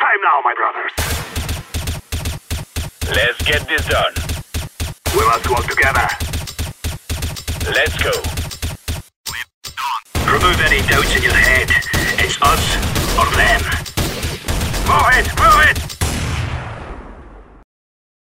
time now, my brothers. Let's get this done. We must work together. Let's go. Remove any doubts in your head. It's us or them. Move it, move it!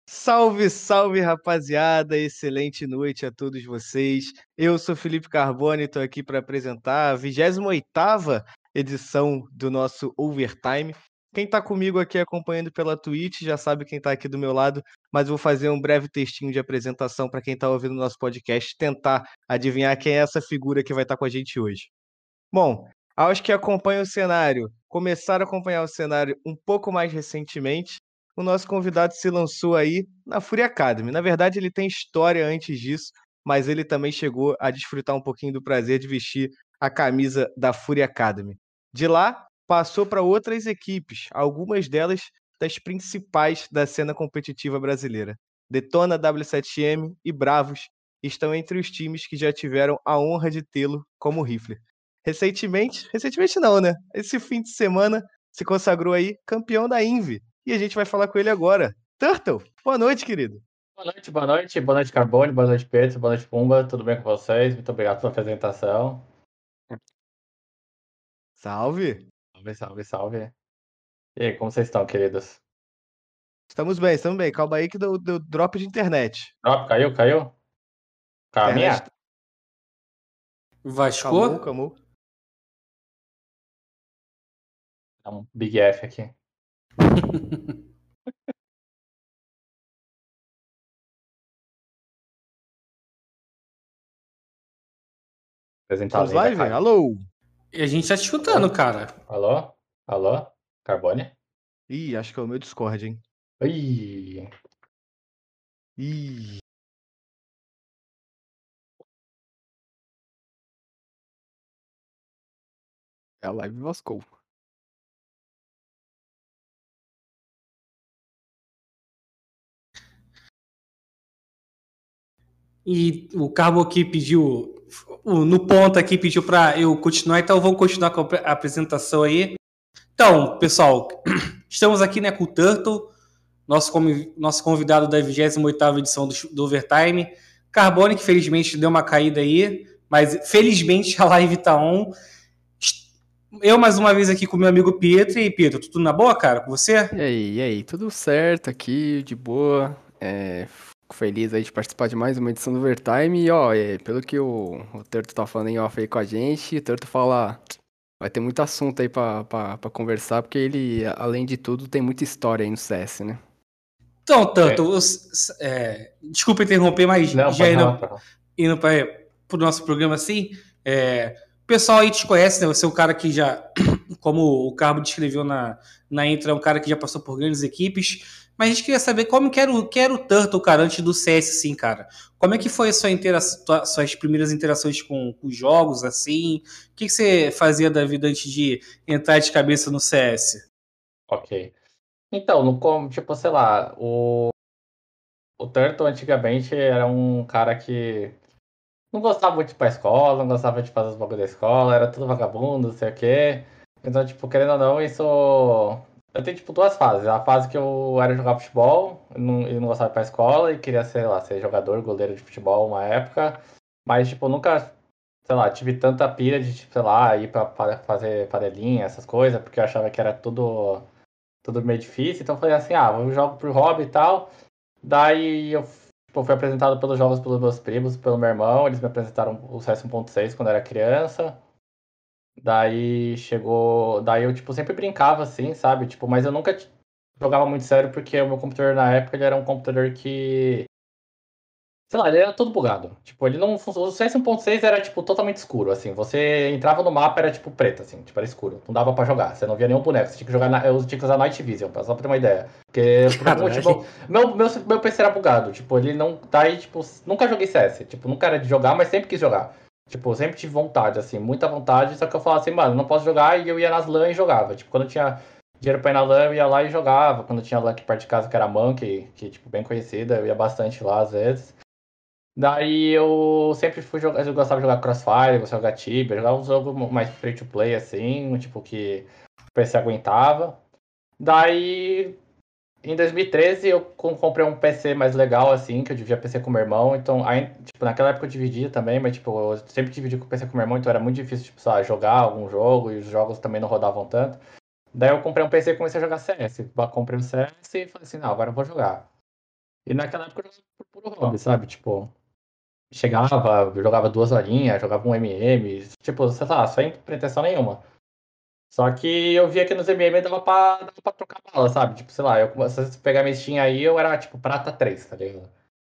Salve, salve, rapaziada! Excelente noite a todos vocês. Eu sou Felipe Carbone, estou aqui para apresentar a 28ª edição do nosso Overtime. Quem está comigo aqui acompanhando pela Twitch já sabe quem está aqui do meu lado, mas vou fazer um breve textinho de apresentação para quem está ouvindo o nosso podcast, tentar adivinhar quem é essa figura que vai estar tá com a gente hoje. Bom, aos que acompanham o cenário, começaram a acompanhar o cenário um pouco mais recentemente, o nosso convidado se lançou aí na Fury Academy. Na verdade, ele tem história antes disso, mas ele também chegou a desfrutar um pouquinho do prazer de vestir a camisa da Fury Academy. De lá, passou para outras equipes, algumas delas das principais da cena competitiva brasileira. Detona W7M e Bravos estão entre os times que já tiveram a honra de tê-lo como rifle. Recentemente, recentemente não, né? Esse fim de semana se consagrou aí campeão da Invi, e a gente vai falar com ele agora. Turtle, boa noite, querido. Boa noite, boa noite, boa noite, Carbone, boa noite, Pedro, boa noite, Pumba, tudo bem com vocês? Muito obrigado pela apresentação. Salve! Salve, salve, salve. E aí, como vocês estão, queridos? Estamos bem, estamos bem. Calma aí que deu, deu drop de internet. Drop, caiu, caiu? Caminha? Internet... Vascou? Camou, camou. Dá um Big F aqui. Estamos live? Alô? E a gente tá te escutando, cara. Alô? Alô? Carbone? Ih, acho que é o meu Discord, hein? Ih. Ih. A live vascou. E o Carbo aqui pediu, no ponto aqui pediu para eu continuar, então vamos continuar com a apresentação aí. Então, pessoal, estamos aqui né, com o Turtle, nosso, nosso convidado da 28ª edição do, Overtime. Carbone, que felizmente deu uma caída aí, mas felizmente a live tá on. Eu mais uma vez aqui com meu amigo Pietro. E Pietro, tudo na boa, cara, com você? E aí, e aí, tudo certo aqui, de boa. É, feliz aí de participar de mais uma edição do Overtime. E, ó, é, pelo que o, o Turto tá falando em off aí com a gente, o Turto fala. Vai ter muito assunto aí pra, pra, pra conversar, porque ele, além de tudo, tem muita história aí no CS, né? Então, Turto, é. é, desculpa interromper, mas não, já indo, não, indo para o nosso programa assim, é, o pessoal aí te conhece, né? Você é um cara que já, como o Carbo descreveu na, na intro, é um cara que já passou por grandes equipes. Mas a gente queria saber como que era o, que era o Turtle, cara, antes do CS, assim, cara. Como é que foi a sua intera suas primeiras interações com, com jogos, assim? O que, que você fazia da vida antes de entrar de cabeça no CS? Ok. Então, no, tipo, sei lá, o, o Turtle antigamente era um cara que não gostava muito de ir pra escola, não gostava de fazer os bagulhos da escola, era tudo vagabundo, não sei o quê. Então, tipo, querendo ou não, isso eu tenho, tipo, duas fases. A fase que eu era jogar futebol, eu não, não gostava de ir pra escola e queria, sei lá, ser jogador, goleiro de futebol uma época. Mas, tipo, nunca, sei lá, tive tanta pira de, tipo, sei lá, ir pra, pra fazer panelinha, essas coisas, porque eu achava que era tudo, tudo meio difícil. Então eu falei assim, ah, eu jogo pro hobby e tal. Daí eu tipo, fui apresentado pelos jogos pelos meus primos, pelo meu irmão. Eles me apresentaram o CS 1.6 quando eu era criança. Daí chegou. Daí eu, tipo, sempre brincava assim, sabe? Tipo, mas eu nunca jogava muito sério porque o meu computador na época ele era um computador que. Sei lá, ele era todo bugado. Tipo, ele não. O CS 1.6 era, tipo, totalmente escuro, assim. Você entrava no mapa, era, tipo, preto, assim. Tipo, era escuro. Não dava pra jogar. Você não via nenhum boneco. Você tinha que jogar. Na... Eu tinha que usar Night Vision, só pra ter uma ideia. Porque, por algum motivo. Meu, meu, meu PC era bugado. Tipo, ele não. Daí, tipo, nunca joguei CS. Tipo, nunca era de jogar, mas sempre quis jogar. Tipo, eu sempre tive vontade, assim, muita vontade, só que eu falava assim, mano, não posso jogar, e eu ia nas LAN e jogava. Tipo, quando eu tinha dinheiro pra ir na LAN, eu ia lá e jogava. Quando eu tinha LAN aqui perto de casa, que era a Monkey, que, tipo, bem conhecida, eu ia bastante lá, às vezes. Daí eu sempre fui jogar, eu gostava de jogar Crossfire, gostava de jogar Tibia, jogava um jogo mais free to play, assim, tipo, que o PC aguentava. Daí, em 2013, eu com- comprei um PC mais legal, assim, que eu dividia PC com meu irmão. Então, aí, tipo, naquela época eu dividia também, mas, tipo, eu sempre dividi com o PC com meu irmão, então era muito difícil, tipo, lá, jogar algum jogo e os jogos também não rodavam tanto. Daí eu comprei um PC e comecei a jogar CS. Comprei o CS e falei assim, não, agora eu vou jogar. E naquela época eu jogava por puro hobby, sabe? Tipo, chegava, jogava duas horinhas, jogava um MM, tipo, sei lá, sem pretensão nenhuma. Só que eu via que nos MM dava pra, dava pra trocar bala, sabe? Tipo, sei lá, eu, se você pegar minha Steam aí, eu era, tipo, prata 3, tá ligado?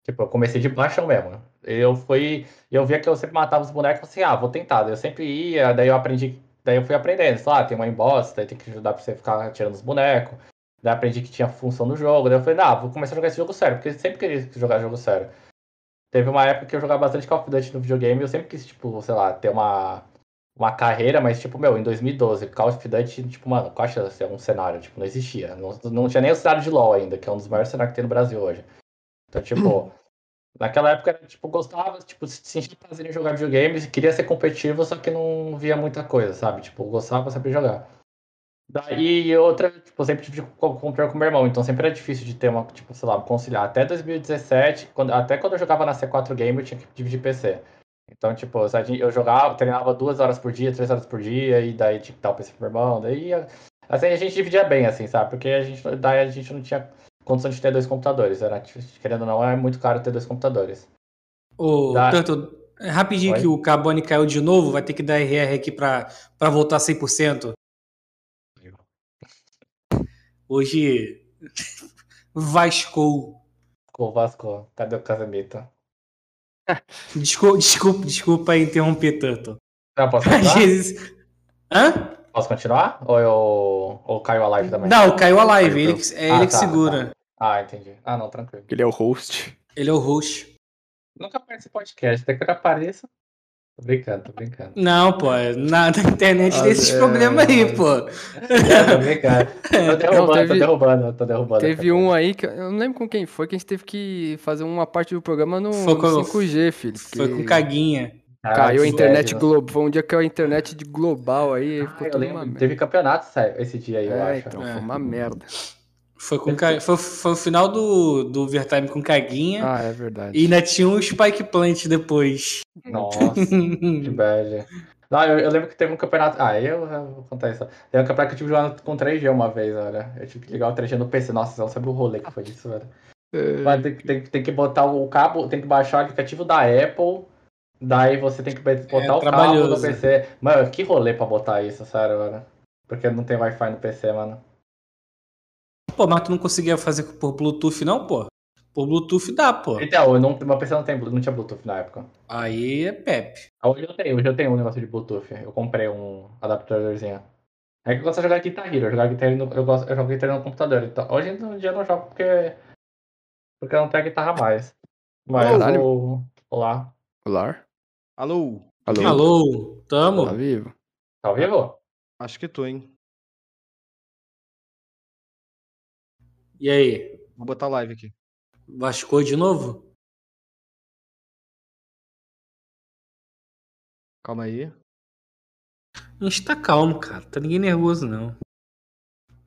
Tipo, eu comecei de baixo mesmo. Eu fui. Eu via que eu sempre matava os bonecos assim, ah, vou tentar. Eu sempre ia, daí eu aprendi. Daí eu fui aprendendo, sei lá, tem uma emboss, daí tem que ajudar pra você ficar tirando os bonecos. Daí aprendi que tinha função no jogo. Daí eu falei, ah, vou começar a jogar esse jogo sério, porque eu sempre queria jogar jogo sério. Teve uma época que eu jogava bastante Call of Duty no videogame e eu sempre quis, tipo, sei lá, ter uma, uma carreira, mas, tipo, meu, em 2012, Call of Duty, tipo, mano, qual a ser um cenário? Tipo, não existia. Não, não tinha nem o cenário de LoL ainda, que é um dos maiores cenários que tem no Brasil hoje. Então, tipo, naquela época, tipo, gostava, tipo, sentia prazer em jogar videogames, queria ser competitivo, só que não via muita coisa, sabe? Tipo, gostava, sabia jogar. Daí outra, tipo, sempre tive que co- comprar com meu irmão, então sempre era difícil de ter uma, tipo, sei lá, conciliar. Até 2017, quando, até quando eu jogava na C4 Game, eu tinha que dividir PC. Então, tipo, eu jogava, treinava duas horas por dia, três horas por dia, e daí tinha que dar o PC pro meu irmão, daí, assim, a gente dividia bem, assim, sabe? Porque a gente, daí a gente não tinha condição de ter dois computadores, era, querendo ou não, é muito caro ter dois computadores. Ô, Dá. Tanto, é rapidinho Oi? que o Carbone caiu de novo, vai ter que dar RR aqui pra, pra voltar 100%. Hoje, Vascou. Ficou Vasco, cadê o Casemiro? Desculpa, desculpa, desculpa interromper tanto. Não, posso continuar? vezes. Hã? Posso continuar? Ou, eu, ou caiu a live também? Não, caiu a live. Caiu, Ele, que- é Ah, ele que tá, segura. Ah, entendi. Ah, não, tranquilo. Ele é o host. Ele é o host. Nunca aparece podcast, até que eu apareça. Tô brincando, tô brincando. Não, pô, na, na internet Ah, tem esses é. problemas aí, pô. É, tô brincando. Tô derrubando, teve- tô derrubando, tô derrubando. Teve um aí que eu não lembro com quem foi que a gente teve que fazer uma parte do programa no, Foi com- no 5G, filho. Foi com caguinha. Ah, Caiu a internet inveja. global. Foi um dia que a internet de global aí, Ah, ficou eu tudo lembro, uma merda. Teve campeonato sério, esse dia aí, eu É, acho. então, É. foi uma merda. Foi, com ca... foi, foi o final do, do overtime com caguinha. Ah, é verdade. E ainda tinha um Spike Plant depois. Nossa, que bad. Não, eu, eu lembro que teve um campeonato. Ah, eu, eu vou contar isso. Teve um campeonato que eu tive jogando com 3G uma vez, olha. Eu tive que ligar o 3G no PC. Nossa, você não sabe o rolê que foi isso, velho. É, Mas tem, que- tem, que- tem que botar o cabo, tem que baixar o aplicativo da Apple. Daí você tem que botar o cabo no. PC. Mano, que rolê pra botar isso, sério, velho. Porque não tem Wi-Fi no PC, mano. Pô, mas tu não conseguia fazer por Bluetooth, não, pô? Por Bluetooth dá, pô. Então, eu não, meu PC não, tem, não tinha Bluetooth na época. Aí é Pepe. Ah, Hoje eu tenho, hoje eu tenho um negócio de Bluetooth. Eu comprei um adaptadorzinho. É que eu gosto de jogar Guitar Hero. Eu, jogar Guitar no, eu, gosto, eu jogo Guitar Hero no computador. Então, hoje em dia eu não jogo porque. Porque eu não tenho guitarra mais. Mas Caralho. o. Olá. Olá? Alô? Alô? Alô, tamo? Tá vivo? Tá vivo? Acho que tô, hein? E aí? Vou botar live aqui. Vascou de novo? Calma aí. A gente tá calmo, cara. Tá ninguém nervoso, não.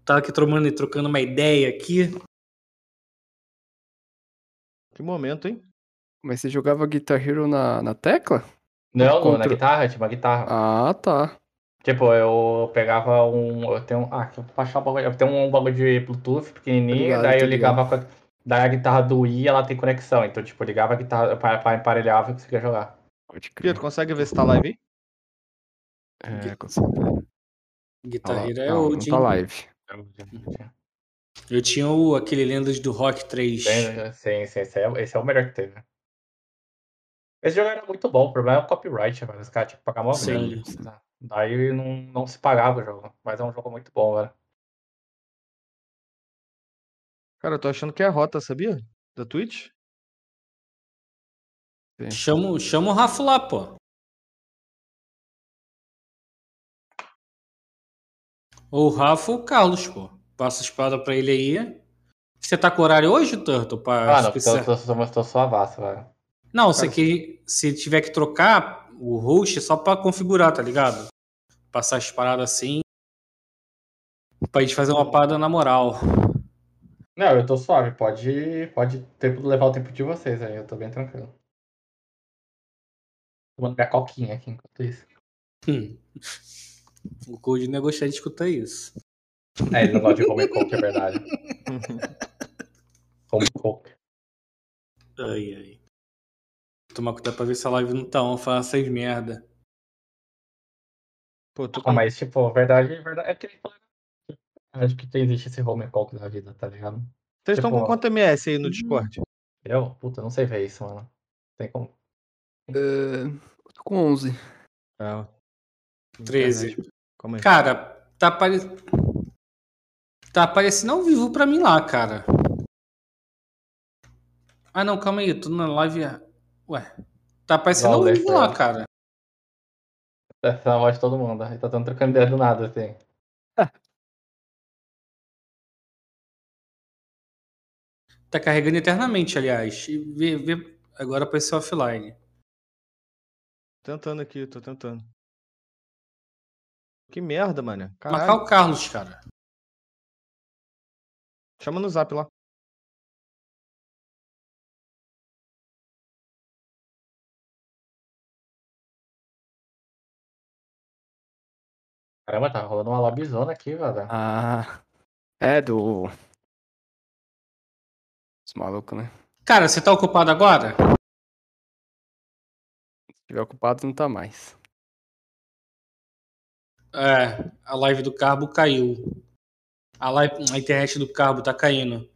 Tava aqui trocando, trocando uma ideia aqui. Que momento, hein? Mas você jogava Guitar Hero na, na tecla? Não, no- na Contra- guitarra, tinha uma guitarra. Ah, tá. Tipo, eu pegava um. Eu tenho. Ah, que eu vou baixar o bagulho. Eu tenho um bagulho de Bluetooth pequenininho, ligado, daí eu ligava com a, Daí a guitarra do Wii, ela tem conexão. Então, tipo, eu ligava a guitarra pra, pra emparelhava e conseguia jogar. Pode crer. Pietro, consegue ver se tá live aí? É, consigo. Guitarreira Ó, é não, não tá live. Eu tinha o, aquele Lendas do Rock 3. Tem- Sim, sim, esse é, esse é o melhor que teve. Esse jogo era muito bom, o problema é o copyright, velho. Os caras tinham que pagar Sim. grana. Daí não, não se pagava o jogo. Mas é um jogo muito bom, velho. Cara, eu tô achando que é a rota, sabia? Da Twitch? Chama, chama o Rafa lá, pô. Ou o Rafa ou o Carlos, pô. Passa a espada pra ele aí. Você tá com horário hoje, Turtle? Pra Ah, não, especial- tô, tô, tô, tô suavaço, velho. Não, você que se tiver que trocar o host é só pra configurar, tá ligado? Passar as paradas assim. Pra gente fazer uma parada na moral. Não, eu tô suave. Pode, pode ter, levar o tempo de vocês aí. Eu tô bem tranquilo. Tomando minha coquinha aqui enquanto isso. Hum. O gostar de escutar isso. É, ele não gosta de comer coke, é verdade. Come coke. Ai, ai. Tomar cuidado pra ver se a live não tá on, fala essas merda. Pô, tô Ah, mas, tipo, verdade, verdade. É que Acho que existe esse home coke na vida, tá ligado? Vocês estão com tipo, quanto MS aí no Discord? Eu? Puta, não sei ver isso, mano. Tem como. É, tô com 11. É. 13. Internet. Calma aí. Cara, tá apare... Tá aparecendo ao vivo pra mim lá, cara. Ah, não, calma aí, eu tô na live. Ué. Tá aparecendo ao vivo lá, cara. Essa é a voz de todo mundo. Aí tá dando trocando ideia do nada, assim. Tá carregando eternamente, aliás. E vê, vê... Agora apareceu offline. Tentando aqui, tô tentando. Que merda, mano. Marcar Caralho. o Carlos, cara. Chama no zap lá. Caramba, tá rolando uma lobbyzona aqui, velho. Ah. É do. Os malucos, né? Cara, você tá ocupado agora? Se tiver ocupado, não tá mais. É, a live do Carbo caiu. A, live, a internet do Carbo tá caindo.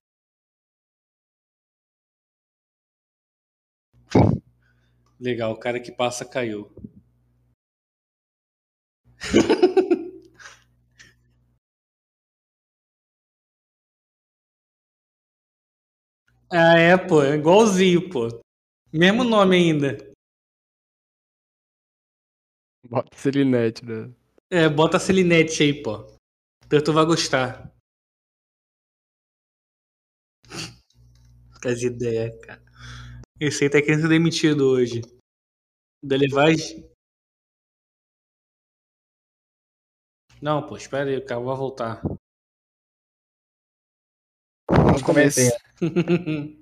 Legal, o cara que passa caiu. ah, é, pô, é igualzinho, pô. Mesmo nome ainda. Bota Selinete, né? É, bota a Celinete aí, pô. Então tu vai gostar. As ideias, cara. Esse aí tá querendo ser demitido hoje. Da levagem. Não, pô, espera aí, o cara vai voltar. No começo.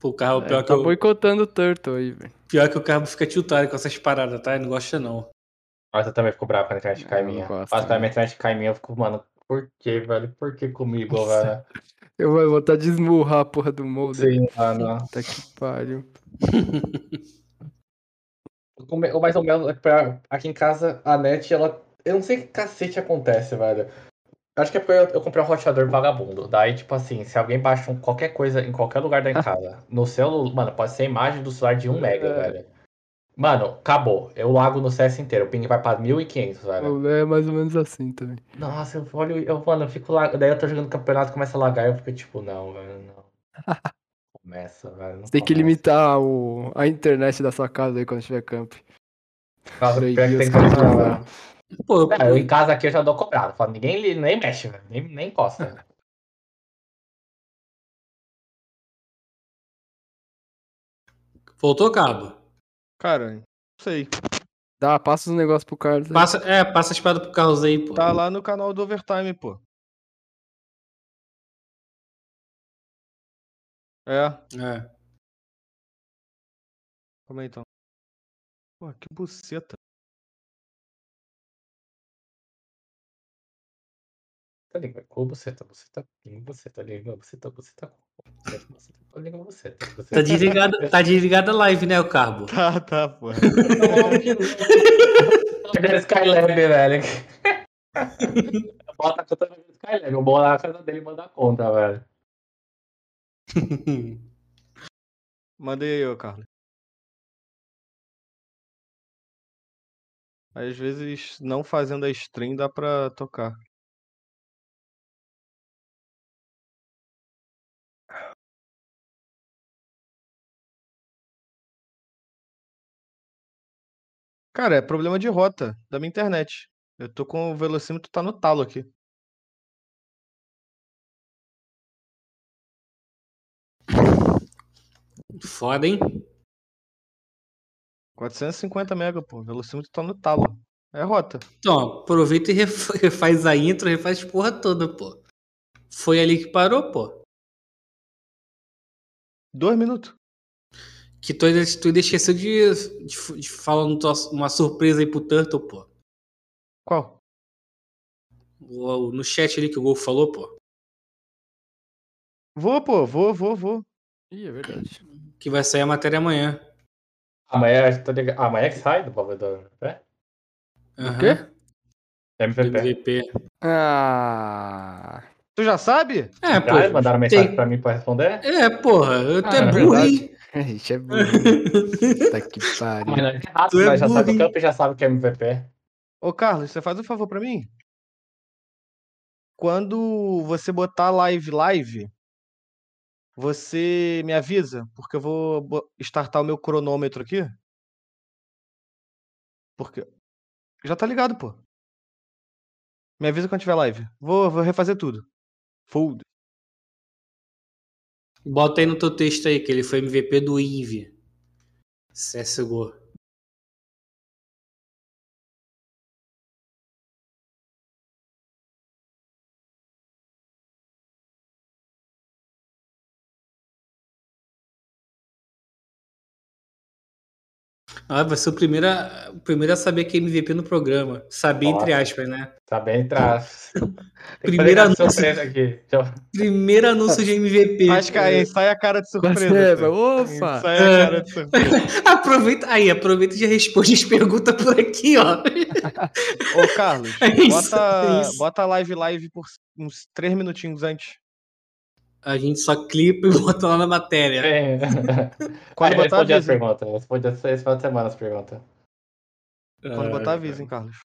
pô, o carro, É, pior, que tá eu, boicotando o Turtle aí, velho. pior que o carro fica tiltado com essas paradas, tá? Ele não gosta não. Mas eu também fico bravo quando a internet cai minha. Mas a também. minha internet cai minha, eu fico, mano, por que, velho? Por que comigo, Nossa. velho? Eu vou vontade de esmurrar a porra do molde. Sim, mano. Puta que pariu. Como- Mais ou menos, aqui em casa, a net, ela. Eu não sei que cacete acontece, velho. Acho que é porque eu, eu comprei um roteador vagabundo. Daí, tipo assim, se alguém baixa um- qualquer coisa em qualquer lugar da casa, no celular, mano, pode ser imagem do celular de 1 mega, É. velho. Mano, acabou. Eu lago no CS inteiro. O ping vai pra 1500, velho. É mais ou menos assim também. Nossa, eu olho, eu, mano, eu fico lá. Daí eu tô jogando campeonato, começa a lagar, eu fico tipo, não, velho, não. Começa, velho. não Você tem que começa. limitar o, a internet da sua casa aí quando tiver camp. Nossa, pior que tem que limitar, velho. Pô, É, eu em casa aqui eu já dou cobrado. Falo, ninguém nem mexe, velho. Nem, nem encosta. voltou, Cabo? Cara, não sei. Dá, passa os negócios pro Carlos aí. Passa, é, passa a espada pro Carlos aí, pô. Tá lá no canal do Overtime, pô. É, É. calma aí então. Pô, que buceta. Tá ligado? Ô, você tá, você tá, você tá ligado? Você tá, você tá, você tá, você tá ligado? Você tá, você Tá desligada, tá desligada a live, né, o Carbo? Tá, tá, pô. Cadê Skylab, velho? Bota a conta no Skylab. Eu vou lá na casa dele e mando a conta, velho. Mandei aí, ô Carlos. Às vezes, não fazendo a stream, dá pra tocar. Cara, é problema de rota da minha internet. Eu tô com o velocímetro tá no talo aqui. Foda, hein? 450 mega, pô. O velocímetro tá no talo. É rota. Então, aproveita e ref- refaz a intro, refaz porra toda, pô. Foi ali que parou, pô. Dois minutos. Que tu, ainda- tu ainda esqueceu de, de, de falar um uma surpresa aí pro Turtle, pô. Qual? O- No chat ali que o Gol falou, pô. Vou, pô, vou, vou, vou. Ih, é verdade. Que vai sair a matéria amanhã. Amanhã, tô ligado. Amanhã que sai do bagulho do MVP? Aham. quê? Do MVP. MVP. Ah. Tu já sabe? É, pô. Mandaram mensagem tem- pra mim pra responder? É, porra, eu Ah, é é burro, hein? A gente é burro. Tá que Mas pariu. não é errado, Tu é já burro, sabe o campo e já sabe que é MVP. Ô, Carlos, você faz um favor pra mim? Quando você botar live live, você me avisa, porque eu vou startar o meu cronômetro aqui. Porque. Já tá ligado, pô. Me avisa quando tiver live. Vou, vou refazer tudo. Fold. Bota aí no teu texto aí, que ele foi MVP do Invi. CSGO. Ah, vai ser o primeiro a, o primeiro a saber que é MVP no programa. Saber entre aspas, né? Tá bem atrás. Primeiro anúncio. aqui. Primeiro anúncio de MVP. Mas, cara, sai a cara de surpresa. Filho. opa! Sai a cara de surpresa. Aproveita aí, aproveita e já responde as perguntas por aqui, ó. Ô, Carlos, É isso, bota, é bota a live live por uns três minutinhos antes. A gente só clipa e bota lá na matéria. É. Quando botar respondi as aviso. hein? perguntas. Respondi esse final de semana as perguntas. Quando botar Ah, aviso, hein, Carlos.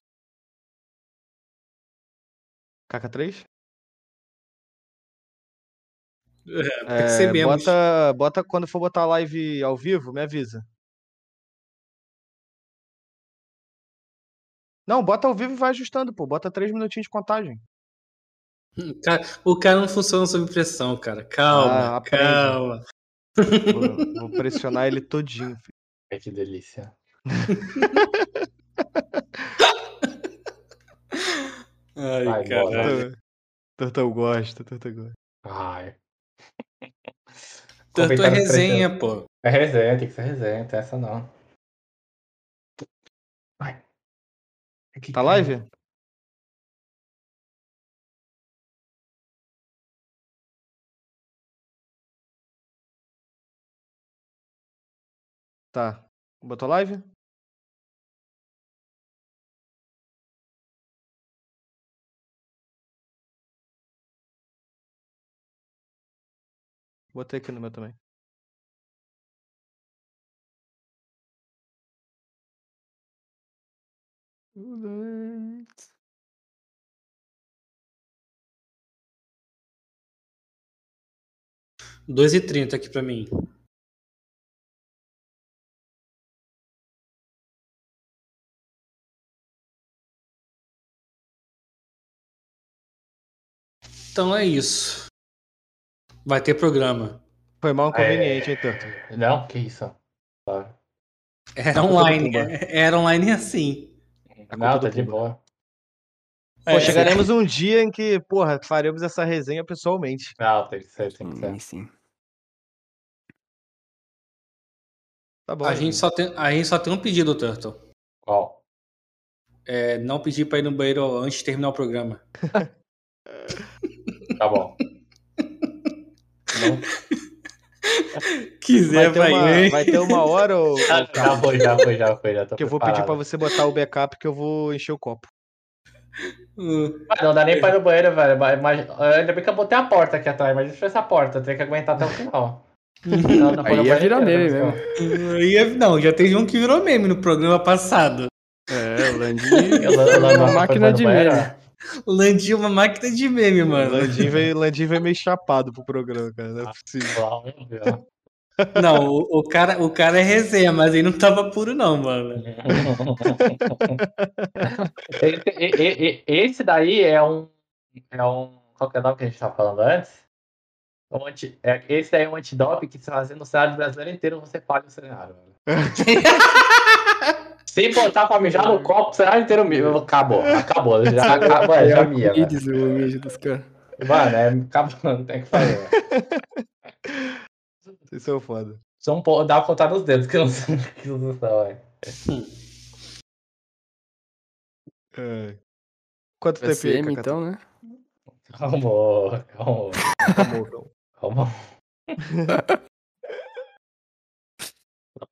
KK3? É, percebemos. bota, bota quando for botar a live ao vivo, me avisa. Não, bota ao vivo e vai ajustando, pô. Bota três minutinhos de contagem. O cara, o cara não funciona sob pressão, cara. Calma, Ah, calma. Vou, vou pressionar ele todinho. filho. Ai, que delícia. Ai, Vai, caralho. Tortão gosta, Tortão gosta. Ai. Tanto é resenha, pô. É resenha, tem que ser resenha, não tem essa não. Vai. Aqui, Tá live? Tá. Botou live? Botei aqui no meu também. Dois e trinta aqui pra mim. Então é isso. Vai ter programa. Foi mal inconveniente, hein, Torto? Não, que isso. Tá. Era Tá com online. Pumba. Era online assim. Não, culpa tá de boa. Pô, É, chegaremos um dia em que, porra, faremos essa resenha pessoalmente. Não, tem que ser, tem que ser. Sim, sim. Tá bom. A gente, só tem, a gente só tem um pedido, Turtle. Qual? É não pedir pra ir no banheiro antes de terminar o programa. Tá bom. Não, Quiser, Vai ter, vai. uma, vai ter uma hora ô, já, foi, já foi, já foi, já tô que eu vou pedir pra você botar o backup que eu vou encher o copo. Ah, Não dá nem pra ir no banheiro, velho. Mas, mas- ainda bem que eu botei a porta aqui atrás, mas deixa essa porta, tem que aguentar até o final. Não, não foi no Aí ia banheiro virar meme mesmo. Aí é- Não, já teve um que virou meme no programa passado. É, o eu- é uma máquina de meme. O Landim é uma máquina de meme, mano. Landim veio, Landim veio meio chapado pro programa, cara. Não é possível. ó. Meu Deus. Não, o, o cara, o cara é resenha, mas ele não tava puro, não, mano. esse, esse daí é um. É um. Qual que é o nome que a gente tava falando antes? Um anti, é, esse daí é um antidope que se fazendo no cenário brasileiro inteiro você falha o cenário. velho. Se botar pra mijar no copo, será inteiro mijo. Acabou, acabou. Já acabou, é, já mia, o dos caras. Mano, é, acabou, não tem o que fazer. Isso é foda. Só um pouco, dá pra contar nos dedos que não que não são, velho. É. Quanto tempo SM, Cacatu? então, né? Calma, calma, Calma, calma.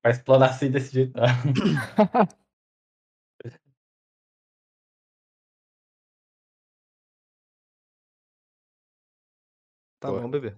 vai explorar assim desse jeito, não. Tá Boa. bom, bebê.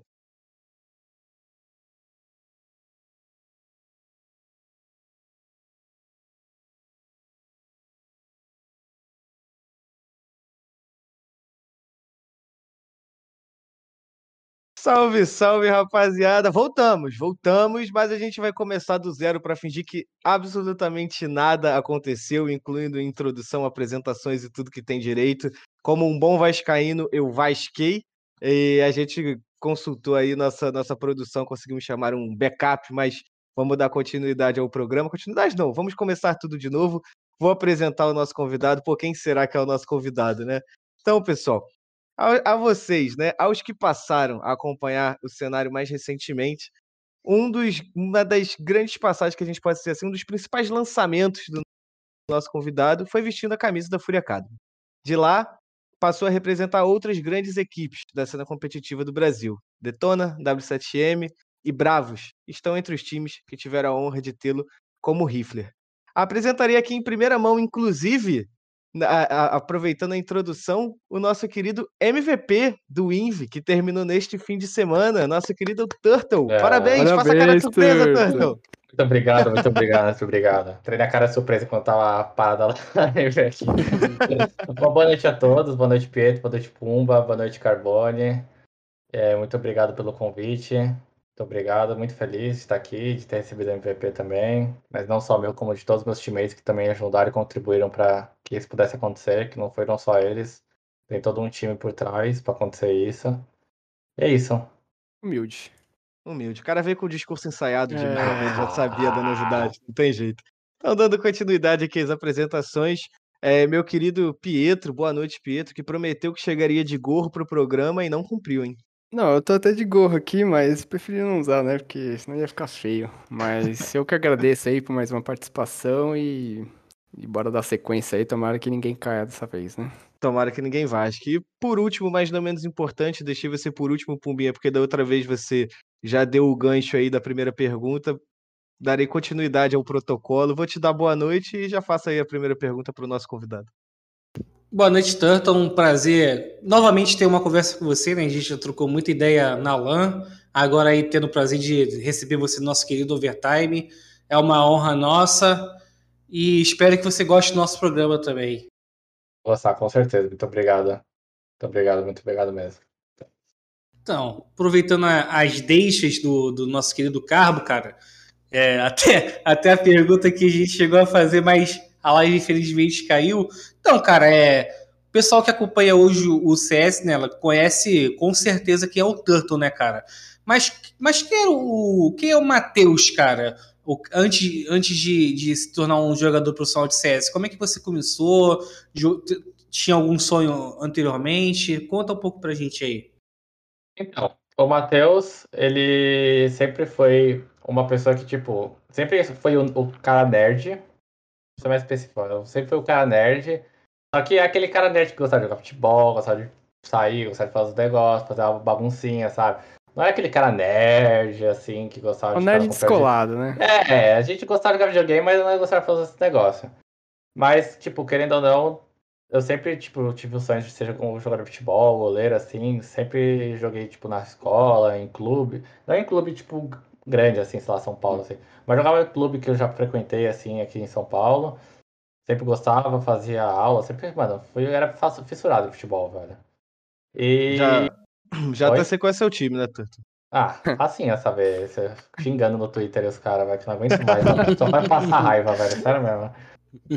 Salve, salve, rapaziada. Voltamos, voltamos, mas a gente vai começar do zero para fingir que absolutamente nada aconteceu, incluindo introdução, apresentações e tudo que tem direito. Como um bom vascaíno, eu vasquei e a gente consultou aí nossa nossa produção, conseguimos chamar um backup, mas vamos dar continuidade ao programa. Continuidade não, vamos começar tudo de novo. Vou apresentar o nosso convidado. Pô, quem será que é o nosso convidado, né? Então, pessoal, a, a vocês, né, aos que passaram a acompanhar o cenário mais recentemente, um dos, uma das grandes passagens que a gente pode ser assim, um dos principais lançamentos do nosso convidado foi vestindo a camisa da Fúria Academy. De lá, passou a representar outras grandes equipes da cena competitiva do Brasil. Detona, W7M e Bravos estão entre os times que tiveram a honra de tê-lo como rifler. Apresentarei aqui em primeira mão, inclusive, a- a- aproveitando a introdução, o nosso querido MVP do INVE, que terminou neste fim de semana, nosso querido Turtle. É. Parabéns, faça a cara de Parabéns, surpresa, Turtle. Turtle. Muito obrigado, muito obrigado, muito obrigado. Treinei a cara surpresa quando tava parada lá. Uma boa noite a todos, boa noite Pietro, boa noite Pumba, boa noite Carbone. É, muito obrigado pelo convite. Muito obrigado, muito feliz de estar aqui, de ter recebido o MVP também. Mas não só meu, como de todos os meus teammates que também ajudaram e contribuíram para que isso pudesse acontecer, que não foram só eles. Tem todo um time por trás para acontecer isso. E é isso. Humilde. Humilde. O cara veio com o discurso ensaiado de É. MVP, já sabia da novidade, não tem jeito. Então, dando continuidade aqui às apresentações, é, meu querido Pietro, boa noite, Pietro, que prometeu que chegaria de gorro pro programa e não cumpriu, hein? Não, eu tô até de gorro aqui, mas preferi não usar, né? Porque senão ia ficar feio. Mas eu que agradeço aí por mais uma participação e, e bora dar sequência aí. Tomara que ninguém caia dessa vez, né? Tomara que ninguém vasque. E por último, mas não menos importante, deixei você por último, Pumbinha, porque da outra vez você já deu o gancho aí da primeira pergunta. Darei continuidade ao protocolo. Vou te dar boa noite e já faço aí a primeira pergunta para o nosso convidado. Boa noite, Turtle. Um prazer novamente ter uma conversa com você, né? A gente já trocou muita ideia na LAN. Agora aí tendo o prazer de receber você no nosso querido Overtime. É uma honra nossa. E espero que você goste do nosso programa também. Vou gostar, com certeza. Muito obrigado. Muito obrigado, muito obrigado mesmo. Então, aproveitando a- as deixas do, do nosso querido Carbo, cara, é, até, até a pergunta que a gente chegou a fazer, mas a live infelizmente caiu. Então, cara, é. O pessoal que acompanha hoje o CS, né, ela conhece com certeza quem é o Turtle, né, cara? Mas, mas quem, é o, quem é o Matheus, cara? Antes antes de, de se tornar um jogador profissional de CS, como é que você começou? Tinha algum sonho anteriormente? Conta um pouco pra gente aí. Então, o Matheus, ele sempre foi uma pessoa que, tipo, sempre foi o, o cara nerd. Isso é mais específico. Sempre foi o cara nerd. Só que é aquele cara nerd que gostava de jogar futebol, gostava de sair, gostava de fazer os negócios, fazer uma baguncinha, sabe? Não é aquele cara nerd, assim, que gostava O de nerd perto de- descolado, né? É, a gente gostava de jogar videogame, mas não gostava de fazer esse negócio. Mas, tipo, querendo ou não, eu sempre, tipo, tive o sonho de ser um jogador de futebol, goleiro, assim. Sempre joguei, tipo, na escola, em clube. Não em clube, tipo, grande, assim, sei lá, São Paulo, assim. Mas jogava em clube que eu já frequentei, assim, aqui em São Paulo. Sempre gostava, fazia aula, sempre, mano, fui, eu era fissurado em futebol, velho. E. Já, já Oi? até sei qual é seu time, né, Turtle? Ah, assim, essa vez, você xingando no Twitter os caras, velho, que não aguento mais. Só vai passar raiva, velho, sério mesmo.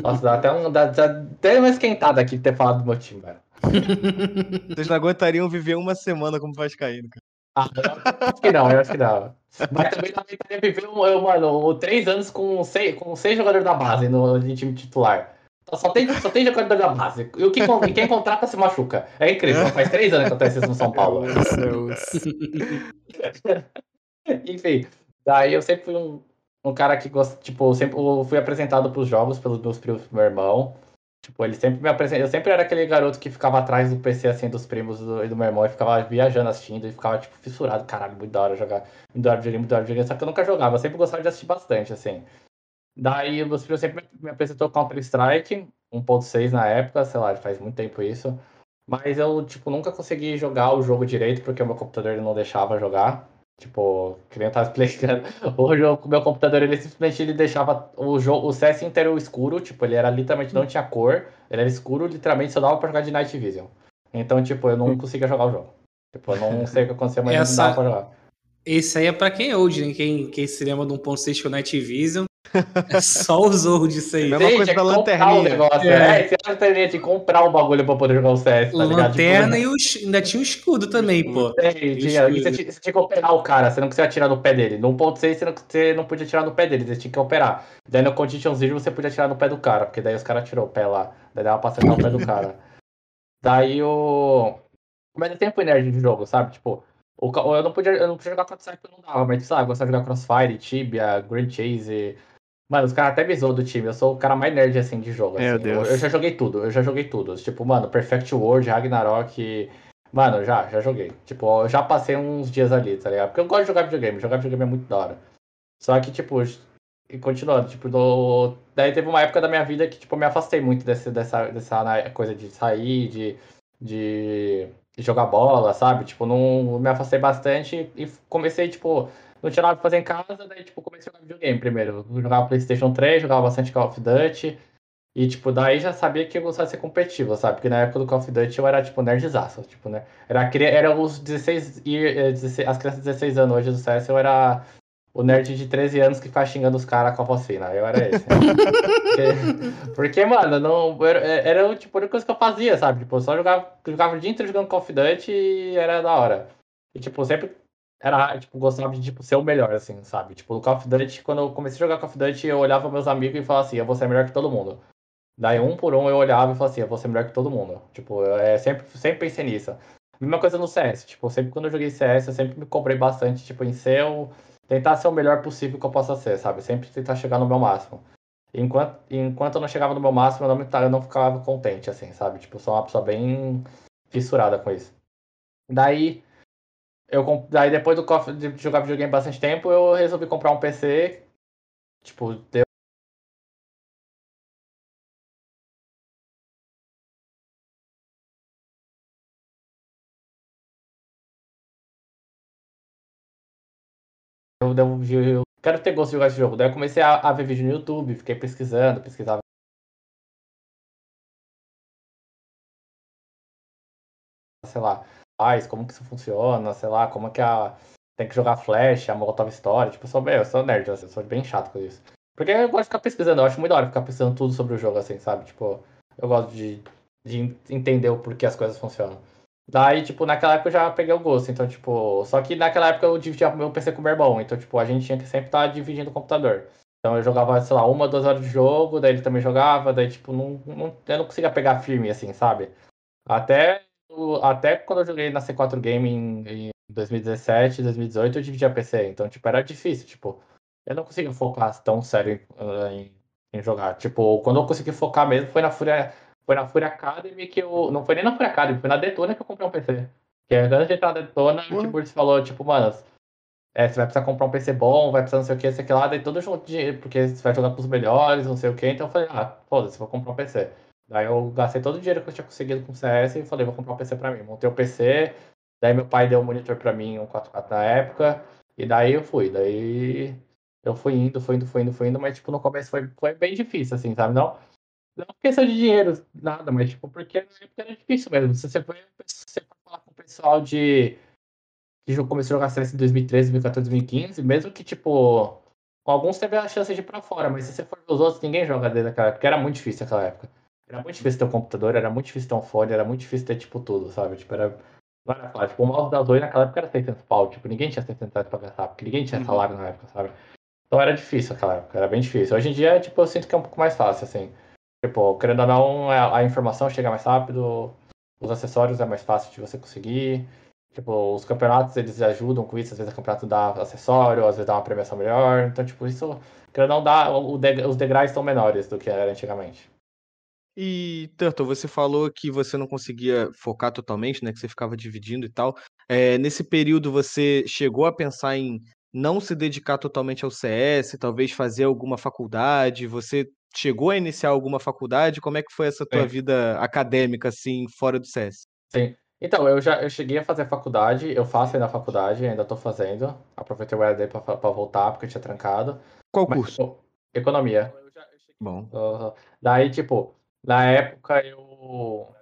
Nossa, dá até, um, dá, dá até uma esquentada aqui de ter falado do meu time, velho. Vocês não aguentariam viver uma semana como vascaíno, cara. Ah, eu acho que não, eu acho que não. Mas também Itália viveu, eu, mano, três anos com seis, com seis jogadores da base no, no time titular. Só tem, só tem jogador da base. E o que, quem contrata se machuca. É incrível. Faz três anos que acontece isso no São Paulo. Meu Deus. Enfim, daí eu sempre fui um, um cara que gosta, tipo, eu sempre fui apresentado pros jogos pelos meus primos pro meu irmão. Tipo, ele sempre me apresentou. Eu sempre era aquele garoto que ficava atrás do PC, assim, dos primos do, e do meu irmão, e ficava viajando assistindo, e ficava, tipo, fissurado. Caralho, muito da hora jogar. Muito da hora videogame, muito da hora videogame. Só que eu nunca jogava, eu sempre gostava de assistir bastante, assim. Daí, primos sempre me apresentou Counter-Strike, 1.6 na época, sei lá, faz muito tempo isso. Mas eu, tipo, nunca consegui jogar o jogo direito, porque o meu computador não deixava jogar. Tipo, que nem eu tava explicando. O jogo, o meu computador, ele simplesmente ele deixava o jogo, o CS inteiro escuro, tipo, ele era literalmente não tinha cor, ele era escuro, literalmente só dava pra jogar de Night Vision. Então, tipo, eu não conseguia jogar o jogo. Tipo, eu não sei o que aconteceu, mas Essa- não dava pra jogar. Esse aí é pra quem é old, né? Quem, quem se lembra de 1.6 com Night Vision. É só os old isso aí. Mesma Sim, coisa que da lanterninha. O negócio, É. é, você tinha que comprar o bagulho pra poder jogar o CS, tá ligado? Lanterna Tipo, e os, ainda tinha um escudo também, pô. Tem, tinha, e você, tinha, você tinha que operar o cara, você não conseguia atirar no pé dele. No 1.6 você não, você não podia atirar no pé dele, você tinha que operar. Daí no Condition Zero você podia atirar no pé do cara, porque daí os caras tirou o pé lá. Daí dava pra acertar o pé do cara. Daí o. Mas é tempo nerd de jogo, sabe? Tipo, o, eu não podia, eu não podia jogar Counter-Strike porque não dava, mas sabe, eu gostava de jogar Crossfire, Tibia, Grand Chase. Mano, os caras até me zoam do time. Eu sou o cara mais nerd assim de jogo. Meu assim. Deus. Eu, eu já joguei tudo, eu já joguei tudo. Tipo, mano, Perfect World, Ragnarok. Mano, já, já joguei. Tipo, eu já passei uns dias ali, tá ligado? Porque eu gosto de jogar videogame, jogar videogame é muito da hora. Só que, tipo, e continuando, tipo, do... daí teve uma época da minha vida que, tipo, eu me afastei muito desse, dessa, dessa coisa de sair, de, de jogar bola, sabe? Tipo, não me afastei bastante e comecei, tipo, não tinha nada pra fazer em casa, daí, tipo, comecei a jogar videogame primeiro. Eu jogava PlayStation 3, jogava bastante Call of Duty. E, tipo, daí já sabia que eu gostava de ser competitivo, sabe? Porque na época do Call of Duty eu era, tipo, nerdzaço, tipo, né? Era, era os 16, e, eh, 16 as crianças de 16 anos hoje do CS, eu era o nerd de 13 anos que ficava xingando os caras com a voz fina. Eu era esse. porque, porque, mano, não, era, era, tipo, a única coisa que eu fazia, sabe? Tipo, eu só jogava, jogava o dia inteiro jogando Call of Duty e era da hora. E, tipo, sempre era, tipo, gostava de, tipo, ser o melhor, assim, sabe? Tipo, no Call of Duty, quando eu comecei a jogar Call of Duty, eu olhava meus amigos e falava assim, eu vou ser melhor que todo mundo. Daí, um por um, eu olhava e falava assim, eu vou ser melhor que todo mundo. Tipo, eu é, sempre, sempre pensei nisso. Mesma coisa no CS, tipo, sempre quando eu joguei CS, eu sempre me cobrei bastante, tipo, em ser o... Tentar ser o melhor possível que eu possa ser, sabe? Sempre tentar chegar no meu máximo. Enquanto, enquanto eu não chegava no meu máximo, eu não, me- eu não ficava contente, assim, sabe? Tipo, sou uma pessoa bem fissurada com isso. Daí, eu, daí depois do de jogar videogame bastante tempo, eu resolvi comprar um PC. Tipo, deu eu, eu, eu quero ter gosto de jogar esse jogo. Daí eu comecei a, a ver vídeo no YouTube, fiquei pesquisando, pesquisava. Sei lá, faz, como que isso funciona, sei lá, como que a. Tem que jogar Flash, a Molotov Story. Tipo, eu sou, eu sou nerd, assim, eu sou bem chato com isso. Porque eu gosto de ficar pesquisando, eu acho muito da hora ficar pesquisando tudo sobre o jogo, assim, sabe? Tipo, eu gosto de, de entender o porquê as coisas funcionam. Daí, tipo, naquela época eu já peguei o gosto. Então, tipo, só que naquela época eu dividia meu PC com o meu irmão. Então, tipo, a gente tinha que sempre estar dividindo o computador. Então eu jogava, sei lá, uma, duas horas de jogo, daí ele também jogava, daí, tipo, não, não- eu não conseguia pegar firme, assim, sabe? Até, até quando eu joguei na C4 Game em, em 2017, 2018, eu dividia PC. Então, tipo, era difícil, tipo, eu não conseguia focar tão sério em, em, em jogar. Tipo, quando eu consegui focar mesmo foi na Fúria, foi na Fúria Academy que eu. Não foi nem na Fúria Academy, foi na Detona que eu comprei um PC. Que antes de entrar na Detona, Ué? tipo, eles falou, tipo, mano, é, você vai precisar comprar um PC bom, vai precisar não sei o que, sei o que lá, daí todo junto de dinheiro, porque você vai jogar pros melhores, não sei o que, então eu falei, ah, foda-se, vou comprar um PC. Daí eu gastei todo o dinheiro que eu tinha conseguido com o CS e falei, vou comprar um PC pra mim. Montei o PC, daí meu pai deu um monitor pra mim, um 4K na época, e daí eu fui, daí eu fui indo, fui indo, fui indo, fui indo, mas tipo, no começo foi, foi bem difícil, assim, sabe? Não, não questão de dinheiro, nada, mas tipo, porque na época era difícil mesmo. Se você for, você for falar com o pessoal de que começou a jogar CS em 2013, 2014, 2015, mesmo que, tipo, alguns teve a chance de ir pra fora, mas se você for ver os outros, ninguém joga desde aquela época, porque era muito difícil aquela época. Era muito difícil ter um computador, era muito difícil ter um fone, era muito difícil ter, tipo, tudo, sabe? Tipo, era, Não era fácil. Tipo, o mouse da Zoe naquela época era 600 pau. Tipo, ninguém tinha 600 reais pra gastar, porque ninguém tinha Uhum. salário na época, sabe? Então era difícil naquela época, era bem difícil. Hoje em dia, tipo, eu sinto que é um pouco mais fácil, assim. Tipo, querendo ou não, a, a informação chega mais rápido, os acessórios é mais fácil de você conseguir. Tipo, os campeonatos, eles ajudam com isso. Às vezes o campeonato dá acessório, às vezes dá uma premiação melhor. Então, tipo, isso, querendo ou não, dá, os degraus estão menores do que era antigamente. E, Turtle, você falou que você não conseguia focar totalmente, né? Que você ficava dividindo e tal. É, nesse período você chegou a pensar em não se dedicar totalmente ao CS, talvez fazer alguma faculdade? Você chegou a iniciar alguma faculdade? Como é que foi essa tua Sim. vida acadêmica, assim, fora do CS? Sim. Então, eu já eu cheguei a fazer faculdade, eu faço ainda a faculdade, ainda tô fazendo. Aproveitei o EAD pra voltar, porque eu tinha trancado. Qual Mas, curso? tipo, economia. Bom. Daí, tipo, na época eu.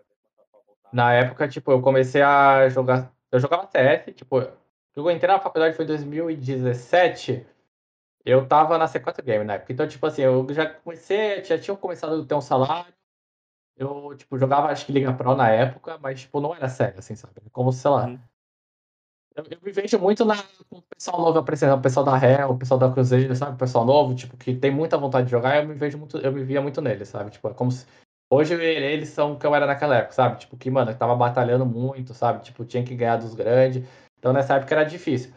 Na época, tipo, eu comecei a jogar. Eu jogava CS, tipo, eu entrei na faculdade foi em 2017. Eu tava na C4 Game na época. Então, tipo assim, eu já comecei, já tinha começado a ter um salário. Eu, tipo, jogava acho que Liga Pro na época, mas, tipo, não era sério, assim, sabe? Como, sei lá. Uhum. Eu, eu me vejo muito na, com o pessoal novo aparecendo, o pessoal da Real, o pessoal da Cruzeiro, sabe? O pessoal novo, tipo, que tem muita vontade de jogar, eu me vejo muito, eu me via muito neles, sabe? Tipo, é como se. Hoje eles são o que eu era naquela época, sabe? Tipo, que, mano, eu tava batalhando muito, sabe? Tipo, tinha que ganhar dos grandes. Então nessa época era difícil.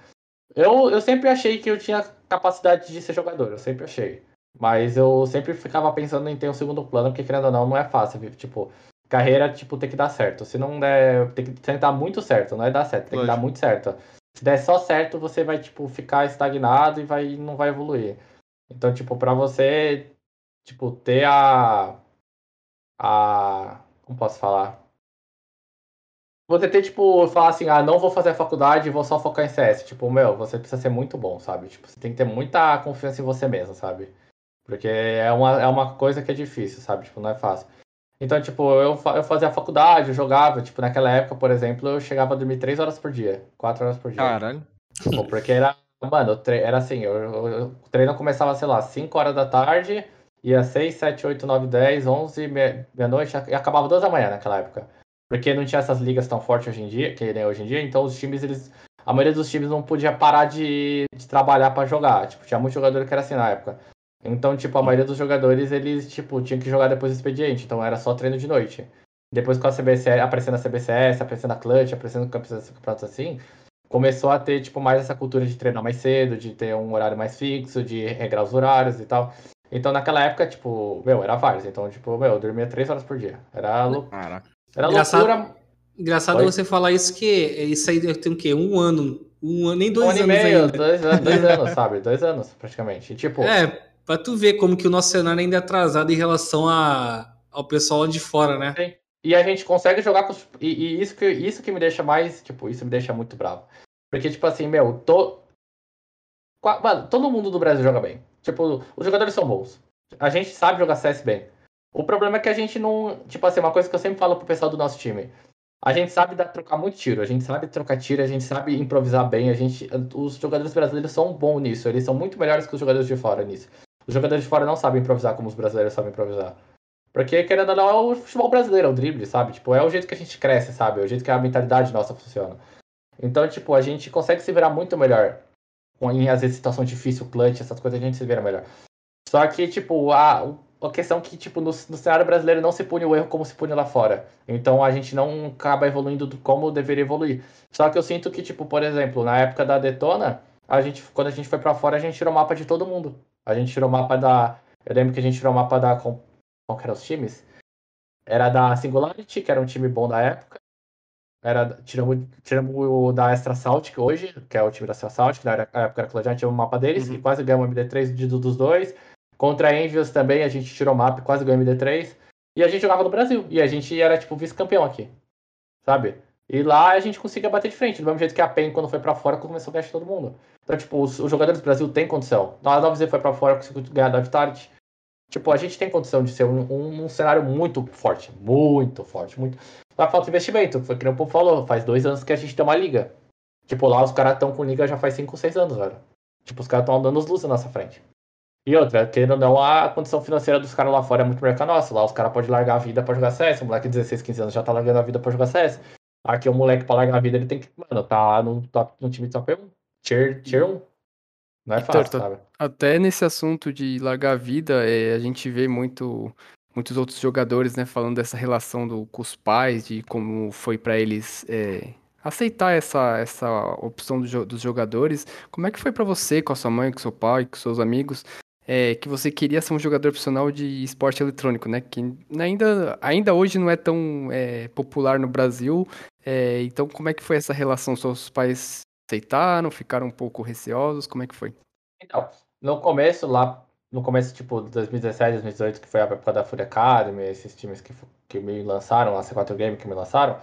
Eu, eu sempre achei que eu tinha capacidade de ser jogador, eu sempre achei. Mas eu sempre ficava pensando em ter um segundo plano, porque querendo ou não, não é fácil. viu? Tipo, carreira, tipo, tem que dar certo. Se não der, tem que, tem que dar muito certo, não é dar certo, tem que Lógico. dar muito certo. Se der só certo, você vai, tipo, ficar estagnado e vai, não vai evoluir. Então, tipo, pra você, tipo, ter a. A. Como posso falar? Você ter, tipo, falar assim, ah, não vou fazer a faculdade, vou só focar em CS. Tipo, meu, você precisa ser muito bom, sabe? Tipo, você tem que ter muita confiança em você mesmo, sabe? Porque é uma, é uma coisa que é difícil, sabe? Tipo, não é fácil. Então, tipo, eu, eu fazia a faculdade, eu jogava, tipo, naquela época, por exemplo, eu chegava a dormir 3 horas por dia, 4 horas por dia. Caralho. Pô, porque era, mano, tre- era assim, eu- eu- o treino começava, sei lá, 5 horas da tarde, ia 6, 7, 8, 9, 10, 11, me- meia-noite, e acabava 2 da manhã naquela época. Porque não tinha essas ligas tão fortes hoje em dia, que nem hoje em dia, então os times, eles. A maioria dos times não podia parar de, de trabalhar pra jogar. Tipo, tinha muito jogador que era assim na época. Então, tipo, a maioria dos jogadores, eles, tipo, tinham que jogar depois do expediente, então era só treino de noite. Depois com a CBCS, aparecendo a CBCS, aparecendo a Clutch, aparecendo campeonatos assim, começou a ter, tipo, mais essa cultura de treinar mais cedo, de ter um horário mais fixo, de regrar os horários e tal. Então, naquela época, tipo, meu, era vários. Então, tipo, meu, eu dormia três horas por dia. Era, lou- Caraca. era Engraçado- loucura. Engraçado Oi? você falar isso, que isso aí tem o quê? Um ano. Um ano, nem Um dois ano e anos meio, ainda. dois, anos- dois anos, sabe? Dois anos, praticamente. E, tipo, É, pra tu ver como que o nosso cenário ainda é atrasado em relação a, ao pessoal de fora, né? E a gente consegue jogar com os... E, e isso, que, isso que me deixa mais. Tipo, isso me deixa muito bravo. Porque, tipo assim, meu, tô. Mano, todo mundo do Brasil joga bem. Tipo, os jogadores são bons. A gente sabe jogar CS bem. O problema é que a gente não. Tipo assim, uma coisa que eu sempre falo pro pessoal do nosso time. A gente sabe dar, trocar muito tiro, a gente sabe trocar tiro, a gente sabe improvisar bem, a gente. Os jogadores brasileiros são bons nisso, eles são muito melhores que os jogadores de fora nisso. Os jogadores de fora não sabem improvisar como os brasileiros sabem improvisar. Porque, querendo ou não, é o futebol brasileiro, é o drible, sabe? Tipo, é o jeito que a gente cresce, sabe? É o jeito que a mentalidade nossa funciona. Então, tipo, a gente consegue se virar muito melhor. Em, às vezes, situação difícil, clutch, essas coisas, a gente se vira melhor. Só que, tipo, a, a questão que, tipo, no, no cenário brasileiro não se pune o erro como se pune lá fora. Então, a gente não acaba evoluindo do, como deveria evoluir. Só que eu sinto que, tipo, por exemplo, na época da Detona, a gente, quando a gente foi pra fora, a gente tirou o mapa de todo mundo. A gente tirou o mapa da... Eu lembro que a gente tirou o mapa da... Qual que eram os times? Era da Singularity, que era um time bom da época. Era, tiramos, tiramos o da Extra Salt, que hoje, que é o time da Extra Salt, que na época era Cloud, tiramos o mapa deles, Uhum. que quase ganhamos o MD3 de, dos dois. Contra a Envious também, a gente tirou o mapa e quase ganhou o MD3. E a gente jogava no Brasil. E a gente era, tipo, vice-campeão aqui. Sabe? E lá a gente conseguia bater de frente. Do mesmo jeito que a PEN, quando foi pra fora, começou a ganhar todo mundo. Então, tipo, os, os jogadores do Brasil têm condição. A 9Z foi pra fora, conseguiu ganhar da Vitality. Tipo, a gente tem condição de ser um, um, um cenário muito forte. Muito forte. Muito... Só falta investimento. Foi que o povo falou. Faz dois anos que a gente tem uma liga. Tipo, lá os caras estão com liga já faz 5, 6 anos, velho. Tipo, os caras estão andando os luzes na nossa frente. E outra, querendo ou não, a condição financeira dos caras lá fora é muito melhor que a nossa. Lá os caras podem largar a vida pra jogar CS. O moleque de 16, 15 anos já tá largando a vida pra jogar CS. Aqui o moleque pra largar a vida, ele tem que, mano, tá lá no, top, no time top 1. Tier, tier 1. Não é Então, fácil, sabe? Até nesse assunto de largar a vida, é, a gente vê muito, muitos outros jogadores, né, falando dessa relação do, com os pais, de como foi pra eles é, aceitar essa, essa opção do dos jogadores. Como é que foi pra você, com a sua mãe, com seu pai, com seus amigos, é, que você queria ser um jogador profissional de esporte eletrônico, né? Que ainda, ainda hoje não é tão é, popular no Brasil. é, então, como é que foi essa relação? Seus pais aceitaram, ficaram um pouco receosos? Como é que foi? Então, no começo, lá, no começo, tipo, de 2017, 2018, que foi a época da Fury Academy, esses times que, que me lançaram, a C4 Game que me lançaram,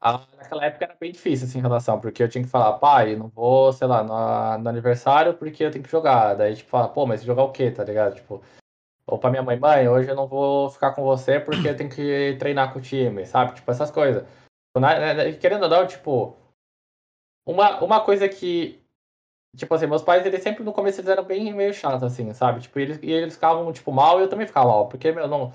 a- naquela época era bem difícil, assim, em relação, porque eu tinha que falar, pai, não vou, sei lá, no, no aniversário porque eu tenho que jogar. Daí, tipo, fala, pô, mas jogar o quê, tá ligado? Tipo, ou pra minha mãe, mãe, hoje eu não vou ficar com você porque eu tenho que treinar com o time, sabe? Tipo, essas coisas. Querendo ou não, tipo, uma, uma coisa que Tipo assim, meus pais, eles sempre no começo eles eram bem meio chatos, assim, sabe? Tipo, eles, e eles ficavam, tipo, mal e eu também ficava mal. Porque, meu, não.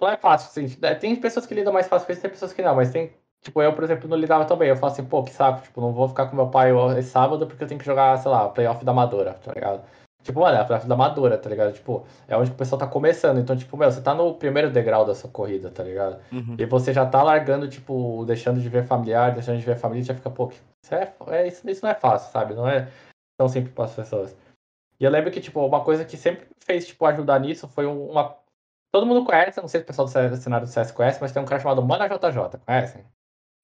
Não é fácil, assim. né, Tem pessoas que lidam mais fácil com isso, tem pessoas que não, mas tem. Tipo, eu, por exemplo, não lidava tão bem. Eu falo assim, pô, que saco, tipo, não vou ficar com meu pai esse sábado porque eu tenho que jogar, sei lá, playoff da Amadora, tá ligado? Tipo, mano, é a playoff da Amadora, tá ligado? Tipo, é onde o pessoal tá começando. Então, tipo, meu, você tá no primeiro degrau da sua corrida, tá ligado? Uhum. E você já tá largando, tipo, deixando de ver familiar, deixando de ver família, já fica, pô, isso, é, é, isso, isso não é fácil, sabe? Não é tão simples para as pessoas. E eu lembro que, tipo, uma coisa que sempre fez, tipo, ajudar nisso foi um- uma. Todo mundo conhece, não sei se o pessoal do cenário do CS conhece, mas tem um cara chamado Mana JJ, conhecem?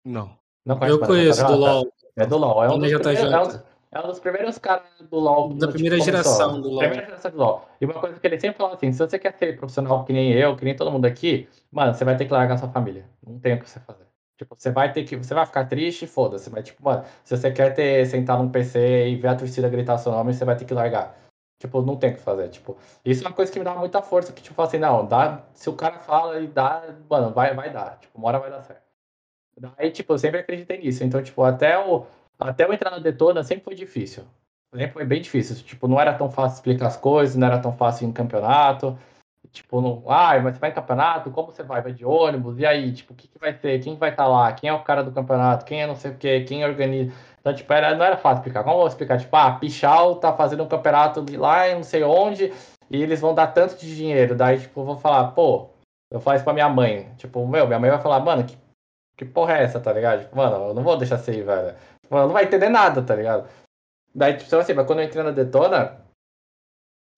Não. Não conhece Eu conheço JJ? do LoL. É do LoL. É um, Mana dos JJ. primeiros, é, um, é um dos primeiros caras do LoL. Da tipo, primeira começou. geração do LoL. Primeira geração do LoL. E uma coisa que ele sempre fala assim: se você quer ser profissional que nem eu, que nem todo mundo aqui, mano, você vai ter que largar sua família. Não tem o que você fazer. Tipo, você vai ter que. Você vai ficar triste, foda-se. Mas, tipo, mano, se você quer ter, sentar num PC e ver a torcida gritar seu nome, você vai ter que largar. Tipo, não tem o que fazer. Tipo, isso é uma coisa que me dá muita força. Que, tipo, assim, não, dá, se o cara fala e dá, mano, vai, vai dar. Tipo, uma hora vai dar certo. Daí, tipo, eu sempre acreditei nisso. Então, tipo, até o, até eu entrar na Detona sempre foi difícil. Sempre foi bem difícil. Tipo, não era tão fácil explicar as coisas, não era tão fácil em campeonato. Tipo, não, ah, mas você vai em campeonato? Como você vai? Vai de ônibus? E aí, tipo, o que, que vai ser? Quem vai estar lá? Quem é o cara do campeonato? Quem é não sei o quê? Quem organiza? Então, tipo, era, não era fácil explicar. Como eu vou explicar? Tipo, ah, Pichal tá fazendo um campeonato de lá não sei onde e eles vão dar tanto de dinheiro. Daí, tipo, eu vou falar, pô, eu falo isso pra minha mãe. Tipo, meu, minha mãe vai falar, mano, que, que porra é essa, tá ligado? Tipo, mano, eu não vou deixar você ir, velho. Tipo, ela não vai entender nada, tá ligado? Daí, tipo, assim, mas quando eu entrei na Detona,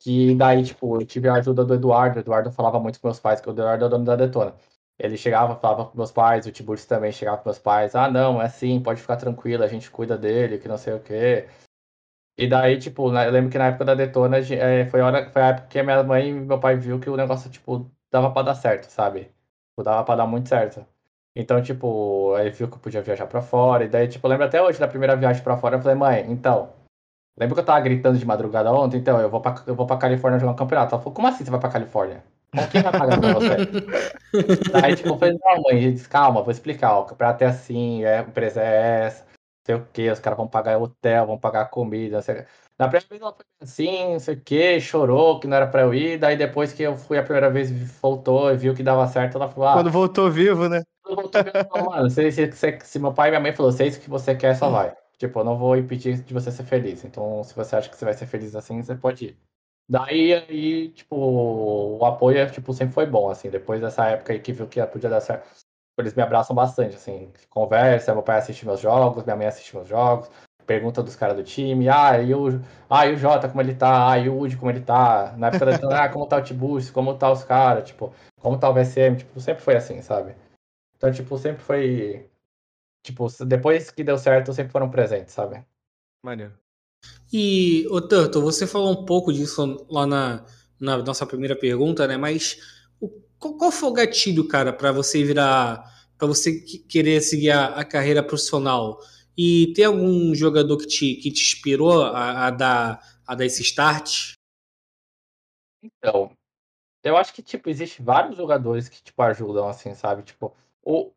que daí, tipo, eu tive a ajuda do Eduardo. O Eduardo falava muito com meus pais, que o Eduardo é o dono da Detona. Ele chegava, falava com meus pais, o Tiburcio também chegava com meus pais. Ah, não, é assim, pode ficar tranquilo, a gente cuida dele, que não sei o quê. E daí, tipo, na- eu lembro que na época da Detona, é, foi, a hora, foi a época que a minha mãe e meu pai viu que o negócio, tipo, dava pra dar certo, sabe? Tipo, dava pra dar muito certo. Então, tipo, aí viu que eu podia viajar pra fora. E daí, tipo, eu lembro até hoje da primeira viagem pra fora, eu falei, mãe, então, lembra que eu tava gritando de madrugada ontem? Então, eu vou pra, eu vou pra Califórnia jogar um campeonato. Ela falou, como assim você vai pra Califórnia? Com quem vai pagar pra você? Daí, tipo, eu falei, não, mãe, disse, calma, vou explicar, ó, o campeonato é assim, é, a empresa é essa, não sei o que, os caras vão pagar hotel, vão pagar comida, não sei o quê. Na primeira vez ela foi assim, não sei o que, chorou que não era pra eu ir, daí depois que eu fui a primeira vez, voltou e viu que dava certo, ela falou, ah, Quando voltou vivo, né? voltei e falou, mano, se, se, se, se meu pai e minha mãe falou, se é isso que você quer, só vai. Tipo, eu não vou impedir de você ser feliz. Então, se você acha que você vai ser feliz assim, você pode ir. Daí, aí, tipo, o apoio, tipo, sempre foi bom, assim. Depois dessa época aí que viu que podia dar certo, eles me abraçam bastante, assim. Conversa, meu pai assiste meus jogos, minha mãe assiste meus jogos, pergunta dos caras do time, ah, e o, ah, o Jota, como ele tá? Ah, e o Woody, como ele tá? Na época da ah, como tá o Tibus, como tá os caras, tipo, como tá o VSM, tipo, sempre foi assim, sabe? Então, tipo, sempre foi. Tipo, depois que deu certo, sempre foram presentes, sabe? Maneiro. E, ô Turtle, você falou um pouco disso lá na, na nossa primeira pergunta, né? Mas o, qual, qual foi o gatilho, cara, para você virar. para você que- querer seguir a, a carreira profissional? E tem algum jogador que te, que te inspirou a, a dar, a dar esse start? Então, eu acho que, tipo, existe vários jogadores que, tipo, ajudam, assim, sabe? Tipo, o,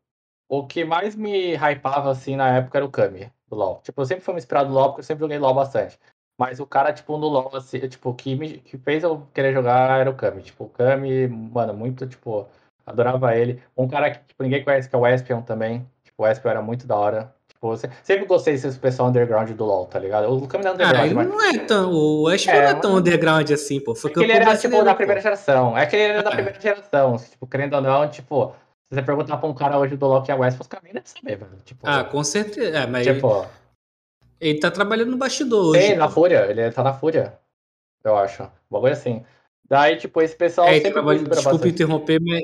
o que mais me hypava, assim, na época era o Kami, do LoL. Tipo, eu sempre fui me inspirado no LoL, porque eu sempre joguei LoL bastante. Mas o cara, tipo, no LoL, assim, tipo, que, me, que fez eu querer jogar era o Kami. Tipo, o Kami, mano, muito, tipo, adorava ele. Um cara que, tipo, ninguém conhece, que é o Espion também. Tipo, o Espio era muito da hora. Tipo, se- sempre gostei desse pessoal underground do LoL, tá ligado? O Lucas não é Ah, underground, ele mas... não é tão. O Ashby É, não é tão mas- underground assim, pô. Foi É que ele era, tipo, da primeira geração. É que ele era da É. primeira geração. Tipo, querendo ou não, tipo, se você perguntar pra um cara hoje do que é West, os caras nem devem saber, velho. Tipo, Ah, com certeza. É, mas tipo, ele tá trabalhando no bastidor hoje. tem na. Fúria, ele tá na Fúria, eu acho. Um bagulho assim. Daí, tipo, esse pessoal É, ele sempre Desculpa interromper, mas.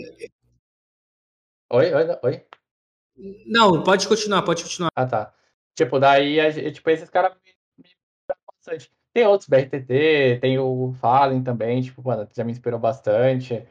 Oi, oi, oi. Não, pode continuar, pode continuar. Ah, tá. Tipo, daí, tipo, esses caras me, bastante. Tem outros, BRTT, tem o Fallen também, tipo, mano, já me inspirou bastante.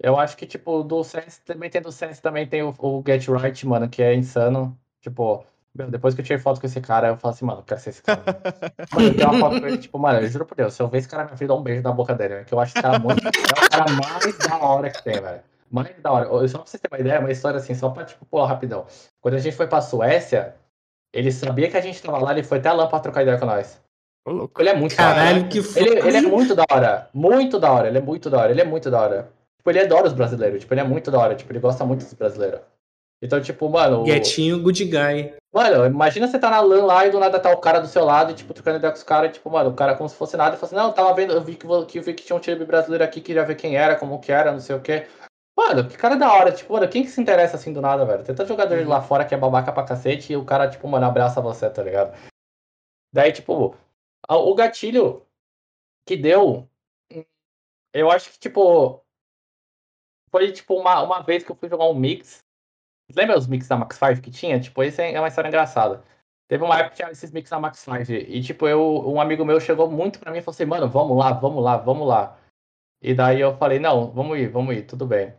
Eu acho que, tipo, do CS, também tem do CS, também tem o, o Get Right, mano, que é insano. Tipo, meu, depois que eu tirei foto com esse cara, eu falo assim, mano, eu quero ser esse cara. mano, eu tenho uma foto com ele, tipo, mano, eu juro por Deus, se eu ver esse cara na minha dá um beijo na boca dele, que eu acho esse cara muito. é o cara mais da hora que tem, velho. Mais da hora. Eu- Só pra vocês terem uma ideia, uma história assim, só pra, tipo, pô, rapidão. Quando a gente foi pra Suécia, ele sabia que a gente tava lá, ele foi até lá pra trocar ideia com nós. Ô, louco. Ele é muito da hora. Caralho, que foda. Ele, ele é muito da hora. Muito da hora. Ele é muito da hora. Ele é muito da hora. Tipo, ele adora os brasileiros. Tipo, ele é muito da hora. Tipo, ele gosta muito dos brasileiros. Então, tipo, mano. Guetinho, good guy. Mano, imagina você tá na LAN lá e do nada tá o cara do seu lado, e, tipo, trocando ideia com os caras, tipo, mano, o cara como se fosse nada, e fala assim, não, tava vendo, eu vi que, que, eu vi que tinha um time brasileiro aqui, queria ver quem era, como que era, não sei o quê. Mano, que cara da hora, tipo, mano, quem que se interessa assim do nada, velho? Tem tanto jogador lá fora que é babaca pra cacete e o cara, tipo, mano, abraça você, tá ligado? Daí, tipo, o gatilho que deu, eu acho que, tipo, foi, tipo, uma, uma vez que eu fui jogar um mix. Lembra os mix da Max 5 que tinha? Tipo, esse é uma história engraçada. Teve uma época que tinha esses mix da Max 5. E, tipo, eu, um amigo meu chegou muito pra mim e falou assim, mano, vamos lá, vamos lá, vamos lá. E daí eu falei, não, vamos ir, vamos ir, tudo bem.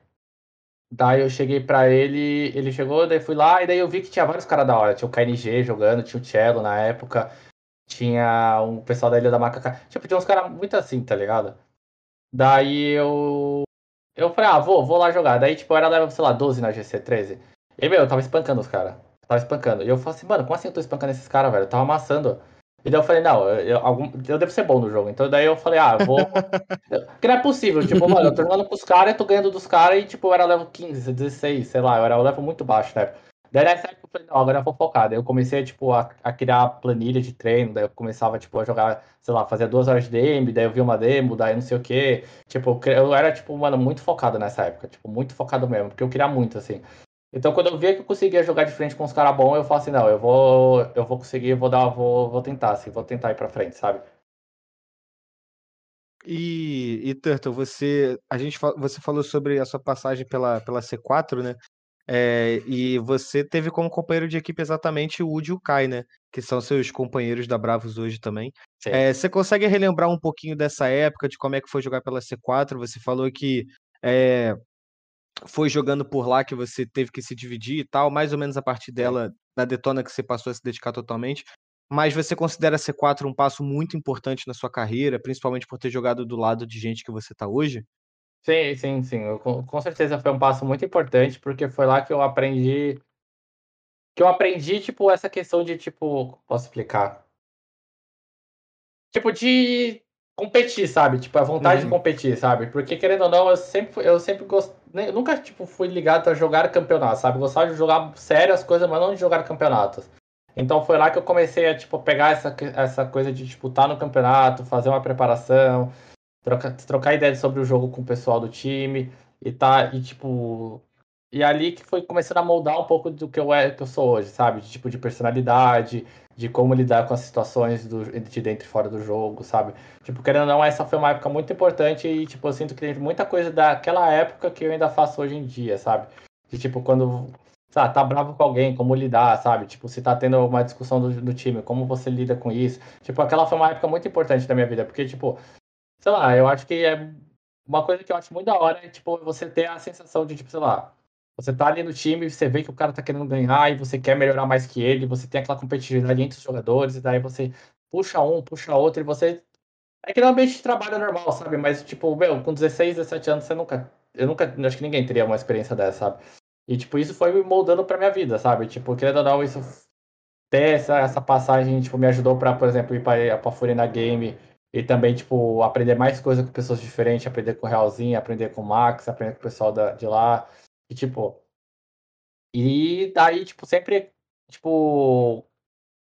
Daí eu cheguei pra ele, ele chegou, daí fui lá, e daí eu vi que tinha vários caras da hora. Tinha o KNG jogando, tinha o Cello na época, tinha um pessoal da Ilha da Macaca. Tipo, tinha uns caras muito assim, tá ligado? Daí eu. Eu falei, ah, vou, vou lá jogar. Daí, tipo, eu era level, sei lá, 12 na GC13. E, meu, eu tava espancando os caras. Tava espancando. E eu falei assim, mano, como assim eu tô espancando esses caras, velho? Eu tava amassando. E daí eu falei, não, eu, algum, eu devo ser bom no jogo. Então daí eu falei, ah, eu vou. Porque não é possível, tipo, mano, eu tô jogando com os caras, eu tô ganhando dos caras e, tipo, eu era level 15, 16, sei lá, eu era um level muito baixo, né? Daí nessa época eu falei, não, agora eu vou focar. Daí eu comecei, tipo, a, a criar planilha de treino, daí eu começava, tipo, a jogar, sei lá, fazer duas horas de demo, daí eu vi uma demo, daí não sei o quê. Tipo, eu era, tipo, mano, muito focado nessa época, tipo, muito focado mesmo, porque eu queria muito, assim. Então quando eu via que eu conseguia jogar de frente com os caras bons, eu falei assim, não, eu vou, eu vou conseguir, vou dar, vou, vou tentar, assim, vou tentar ir pra frente, sabe? E, e Turtle, você, a gente, você falou sobre a sua passagem pela, pela C4, né? É, e você teve como companheiro de equipe exatamente o Woody e o Kai, né? Que são seus companheiros da Bravos hoje também. É, você consegue relembrar um pouquinho dessa época, de como é que foi jogar pela C4? Você falou que é, foi jogando por lá que você teve que se dividir e tal, mais ou menos a partir dela, da Detona que você passou a se dedicar totalmente. Mas você considera a C4 um passo muito importante na sua carreira, principalmente por ter jogado do lado de gente que você tá hoje? Sim, sim, sim. Eu, com, com certeza foi um passo muito importante, porque foi lá que eu aprendi. Que eu aprendi, tipo, essa questão de, tipo, posso explicar? Tipo, de competir, sabe? Tipo, a vontade Uhum. de competir, sabe? Porque, querendo ou não, eu sempre, fui- eu sempre gost... nem- eu nunca, tipo, fui ligado a jogar campeonato, sabe? Eu Gostava de jogar sério as coisas, mas não de jogar campeonatos. Então foi lá que eu comecei a, tipo, pegar essa, que- essa coisa de, tipo, estar no campeonato, fazer uma preparação, trocar, trocar ideias sobre o jogo com o pessoal do time e tá, e tipo. E ali que foi começando a moldar um pouco do que eu, é, que eu sou hoje, sabe? De tipo de personalidade, de como lidar com as situações do, de dentro e fora do jogo, sabe? Tipo, querendo ou não, essa foi uma época muito importante e, tipo, eu sinto que tem muita coisa daquela época que eu ainda faço hoje em dia, sabe? De tipo, quando tá bravo com alguém, como lidar, sabe? Tipo, se tá tendo uma discussão do, do time, como você lida com isso. Tipo, aquela foi uma época muito importante da minha vida, porque, tipo, sei lá, eu acho que é uma coisa que eu acho muito da hora é, tipo, você ter a sensação de, tipo, sei lá, você tá ali no time, você vê que o cara tá querendo ganhar e você quer melhorar mais que ele, você tem aquela competitividade entre os jogadores, e daí você puxa um, puxa outro, e você. É que no ambiente de trabalho normal, sabe? Mas, tipo, meu, com 16, 17 anos, você nunca. Eu nunca. Acho que ninguém teria uma experiência dessa, sabe? E, tipo, isso foi me moldando pra minha vida, sabe? Tipo, querendo ou não, isso. Ter essa, essa passagem, tipo, me ajudou pra, por exemplo, ir pra, pra Furina Game e também, tipo, aprender mais coisa com pessoas diferentes, aprender com o Realzinho, aprender com o Max, aprender com o pessoal da, de lá. E, tipo, E daí, tipo, sempre, tipo,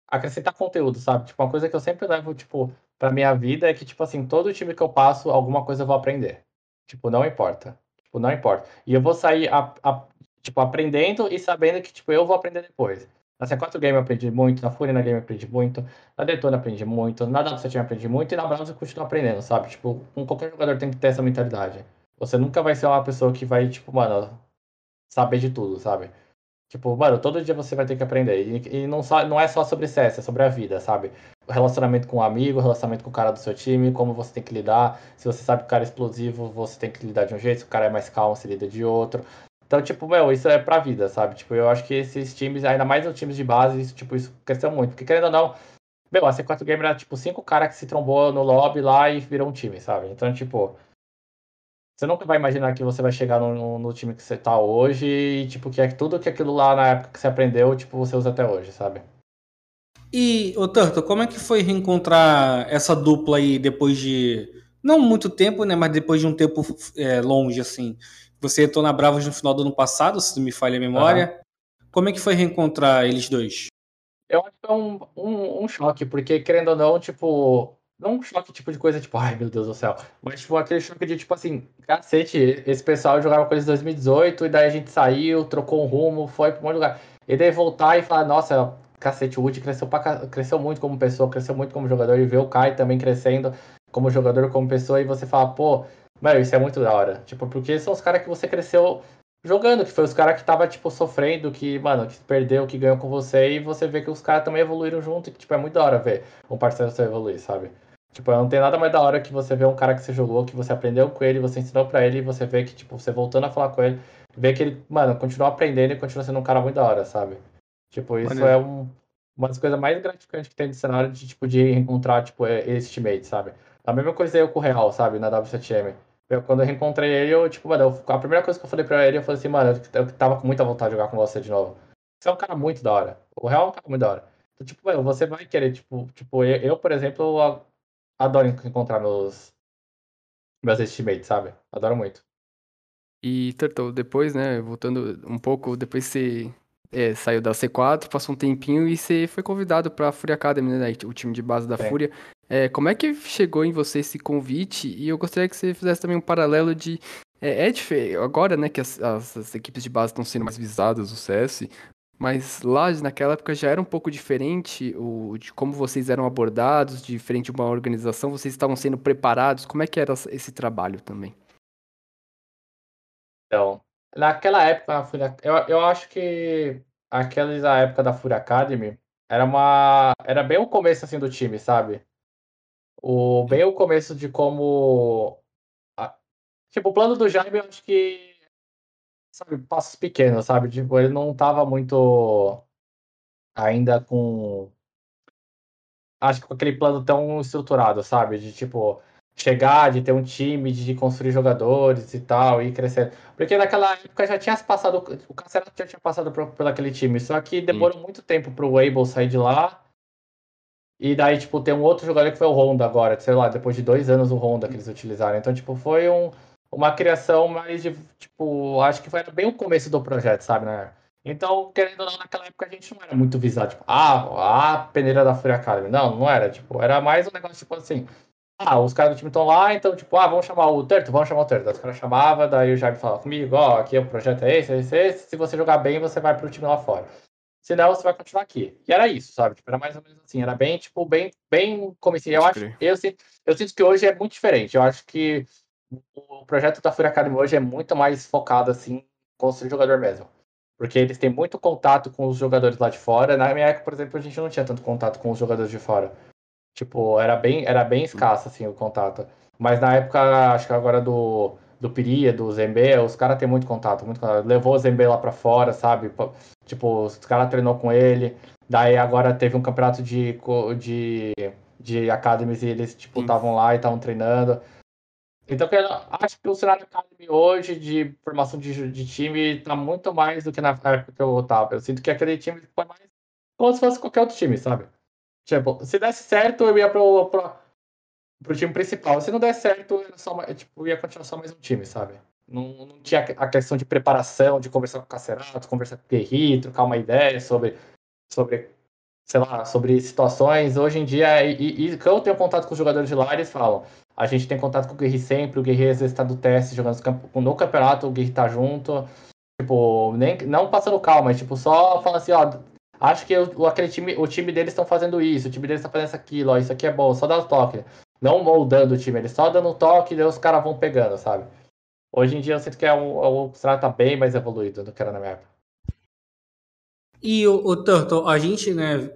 acrescentar conteúdo, sabe? Tipo, uma coisa que eu sempre levo, tipo, pra minha vida é que, tipo assim, todo time que eu passo, alguma coisa eu vou aprender. Tipo, não importa. Tipo, não importa. E eu vou sair, a, a- tipo, aprendendo e sabendo que, tipo, eu vou aprender depois. Na C4 Game eu aprendi muito, na Fúria Game eu aprendi muito, na Detona aprendi muito, na W7 eu aprendi muito e na Browser eu continuo aprendendo, sabe? Tipo, com qualquer jogador tem que ter essa mentalidade. Você nunca vai ser uma pessoa que vai, tipo, mano, saber de tudo, sabe? Tipo, mano, todo dia você vai ter que aprender. E, e não, só, não é só sobre CS, é sobre a vida, sabe? O relacionamento com o amigo, o relacionamento com o cara do seu time, como você tem que lidar. Se você sabe que o cara é explosivo, você tem que lidar de um jeito. Se o cara é mais calmo, você lida de outro. Então, tipo, meu, isso é pra vida, sabe? Tipo, eu acho que esses times, ainda mais os times de base, isso, tipo, isso cresceu muito. Porque, querendo ou não, meu, a C4 Gamer era, tipo, cinco caras que se trombou no lobby lá e virou um time, sabe? Então, tipo, você nunca vai imaginar que você vai chegar no, no time que você tá hoje e, tipo, que é tudo que aquilo lá na época que você aprendeu, tipo, você usa até hoje, sabe? E, ô Turtle, como é que foi reencontrar essa dupla aí depois de. Não muito tempo, né? Mas depois de um tempo é, longe, assim. Você entrou na Bravos no final do ano passado, se não me falha a memória. Como é que foi reencontrar eles dois? Eu acho que é um, um, um choque, porque, querendo ou não, tipo. Não um choque tipo de coisa tipo, ai meu Deus do céu. Mas tipo, aquele choque de tipo assim, cacete, esse pessoal jogava coisa de 2018, e daí a gente saiu, trocou um rumo, foi pra um monte de lugar. E daí voltar e falar, nossa, cacete, o Wood cresceu, pra, cresceu muito como pessoa, cresceu muito como jogador, e ver o Kai também crescendo como jogador, como pessoa, e você fala, pô, mano, isso é muito da hora. Tipo, porque são os caras que você cresceu jogando, que foi os caras que tava, tipo, sofrendo, que, mano, que perdeu, que ganhou com você, e você vê que os caras também evoluíram junto, e que, tipo, é muito da hora ver um parceiro seu evoluir, sabe? Tipo, não tem nada mais da hora que você ver um cara que você jogou, que você aprendeu com ele, você ensinou pra ele, e você vê que, tipo, você voltando a falar com ele, vê que ele, mano, continua aprendendo e continua sendo um cara muito da hora, sabe? Tipo, isso é um, uma das coisas mais gratificantes que tem no cenário de, tipo, de encontrar, tipo, é- esse teammate, sabe? A mesma coisa eu com o Real, sabe? Na W7M. Eu, quando eu reencontrei ele, eu, tipo, mano, eu- a primeira coisa que eu falei pra ele, eu falei assim, mano, eu, eu tava com muita vontade de jogar com você de novo. Você é um cara muito da hora. O Real é um cara muito da hora. Então, tipo, mano, você vai querer, tipo, tipo eu, eu, por exemplo, adoro encontrar meus, meus teammates, sabe? Adoro muito. E, Turtle, depois, né, voltando um pouco, depois você é, saiu da C4, passou um tempinho e você foi convidado pra Fúria Academy, né, o time de base da Sim. Fúria. É, como é que chegou em você esse convite? E eu gostaria que você fizesse também um paralelo de... É, é agora, né, que as, as- as equipes de base estão sendo mais visadas, o CS, mas lá, naquela época, já era um pouco diferente o, de como vocês eram abordados, diferente de uma organização, vocês estavam sendo preparados, como é que era esse trabalho também? Então, naquela época, eu, eu acho que aquela época da Fúria Academy era uma. Era bem o começo assim do time, sabe? O, bem o começo de como. a- tipo, o plano do Jaime, eu acho que. Sabe, passos pequenos, sabe? Tipo, ele não tava muito ainda com. Acho que com aquele plano tão estruturado, sabe? De tipo, chegar, de ter um time, de construir jogadores e tal, e ir crescendo. Porque naquela época já tinha passado. O Cancelo já tinha passado por, por aquele time. Só que demorou muito tempo pro Able sair de lá. E daí, tipo, tem um outro jogador que foi o Honda agora, sei lá, depois de dois anos o Honda que eles utilizaram. Então, tipo, foi um, uma criação mais de, tipo, acho que foi bem o começo do projeto, sabe, né? Então, querendo ou não, naquela época a gente não era muito visado, tipo, ah, a peneira da Fúria Academy. Não, não era, tipo, era mais um negócio, tipo assim, ah, os caras do time estão lá, então, tipo, ah, vamos chamar o Terto, vamos chamar o Terto. Os caras chamavam, daí o Jaime falava comigo, ó, aqui o projeto é esse, esse, esse, se você jogar bem, você vai pro time lá fora. Senão, você vai continuar aqui. E era isso, sabe? Tipo, era mais ou menos assim, era bem, tipo, bem, bem comecinho. Eu acho, eu sinto, eu sinto que hoje é muito diferente. Eu acho que o projeto da Fúria Academy hoje é muito mais focado, assim, em construir jogador mesmo. Porque eles têm muito contato com os jogadores lá de fora. Na minha época, por exemplo, a gente não tinha tanto contato com os jogadores de fora. Tipo, era bem, era bem escasso, assim, o contato. Mas na época, acho que agora do, do Piria, do Zembe, os caras têm muito contato, muito contato. Levou o Zembe lá pra fora, sabe? Tipo, os caras treinou com ele. Daí agora teve um campeonato de, de, de academies e eles, tipo, estavam lá e estavam treinando. Então, acho que o cenário Academy hoje de formação de, de time tá muito mais do que na época que eu tava. Eu sinto que aquele time foi mais como se fosse qualquer outro time, sabe? Tipo, se desse certo, eu ia pro, pro, pro time principal. Se não der certo, só, mais- tipo, ia continuar só mais um time, sabe? Não, não tinha a questão de preparação, de conversar com o Cacerato, conversar com o Guerri, trocar uma ideia sobre, sobre, sei lá, sobre situações. Hoje em dia, e, e eu tenho contato com os jogadores de lá, eles falam, a gente tem contato com o Guerri sempre, o Guerri às vezes tá do teste, jogando no campeonato, o Guerri tá junto. Tipo, nem, não passando calma, mas tipo, só falando assim, ó, acho que o, aquele time, o time deles estão fazendo isso, o time deles está fazendo aquilo, ó, isso aqui é bom, só dá o toque. Não moldando o time, eles só dando toque e daí os caras vão pegando, sabe? Hoje em dia eu sinto que é um, o Strata tá bem mais evoluído do que era na minha época. E o, o Turtle, a gente né,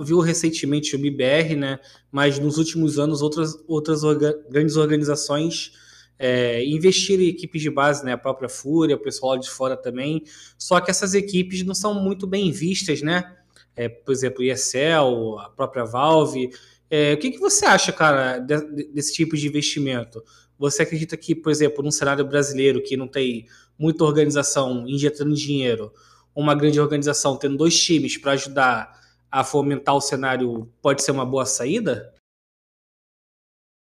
viu recentemente o MBR, né, mas nos últimos anos outras, outras orga grandes organizações é, investiram em equipes de base, né, a própria Fúria, o pessoal de fora também, só que essas equipes não são muito bem vistas, né? É, por exemplo, o ESL, a própria Valve. É, o que, que você acha, cara, de, desse tipo de investimento? Você acredita que, por exemplo, num cenário brasileiro que não tem muita organização injetando dinheiro, uma grande organização tendo dois times para ajudar a fomentar o cenário pode ser uma boa saída?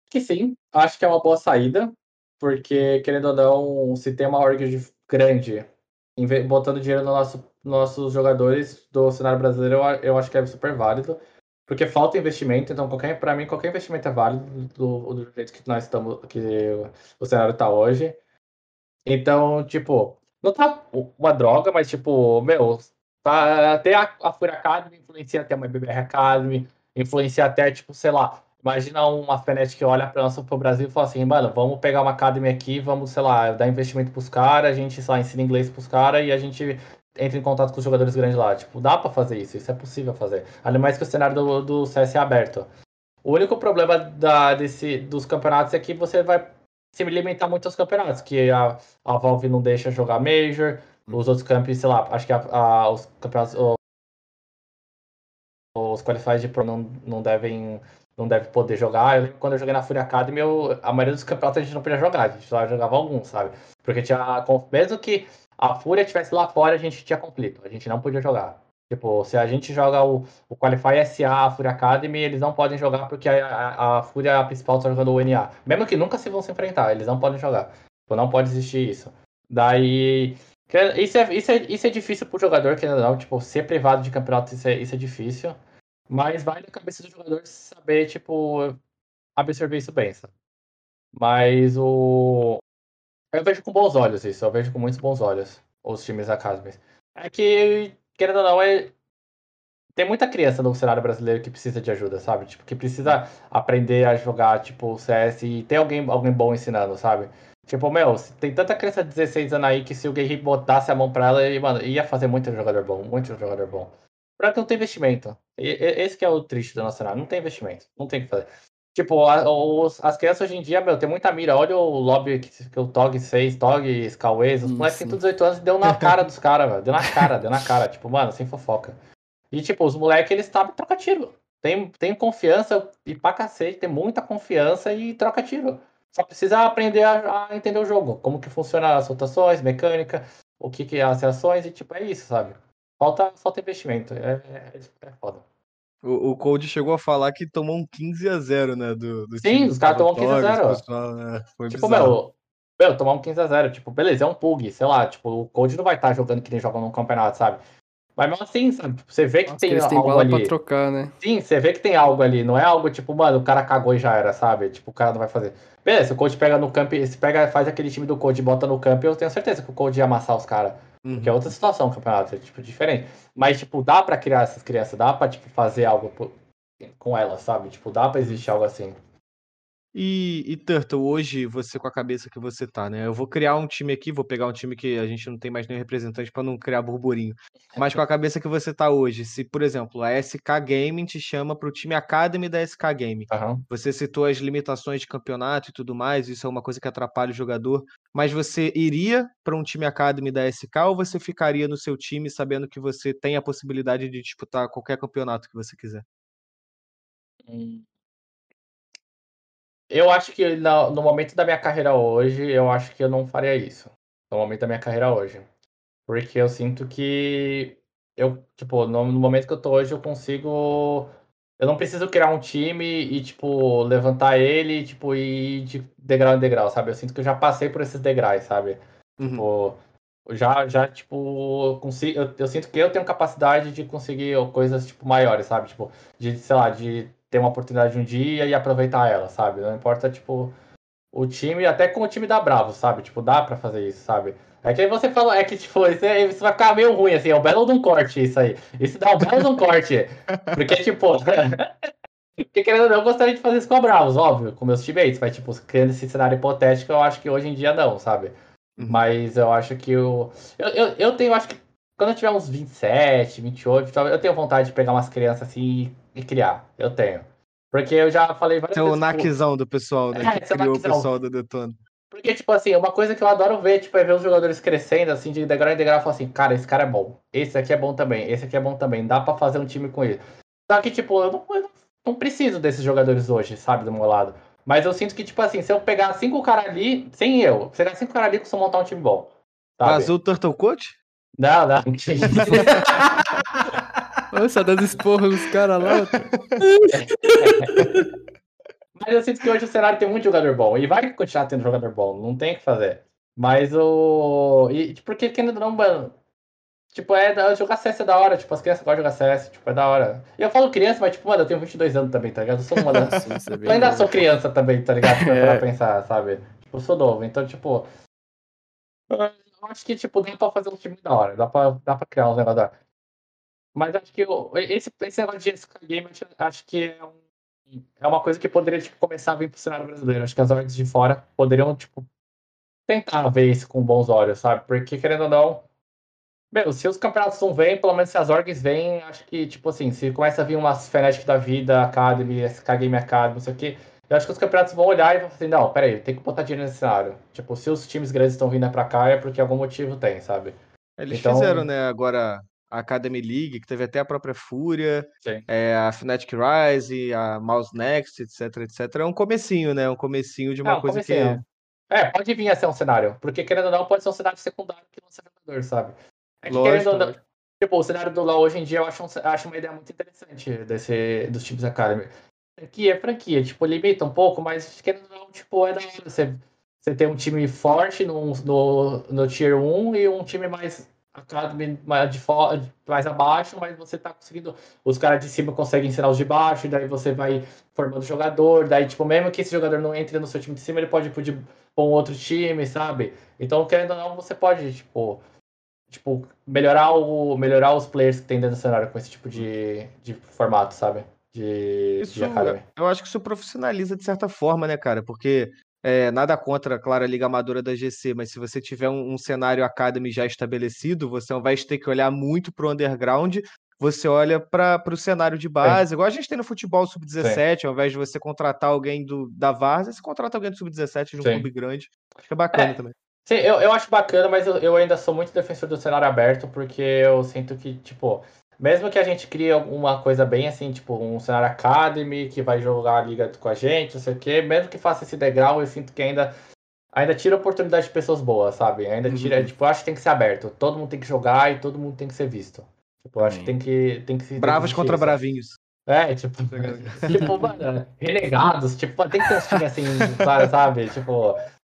Que sim, acho que é uma boa saída, porque querendo ou não, se tem uma org grande botando dinheiro no nosso, nos nossos jogadores do cenário brasileiro, eu, eu acho que é super válido, porque falta investimento, então qualquer para mim qualquer investimento é válido do, do jeito que nós estamos, que o cenário está hoje. Então, tipo, não tá uma droga, mas tipo, meu, tá, até a, a Fúria Academy influencia até uma BBR Academy, influencia até, tipo, sei lá, imagina uma Fnatic que olha para nosso pro Brasil e fala assim, mano, vamos pegar uma Academy aqui, vamos, sei lá, dar investimento pros caras, a gente, sei lá, ensina inglês pros caras e a gente entra em contato com os jogadores grandes lá. Tipo, dá para fazer isso, isso é possível fazer. Além mais que o cenário do, do CS é aberto. O único problema da, desse, dos campeonatos é que você vai se limitar muito aos campeonatos, que a, a Valve não deixa jogar Major, hum. os outros campeões, sei lá, acho que a, a, os campeonatos, os, os Qualifiers de Pro não, não devem não deve poder jogar. Eu lembro quando eu joguei na Fury Academy, eu, a maioria dos campeonatos a gente não podia jogar, a gente só jogava alguns, sabe? Porque tinha. Mesmo que a Fúria estivesse lá fora, a gente tinha conflito, a gente não podia jogar. Tipo, se a gente joga o, o Qualify SA, a Fúria Academy, eles não podem jogar porque a, a, a Fúria principal está jogando o NA. Mesmo que nunca se vão se enfrentar, eles não podem jogar. Tipo, não pode existir isso. Daí. Isso é, isso é, isso é difícil pro jogador, que não, tipo, ser privado de campeonato, isso é, isso é difícil. Mas vai na cabeça do jogador saber, tipo, absorver isso bem, sabe? Mas o. Eu vejo com bons olhos isso, eu vejo com muitos bons olhos os times Academy. É que querendo ou não, é... tem muita criança no cenário brasileiro que precisa de ajuda, sabe? Tipo, que precisa aprender a jogar, tipo, CS e ter alguém, alguém bom ensinando, sabe? Tipo, meu, tem tanta criança de 16 anos aí que se o Guerri botasse a mão pra ela, mano, ia fazer muito jogador bom, muito jogador bom. Pra que não tem investimento. E, esse que é o triste do nosso cenário, não tem investimento, não tem o que fazer. Tipo, a, os, as crianças hoje em dia, meu, tem muita mira. Olha o lobby que, que o TOG fez, TOG, Skyway, os moleques têm todos 18 anos e deu na cara dos caras, velho. Deu na cara, deu na cara. Tipo, mano, sem fofoca. E, tipo, os moleques, eles sabem trocar tiro. Tem, tem confiança e pra cacete, tem muita confiança e troca tiro. Só precisa aprender a, a entender o jogo. Como que funciona as rotações, mecânica, o que que é as reações e, tipo, é isso, sabe? Falta, falta investimento. É, é, é foda. O, o Cold chegou a falar que tomou um 15 a 0 né? Do, do Sim, os caras tomam 15 a 0 pessoal, né? Foi tipo, meu, meu, tomar um 15 a 0 tipo, beleza, é um pug, sei lá, tipo, o Cold não vai estar tá jogando que nem joga num campeonato, sabe? Mas mesmo assim, sabe? Tipo, você vê que Nossa, tem eles algo bola ali. Pra trocar, né? Sim, você vê que tem algo ali. Não é algo tipo, mano, o cara cagou e já era, sabe? Tipo, o cara não vai fazer. Beleza, o coach pega no camp, se pega, faz aquele time do coach e bota no camp, eu tenho certeza que o coach ia amassar os caras. Uhum. Porque é outra situação o campeonato, é tipo diferente. Mas, tipo, dá pra criar essas crianças, dá pra, tipo, fazer algo com elas, sabe? Tipo, dá pra existir algo assim. E, e Turtle, hoje você com a cabeça que você tá, né? Eu vou criar um time aqui, vou pegar um time que a gente não tem mais nenhum representante para não criar burburinho. Mas com a cabeça que você tá hoje, se, por exemplo, a SK Gaming te chama para o time Academy da SK Gaming. Uhum. Você citou as limitações de campeonato e tudo mais, isso é uma coisa que atrapalha o jogador. Mas você iria para um time Academy da SK ou você ficaria no seu time sabendo que você tem a possibilidade de disputar qualquer campeonato que você quiser? Hum. Eu acho que no, no momento da minha carreira hoje, eu acho que eu não faria isso. No momento da minha carreira hoje. Porque eu sinto que eu, tipo, no, no momento que eu tô hoje, eu consigo eu não preciso criar um time e, tipo, levantar ele, tipo, e ir de degrau em degrau, sabe? Eu sinto que eu já passei por esses degraus, sabe? Uhum. Tipo, eu já, já, tipo, consigo, eu, eu sinto que eu tenho capacidade de conseguir coisas, tipo, maiores, sabe? Tipo, de, sei lá, de ter uma oportunidade um dia e aproveitar ela, sabe? Não importa, tipo, o time, até com o time da Bravo, sabe? Tipo, dá pra fazer isso, sabe? É que aí você falou, é que, tipo, isso, é- isso vai ficar meio ruim, assim, é um belo de um corte isso aí. Isso dá um belo de um corte. Porque, tipo. Porque querendo ou não, eu gostaria de fazer isso com a Bravos, óbvio, com meus teammates, mas, tipo, criando esse cenário hipotético, eu acho que hoje em dia não, sabe? Uhum. Mas eu acho que o. Eu, eu, eu tenho, acho que quando eu tiver uns 27, 28, talvez- eu tenho vontade de pegar umas crianças assim e, criar. Eu tenho. Porque eu já falei várias Esse é o vezes. tipo, naquezão do pessoal, né? É, que é o criou o pessoal do Detona. Porque, tipo assim, uma coisa que eu adoro ver, tipo, é ver os jogadores crescendo, assim, de degrau em degrau, e falar assim, cara, esse cara é bom, esse aqui é bom também, esse aqui é bom também, dá pra fazer um time com ele. Só que, tipo, eu não, eu não- preciso desses jogadores hoje, sabe, do meu lado. Mas eu sinto que, tipo assim, se eu pegar cinco caras ali, sem eu, pegar cinco caras ali, eu consigo montar um time bom. Sabe? Vazou o Turtle Coach? Não, não. Só dando esporro nos caras lá. Mas eu sinto que hoje o cenário tem muito jogador bom. E vai continuar tendo jogador bom. Não tem o que fazer. Mas o. E, tipo, porque querendo ou não, mano. Tipo, é da... jogar CS é da hora. Tipo, as crianças gostam de jogar CS. Tipo, é da hora. E eu falo criança, mas, tipo, mano, eu tenho 22 anos também, tá ligado? Eu sou uma. Isso é Eu ainda sou criança também, tá ligado? Pra, É. pra pensar, sabe? Tipo, eu sou novo. Então, tipo. Eu acho que, tipo, dá pra fazer um time da hora. Dá pra, dá pra criar uns negócios da hora. Mas acho que o- esse, esse negócio de SK Game, acho que é, um- é uma coisa que poderia, tipo, começar a vir pro cenário brasileiro. Acho que as orgs de fora poderiam, tipo, tentar ver isso com bons olhos, sabe? Porque, querendo ou não. Meu, se os campeonatos não vêm, pelo menos se as orgs vêm, acho que, tipo assim, se começa a vir umas Fnatic da vida, Academy, SK Game Academy, não sei o quê, eu acho que os campeonatos vão olhar e vão falar assim, não, peraí, tem que botar dinheiro nesse cenário. Tipo, se os times grandes estão vindo pra cá, é porque algum motivo tem, sabe? Eles Então- fizeram, né, agora a Academy League, que teve até a própria Fúria, é, a Fnatic Rise, a Mouse Next, etc, etc. É um comecinho, né? Um comecinho de uma É, um coisa que. comecinho. É, pode vir a ser um cenário. Porque, querendo ou não, pode ser um cenário secundário que lança jogador, sabe? É que, Lógico, querendo ou não, tipo, o cenário do LoL hoje em dia eu acho, um- acho uma ideia muito interessante desse, dos times Academy. Franquia é franquia, tipo, limita um pouco, mas querendo não, tipo, é da hora você, você ter um time forte no, no, no Tier 1 e um time mais Academy mais, de mais abaixo, mas você tá conseguindo. Os caras de cima conseguem ensinar os de baixo, e daí você vai formando jogador, daí, tipo, mesmo que esse jogador não entre no seu time de cima, ele pode ir de- pra um outro time, sabe? Então, querendo ou não, você pode, tipo, tipo melhorar, o, melhorar os players que tem dentro do cenário com esse tipo de, de formato, sabe? De, Isso, de eu acho que isso profissionaliza de certa forma, né, cara? Porque é, nada contra, claro, a Liga Amadora da GC, mas se você tiver um, um cenário Academy já estabelecido, você ao invés de ter que olhar muito pro underground, você olha para o cenário de base, igual a gente tem no futebol sub-17, ao invés de você contratar alguém do, da Várzea, você contrata alguém do sub-17 de um Sim. clube grande. Acho que é bacana É. também. Sim, eu, eu acho bacana, mas eu, eu ainda sou muito defensor do cenário aberto, porque eu sinto que, tipo, mesmo que a gente crie alguma coisa bem assim, tipo, um cenário Academy que vai jogar a liga com a gente, não sei o quê, mesmo que faça esse degrau, eu sinto que ainda, ainda tira oportunidade de pessoas boas, sabe? Ainda tira, Uhum. tipo, eu acho que tem que ser aberto. Todo mundo tem que jogar e todo mundo tem que ser visto. Tipo, eu acho que tem que, tem que se. Bravos contra isso. bravinhos. É, tipo, tipo, mano, renegados, tipo, tem que ter uns times assim, claro, sabe? Tipo,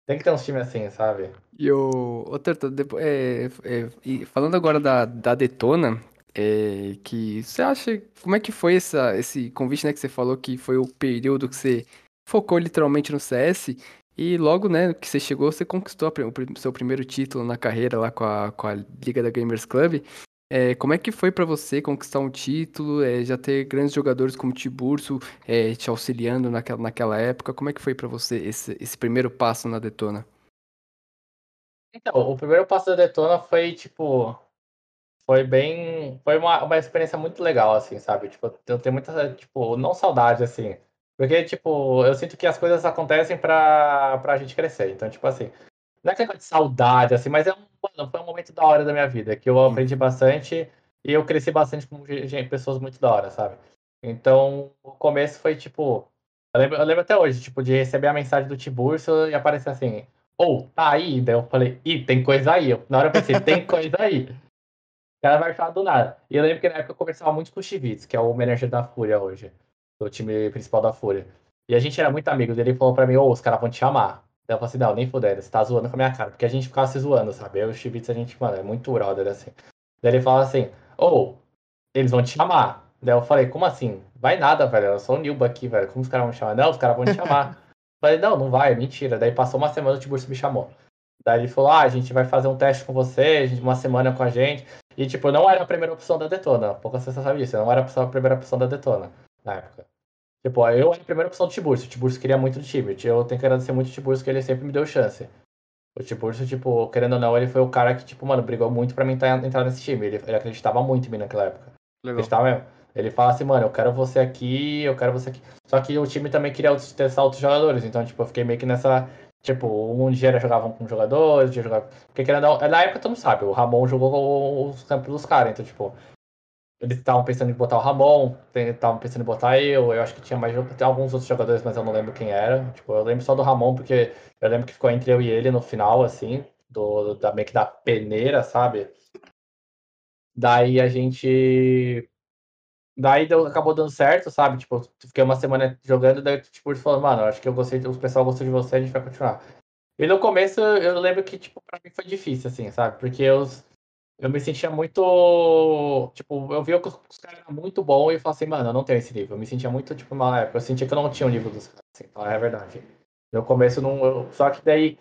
tem que ter uns times assim, sabe? E o. Ô, Terto, depois, é, é, falando agora da, da Detona, é, que você acha. Como é que foi essa, esse convite, né? Que você falou que foi o período que você focou literalmente no CS. E logo, né, que você chegou, você conquistou o seu primeiro título na carreira lá com a, com a Liga da Gamers Club. É, como é que foi pra você conquistar um título, é, já ter grandes jogadores como Tiburcio é, te auxiliando naquela, naquela época? Como é que foi pra você esse, esse primeiro passo na Detona? Então, o primeiro passo da Detona foi, tipo, foi bem, foi uma, uma experiência muito legal, assim, sabe? Tipo, eu tenho muita, tipo, não saudade, assim, porque, tipo, eu sinto que as coisas acontecem pra, pra gente crescer, então, tipo, assim, não é negócio de saudade, assim, mas é um, mano, foi um momento da hora da minha vida, que eu aprendi bastante e eu cresci bastante com ge- gente, pessoas muito da hora, sabe? Então, o começo foi, tipo, eu lembro, eu lembro até hoje, tipo, de receber a mensagem do Tiburcio e aparecer assim, ou, tá aí? Daí eu falei, ih, tem coisa aí. Na hora eu pensei, tem coisa aí. O cara vai falar do nada. E eu lembro que na época eu conversava muito com o Chivitz, que é o manager da Fúria hoje. do time principal da Fúria. E a gente era muito amigo dele, ele falou pra mim, ô, os caras vão te chamar. Daí eu falei assim, não, nem fudendo, você tá zoando com a minha cara. Porque a gente ficava se zoando, sabe? Eu e o Chibitz, a gente, mano, é muito brother, assim. Daí ele fala assim, ô, eles vão te chamar. Daí eu falei, como assim? Vai nada, velho, eu sou o Nilba aqui, velho, como os caras vão me chamar? Não, os caras vão te chamar. falei, não, não vai, é mentira. Daí passou uma semana, o Tiburcio me chamou. Daí ele falou, ah, a gente vai fazer um teste com você, uma semana com a gente. E, tipo, eu não era a primeira opção da Detona. Poucas pessoas sabem disso. Não era a primeira opção da Detona na época. Tipo, eu era a primeira opção do Tiburcio. O Tiburcio queria muito do time. Eu tenho que agradecer muito o Tiburcio, que ele sempre me deu chance. O Tiburcio, tipo, querendo ou não, ele foi o cara que, tipo, mano, brigou muito pra mim entrar, entrar nesse time. Ele, ele acreditava muito em mim naquela época. Legal. Acreditava mesmo. Ele fala assim, mano, eu quero você aqui, eu quero você aqui. Só que o time também queria testar outros jogadores. Então, tipo, eu fiquei meio que nessa. Tipo, um dia jogavam com jogadores, um dia jogavam. Porque na época tu não sabe, o Ramon jogou os campos dos caras, então, tipo, eles estavam pensando em botar o Ramon, estavam pensando em botar eu, eu acho que tinha mais alguns outros jogadores, mas eu não lembro quem era. Tipo, eu lembro só do Ramon, porque eu lembro que ficou entre eu e ele no final, assim, do, da, meio que da peneira, sabe? Daí a gente. Daí deu, acabou dando certo, sabe? Tipo, fiquei uma semana jogando, daí tipo, falou, mano, acho que eu gostei, o pessoal gostou de você, a gente vai continuar. E no começo eu lembro que, tipo, pra mim foi difícil, assim, sabe? Porque eu, eu me sentia muito. Tipo, eu via que os caras eram muito bons e eu falava assim, mano, eu não tenho esse nível. Eu me sentia muito, tipo, uma época. Eu sentia que eu não tinha o nível dos caras, assim, então é verdade. No começo não. Eu, só que daí,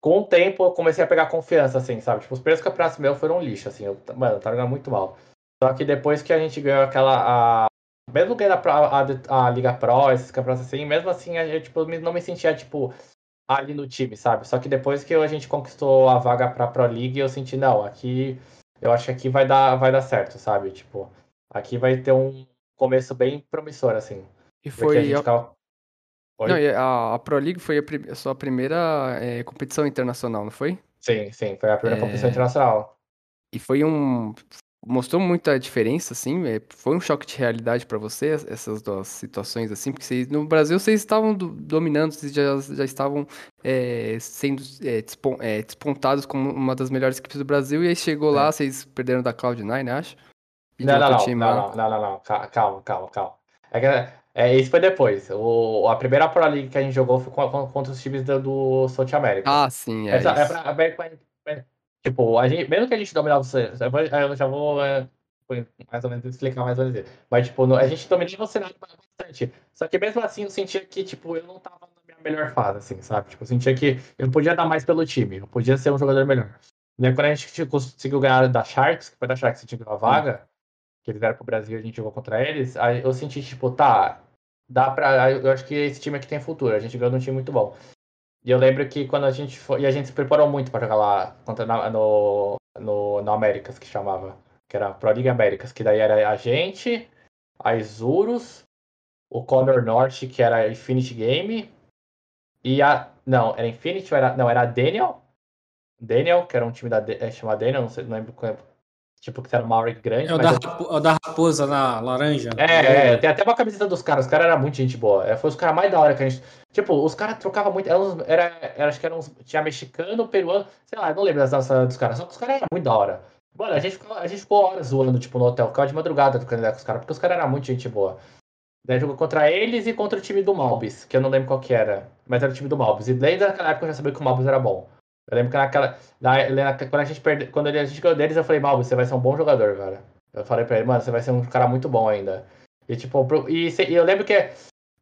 com o tempo, eu comecei a pegar confiança, assim, sabe? Tipo, os primeiros campeonatos meus foram um lixo, assim. Eu, mano, eu tava jogando muito mal. Só que depois que a gente ganhou aquela. A, mesmo ganhando a, a, a, Liga Pro, esses campeonatos assim, mesmo assim, eu tipo, não me sentia, tipo, ali no time, sabe? Só que depois que a gente conquistou a vaga pra Pro League, eu senti, não, aqui. Eu acho que aqui vai dar, vai dar certo, sabe? Tipo, aqui vai ter um começo bem promissor, assim. E foi. A, gente não, a, a, Pro League foi a, a sua primeira é, competição internacional, não foi? Sim, sim, foi a primeira é... competição internacional. E foi um mostrou muita diferença, assim? É, foi um choque de realidade para você, essas duas situações, assim? Porque vocês, no Brasil vocês estavam do, dominando, vocês já, já estavam é, sendo é, despon, é, despontados como uma das melhores equipes do Brasil, e aí chegou lá, é. vocês perderam da Cloud9, acho? Não não não, não, não, não, não, não, calma, calma, calma. É que, é, isso foi depois. O, a primeira Pro League que a gente jogou foi contra os times do, do South America. Ah, sim, é Essa, isso. É pra, é, Tipo, a gente, mesmo que a gente dominava você, eu já vou é, mais ou menos explicar mais ou menos. Mas, tipo, a gente dominava o cenário bastante. Só que mesmo assim eu sentia que, tipo, eu não tava na minha melhor fase, assim, sabe? Tipo, eu sentia que eu podia dar mais pelo time, eu podia ser um jogador melhor. Aí, quando a gente conseguiu ganhar da Sharks, que foi da Sharks que tinha uma vaga, que eles vieram pro Brasil e a gente jogou contra eles, aí eu senti, tipo, tá, dá pra. Eu acho que esse time aqui tem futuro, a gente ganhou um time muito bom. E eu lembro que quando a gente foi. E a gente se preparou muito para jogar lá contra, no, no, no Américas, que chamava. Que era Pro League Américas, que daí era a gente, a Isurus, o Conor Norte, que era Infinity Game, e a. Não, era Infinity era. Não, era a Daniel. Daniel, que era um time da, é, chamado Daniel, não, sei, não lembro é Tipo, que era uma Maori grande. É o, da, eu... é o da raposa na laranja. É, é, tem até uma camiseta dos caras. Os caras eram muito gente boa. É, foi os caras mais da hora que a gente. Tipo, os caras trocavam muito. Era, era, era, acho que eram. Tinha mexicano, peruano. Sei lá, não lembro das danças dos caras. Só que os caras eram muito da hora. Mano, a gente, ficou, a gente ficou horas zoando, tipo, no hotel. Ficava de madrugada trocando ideia com os caras. Porque os caras eram muito gente boa. Daí jogou contra eles e contra o time do Malbis, que eu não lembro qual que era. Mas era o time do Malbis. E desde aquela época eu já sabia que o Malbis era bom. Eu lembro que naquela. Na, quando a gente perde, quando a gente ganhou deles, eu falei, Mal, você vai ser um bom jogador, velho. Eu falei pra ele, mano, você vai ser um cara muito bom ainda. E tipo, e, e, eu lembro que.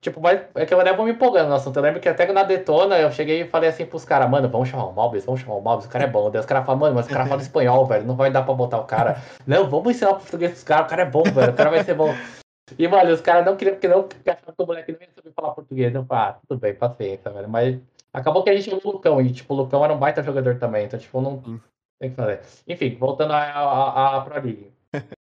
Tipo, mas é que eu levo me empolgando no assunto. Eu lembro que até na Detona eu cheguei e falei assim pros caras, mano, vamos chamar o Malbis, vamos chamar o Malbis, o cara é bom. Daí os caras falam, mano, mas o cara fala espanhol, velho, não vai dar pra botar o cara. Não, vamos ensinar o português pros caras, o cara é bom, velho, o cara vai ser bom. E, mano, os caras não queriam, porque não achavam que o moleque não ia saber falar português. Eu falei, ah, tudo bem, paciência, velho. Mas Acabou que a gente jogou o Lucão, e tipo, o Lucão era um baita jogador também, então tipo, não tem que fazer. Enfim, voltando à, Pro League.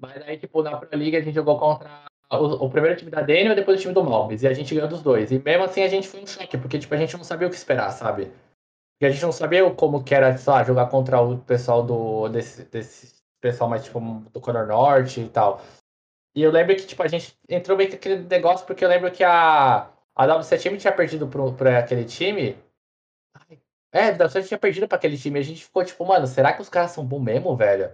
Mas aí, tipo, na Pro League a gente jogou contra o, o primeiro time da Daniel e depois o time do Malbis, e a gente ganhou dos dois. E mesmo assim a gente foi um choque, porque tipo, a gente não sabia o que esperar, sabe? Porque a gente não sabia como que era, sei lá, jogar contra o pessoal do. desse, desse pessoal mais tipo do Conor Norte e tal. E eu lembro que, tipo, a gente entrou meio que aquele negócio, porque eu lembro que a a WC Time tinha perdido para aquele time. É, a WC tinha perdido para aquele time. A gente ficou tipo, mano, será que os caras são bons mesmo, velho?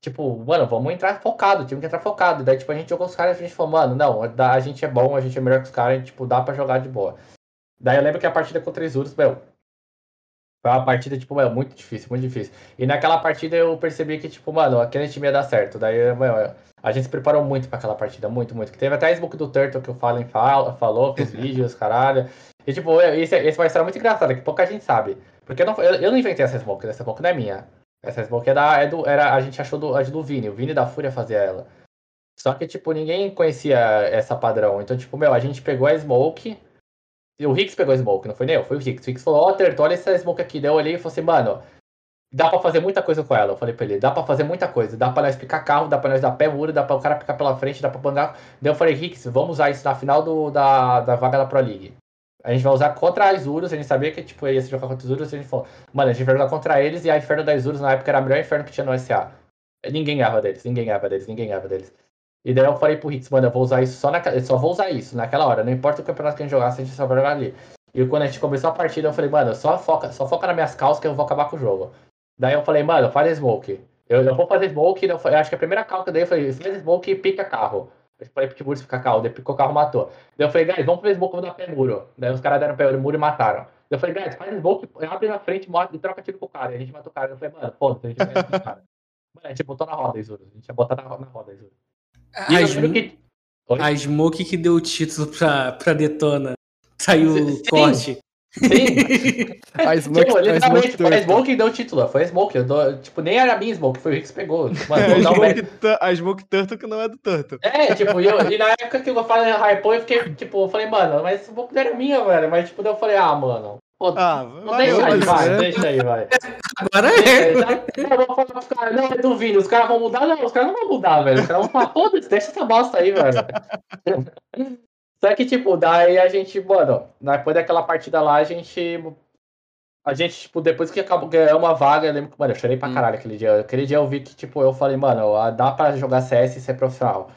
Tipo, mano, vamos entrar focado, time que entrar focado. Daí, tipo, a gente jogou os caras e a gente falou, mano, não, a gente é bom, a gente é melhor que os caras, tipo, dá pra jogar de boa. Daí eu lembro que a partida contra os Isurus, meu, foi uma partida, tipo, meu, muito difícil, muito difícil. E naquela partida eu percebi que, tipo, mano, aquele time ia dar certo. Daí, meu, a gente se preparou muito pra aquela partida, muito, muito. Que teve até a smoke do Turtle que o Fallen fala, falou, fez vídeos, caralho. E, tipo, esse, esse é uma história muito engraçada, que pouca gente sabe. Porque eu não, eu, eu não inventei essa smoke, essa smoke não é minha. Essa smoke é da, é do, era, a gente achou do, a do Vini, o Vini da Fúria fazia ela. Só que, tipo, ninguém conhecia essa padrão. Então, tipo, meu, a gente pegou a smoke. O Hicks pegou a smoke, não foi nem eu, foi o Hicks. O Hicks falou, ó, Turtle, olha essa smoke aqui. Daí eu olhei e falei assim, mano, dá pra fazer muita coisa com ela. Eu falei pra ele, dá pra fazer muita coisa. Dá pra nós picar carro, dá pra nós dar pé muro, dá pra o cara picar pela frente, dá pra mandar. Daí eu falei, Hicks, vamos usar isso na final do, da, da vaga da Pro League. A gente vai usar contra as Urus, a gente sabia que tipo, ia se jogar contra os Urus, a gente falou, mano, a gente vai jogar contra eles e a Inferno das Urus na época era a melhor Inferno que tinha no SA. Ninguém ganhava deles, ninguém ganhava deles, ninguém ganhava deles. E daí eu falei pro Hicks, mano, eu vou usar isso só naquela. Só vou usar isso naquela hora. Não importa o campeonato que a gente jogasse, a gente só vai jogar ali. E quando a gente começou a partida, eu falei, mano, só foca, só foca nas minhas calças que eu vou acabar com o jogo. Daí eu falei, mano, faz smoke. Eu, eu vou fazer smoke, eu, acho que a primeira cal que eu falei, faz smoke e pica carro. Eu falei pro Tiburcio picar carro, daí picou o carro matou. Daí eu falei, guys, vamos fazer smoke, vou dar pé muro. Daí os caras deram pé muro e mataram. Daí eu falei, guys, faz smoke, abre na frente mata, e troca tiro pro cara. E a gente matou o cara. Eu falei, mano, foda-se, a gente vai cara. Mano, a gente botou na roda, Isurus. A gente ia botar na, na roda, Isurus. A, que... Smoke que deu o título pra, pra Detona. Saiu o corte. Sim, A Smoke, tipo, a literalmente, Smoke foi a. Smoke que deu o título. Foi a Smoke. Eu dou- tipo, nem era a minha Smoke, foi o Rick que pegou. Mano, a, vou dar um Smoke Tu- a Smoke Turtle que não é do Turtle. É, tipo, e, eu, e na época que eu falei hypou, eu fiquei, tipo, eu falei, mano, mas esse book não era minha, velho. Mas, tipo, daí eu falei, ah, mano. Pô, Ah, não deixa aí, mas vai, é. deixa aí, vai. Agora é. tá? Eu vou falar pros caras, não, é do Vini, os caras vão mudar, não, os caras não vão mudar, velho. Os caras vão falar, foda-se, deixa essa bosta aí, velho. Só que, tipo, daí a gente, mano, depois daquela partida lá, a gente. A gente, tipo, depois que acabou ganhou uma vaga, eu lembro que, mano, eu chorei pra Hum. caralho aquele dia. Aquele dia eu vi que, tipo, eu falei, mano, dá pra jogar CS e ser profissional.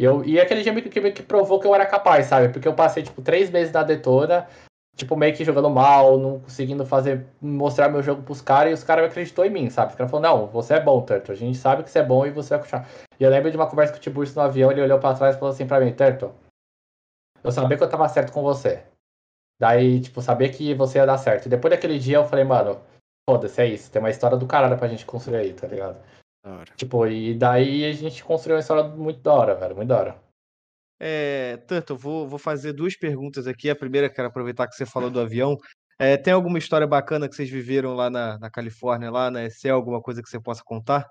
E, eu, e aquele dia meio que, meio que provou que eu era capaz, sabe? Porque eu passei, tipo, três meses na Detona, tipo, meio que jogando mal, não conseguindo fazer, mostrar meu jogo pros caras, e os caras acreditou em mim, sabe? Os caras falaram, não, você é bom, Turtle, a gente sabe que você é bom e você vai continuar. E eu lembro de uma conversa com o Tiburcio no avião, ele olhou pra trás e falou assim pra mim, Turtle, eu sabia que eu tava certo com você. Daí, tipo, sabia que você ia dar certo. E depois daquele dia eu falei, mano, foda-se, é isso, tem uma história do caralho pra gente construir aí, tá ligado? Tipo, e daí a gente construiu uma história muito da hora, velho, muito da hora. É, Turtle, vou, vou fazer duas perguntas aqui. A primeira, quero aproveitar que você falou do avião. É, tem alguma história bacana que vocês viveram lá na, na Califórnia, lá na ECL, alguma coisa que você possa contar?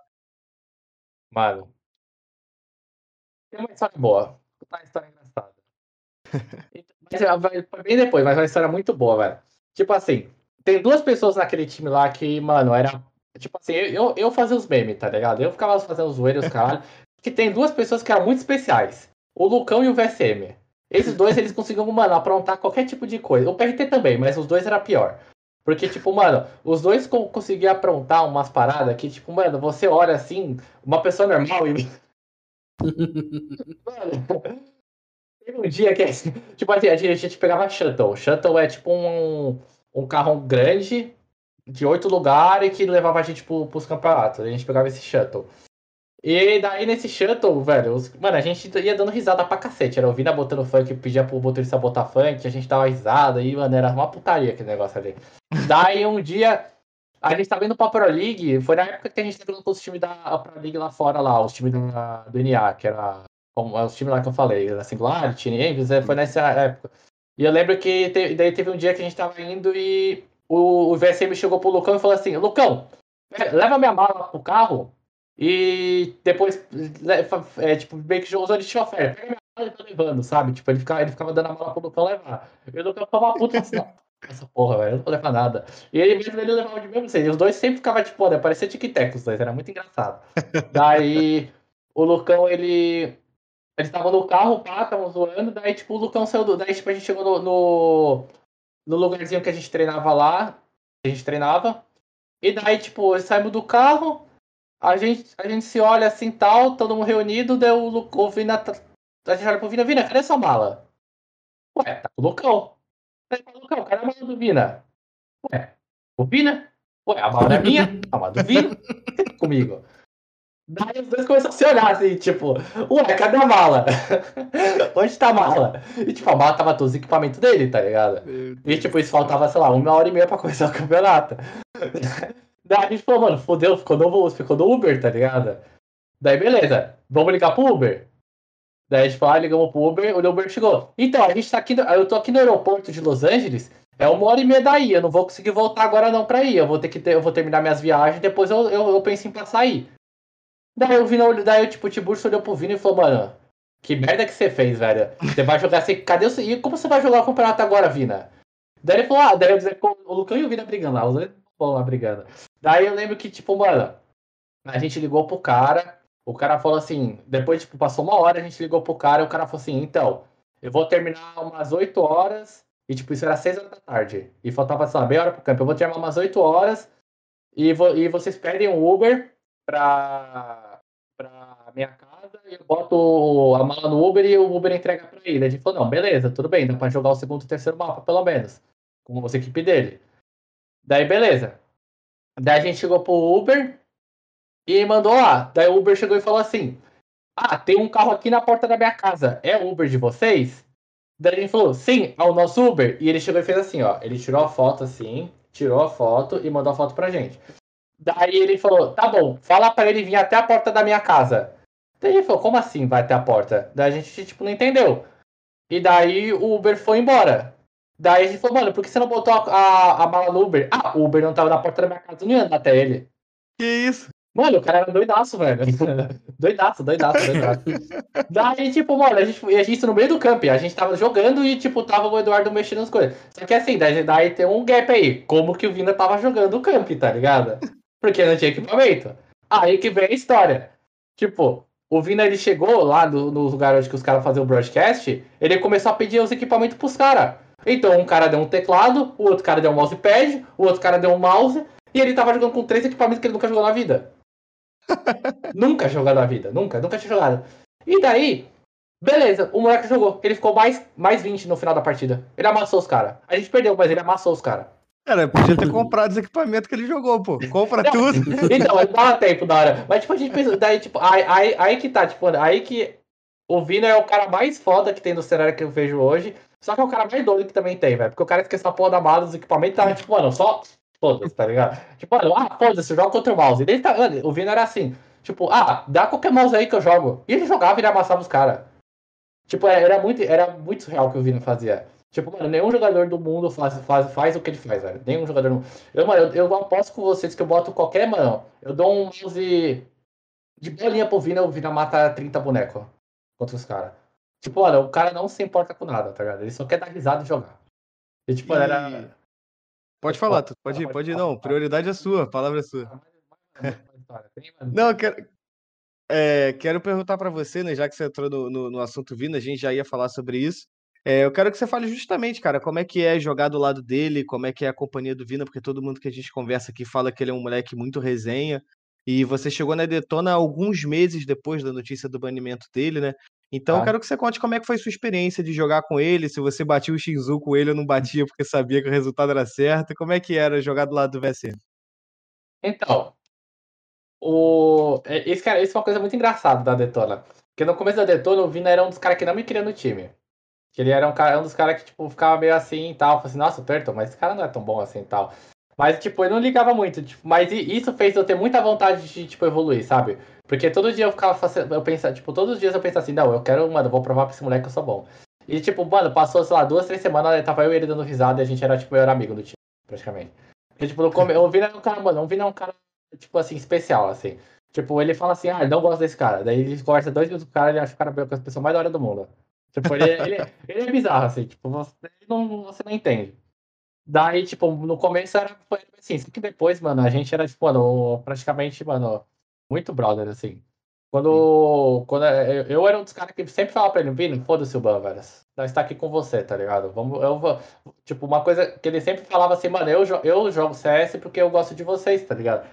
Mano. Tem uma história boa. Vou contar uma história. mas é, vai- foi bem depois, mas é uma história muito boa, velho. Tipo assim, tem duas pessoas naquele time lá que, mano, era. Tipo assim, eu, eu fazia os memes, tá ligado? Eu ficava fazendo os zoeiros, caralho. que tem duas pessoas que eram muito especiais. O Lucão e o VSM. Esses dois, eles conseguiam, mano, aprontar qualquer tipo de coisa. O PRT também, mas os dois era pior. Porque, tipo, mano, os dois co- conseguiam aprontar umas paradas que, tipo, mano, você olha assim, uma pessoa normal e. Mano, teve um dia que, tipo assim, a gente, a gente pegava shuttle. Shuttle é tipo um, um carro grande, de oito lugares, que levava a gente pro, pros campeonatos. A gente pegava esse shuttle. E daí nesse shuttle, velho, os- mano, a gente ia dando risada pra cacete. Era ouvindo a botando funk, pedia pro motorista botar funk, a gente dava risada e, mano, era uma putaria aquele negócio ali. Daí um dia, a gente tava indo pra Pro League, foi na época que a gente tava jogando com os times da Pro League lá fora, lá, os times da, do NA, que era como, os times lá que eu falei, da Singularity, é, foi nessa época. E eu lembro que te- daí teve um dia que a gente tava indo e o, o VSM chegou pro Lucão e falou assim, Lucão, é, leva minha mala pro carro e depois, é, tipo, meio que usou de chofer, pega minha mala e tá levando, sabe? Tipo, ele ficava, ele ficava dando a mala pro Lucão levar. E o Lucão ficava uma puta assim, essa porra, velho, eu não vou levar nada. E ele mesmo ele levava de mesmo e os dois sempre ficavam, tipo, né, parecia tic-tac os dois, era muito engraçado. Daí, o Lucão, ele... Eles estavam no carro, pá, estavam zoando, daí, tipo, o Lucão saiu do... Daí, tipo, a gente chegou no, no, no lugarzinho que a gente treinava lá, a gente treinava, e daí, tipo, saímos do carro, a gente, a gente se olha assim, tal, todo mundo reunido, daí o, o Vina... tá- A gente olha pro Vina, Vina, cadê sua mala? Ué, tá com o Lucão. Aí fala, Lucão, cadê a mala do Vina? Ué, o Vina? Ué, a mala é minha? A mala do Vina? Comigo. Daí os dois começaram a se olhar assim, tipo, ué, cadê a mala? Onde tá a mala? E tipo, a mala tava todos os equipamentos dele, tá ligado? E tipo, isso faltava, sei lá, uma hora e meia pra começar o campeonato. Daí a gente falou, mano, fodeu, ficou no, ficou no Uber, tá ligado? Daí beleza, vamos ligar pro Uber. Daí a gente falou, ah, ligamos pro Uber, o Uber chegou. Então, a gente tá aqui, no- eu tô aqui no aeroporto de Los Angeles, é uma hora e meia daí, eu não vou conseguir voltar agora não pra ir, eu vou ter que ter, eu vou terminar minhas viagens, depois eu, eu, eu penso em passar aí. Daí o Vina, olhou- daí tipo, o Tiburcio olhou pro Vina e falou, mano, que merda que você fez, velho. Você vai jogar assim, cadê o... E como você vai jogar o campeonato agora, Vina? Daí ele falou, ah, daí o Lucão e o Vina brigando lá, os dois vão lá brigando. Daí eu lembro que, tipo, mano, a gente ligou pro cara, o cara falou assim, depois, tipo, passou uma hora, a gente ligou pro cara e o cara falou assim, então, eu vou terminar umas 8 horas, e tipo, isso era 6 horas da tarde, e faltava, sei lá, meia hora pro campo, eu vou terminar umas 8 horas, e, vo- e vocês pedem um Uber pra minha casa, eu boto a mala no Uber e o Uber entrega pra ele. A gente falou, não, beleza, tudo bem, dá pra jogar o segundo e terceiro mapa, pelo menos, com a equipe dele. Daí, beleza. Daí a gente chegou pro Uber, e mandou lá. Daí o Uber chegou e falou assim: Ah, tem um carro aqui na porta da minha casa. É o Uber de vocês? Daí a gente falou: Sim, é o nosso Uber. E ele chegou e fez assim: Ó, ele tirou a foto assim, tirou a foto e mandou a foto pra gente. Daí ele falou: Tá bom, fala pra ele vir até a porta da minha casa. Daí gente falou: Como assim vai até a porta? Daí a gente, tipo, não entendeu. E daí o Uber foi embora. Daí a gente falou: Mano, por que você não botou a, a, a mala no Uber? Ah, o Uber não tava na porta da minha casa, não ia andar até ele. Que isso? Mano, o cara era doidaço, velho. doidaço, doidaço, doidaço. Daí, tipo, mano, a gente, a gente no meio do camp, a gente tava jogando e, tipo, tava o Eduardo mexendo nas coisas. Só que assim, daí, daí tem um gap aí. Como que o Vina tava jogando o camp, tá ligado? Porque não tinha equipamento. Aí que vem a história. Tipo, o Vina ele chegou lá no, no lugar onde que os caras faziam o broadcast, ele começou a pedir os equipamentos pros caras. Então, um cara deu um teclado, o outro cara deu um mousepad, o outro cara deu um mouse, e ele tava jogando com três equipamentos que ele nunca jogou na vida. nunca jogou na vida, nunca, nunca tinha jogado. E daí, beleza, o moleque jogou. Ele ficou mais, mais 20 no final da partida. Ele amassou os caras. A gente perdeu, mas ele amassou os caras. Cara, podia ter comprado os equipamentos que ele jogou, pô. Compra tudo. Então, não dava tempo da hora. Mas, tipo, a gente pensa, daí, tipo, aí, aí, aí que tá, tipo, aí que o Vina é o cara mais foda que tem no cenário que eu vejo hoje. Só que é o cara mais doido que também tem, velho. Porque o cara esqueceu a porra da mala dos equipamentos tava, tipo, mano, só. Foda-se, tá ligado? Tipo, mano, ah, foda-se, joga contra o mouse. E ele tá, mano, o Vina era assim, tipo, ah, dá qualquer mouse aí que eu jogo. E ele jogava e ele amassava os caras. Tipo, era muito, era muito surreal o que o Vina fazia. Tipo, mano, nenhum jogador do mundo faz, faz, faz o que ele faz, velho. Nenhum jogador do mundo. Eu, mano, eu, eu aposto com vocês que eu boto qualquer, mano. Eu dou um mouse de bolinha pro Vina, o Vina mata 30 bonecos contra os caras. Tipo, olha, o cara não se importa com nada, tá ligado? Ele só quer dar risada e jogar. E, tipo, E- era. Pode falar, tu pode ir, pode ir, não. Prioridade é sua, a palavra é sua. Não, eu quero, é, quero perguntar pra você, né, já que você entrou no, no, no assunto Vina, a gente já ia falar sobre isso. É, eu quero que você fale justamente, cara, como é que é jogar do lado dele, como é que é a companhia do Vina, porque todo mundo que a gente conversa aqui fala que ele é um moleque muito resenha. E você chegou na Detona alguns meses depois da notícia do banimento dele, né? Então eu Ah. quero que você conte como é que foi sua experiência de jogar com ele, se você batia o Shinzu com ele ou não batia porque sabia que o resultado era certo, como é que era jogar do lado do VSM. Então, o... é, esse, cara, isso é uma coisa muito engraçada da Detona. Porque no começo da Detona, o Vina era um dos caras que não me queria no time. Que ele era um, cara, um dos caras que, tipo, ficava meio assim e tal. Falei assim, nossa, o Turtle, mas esse cara não é tão bom assim e tal. Mas, tipo, eu não ligava muito. Tipo, mas isso fez eu ter muita vontade de, tipo, evoluir, sabe? Porque todo dia eu ficava fazendo. Eu pensava, tipo, todos os dias eu pensava assim, não, eu quero, mano, eu vou provar pra esse moleque que eu sou bom. E, tipo, mano, passou, sei lá, duas, três semanas, tava eu e ele dando risada e a gente era, tipo, melhor amigo do time, praticamente. Porque, tipo, no come... o Vina é um cara, mano, o Vina é um cara, tipo, assim, especial, assim. Tipo, ele fala assim, ah, não gosta desse cara. Daí ele conversa dois minutos com o cara, ele acha o cara a pessoa mais da hora do mundo. Tipo, ele, ele, ele é bizarro, assim, tipo, você não, você não entende. Daí, tipo, no começo era foi assim, só que depois, mano, a gente era, tipo, mano, praticamente, mano, muito brother, assim. Quando, quando eu, eu era um dos caras que sempre falava pra ele, Vini, foda-se o Ban, velho. Nós tá aqui com você, tá ligado? Vamos, eu vou. Tipo, uma coisa que ele sempre falava assim, mano, eu, eu jogo CS porque eu gosto de vocês, tá ligado?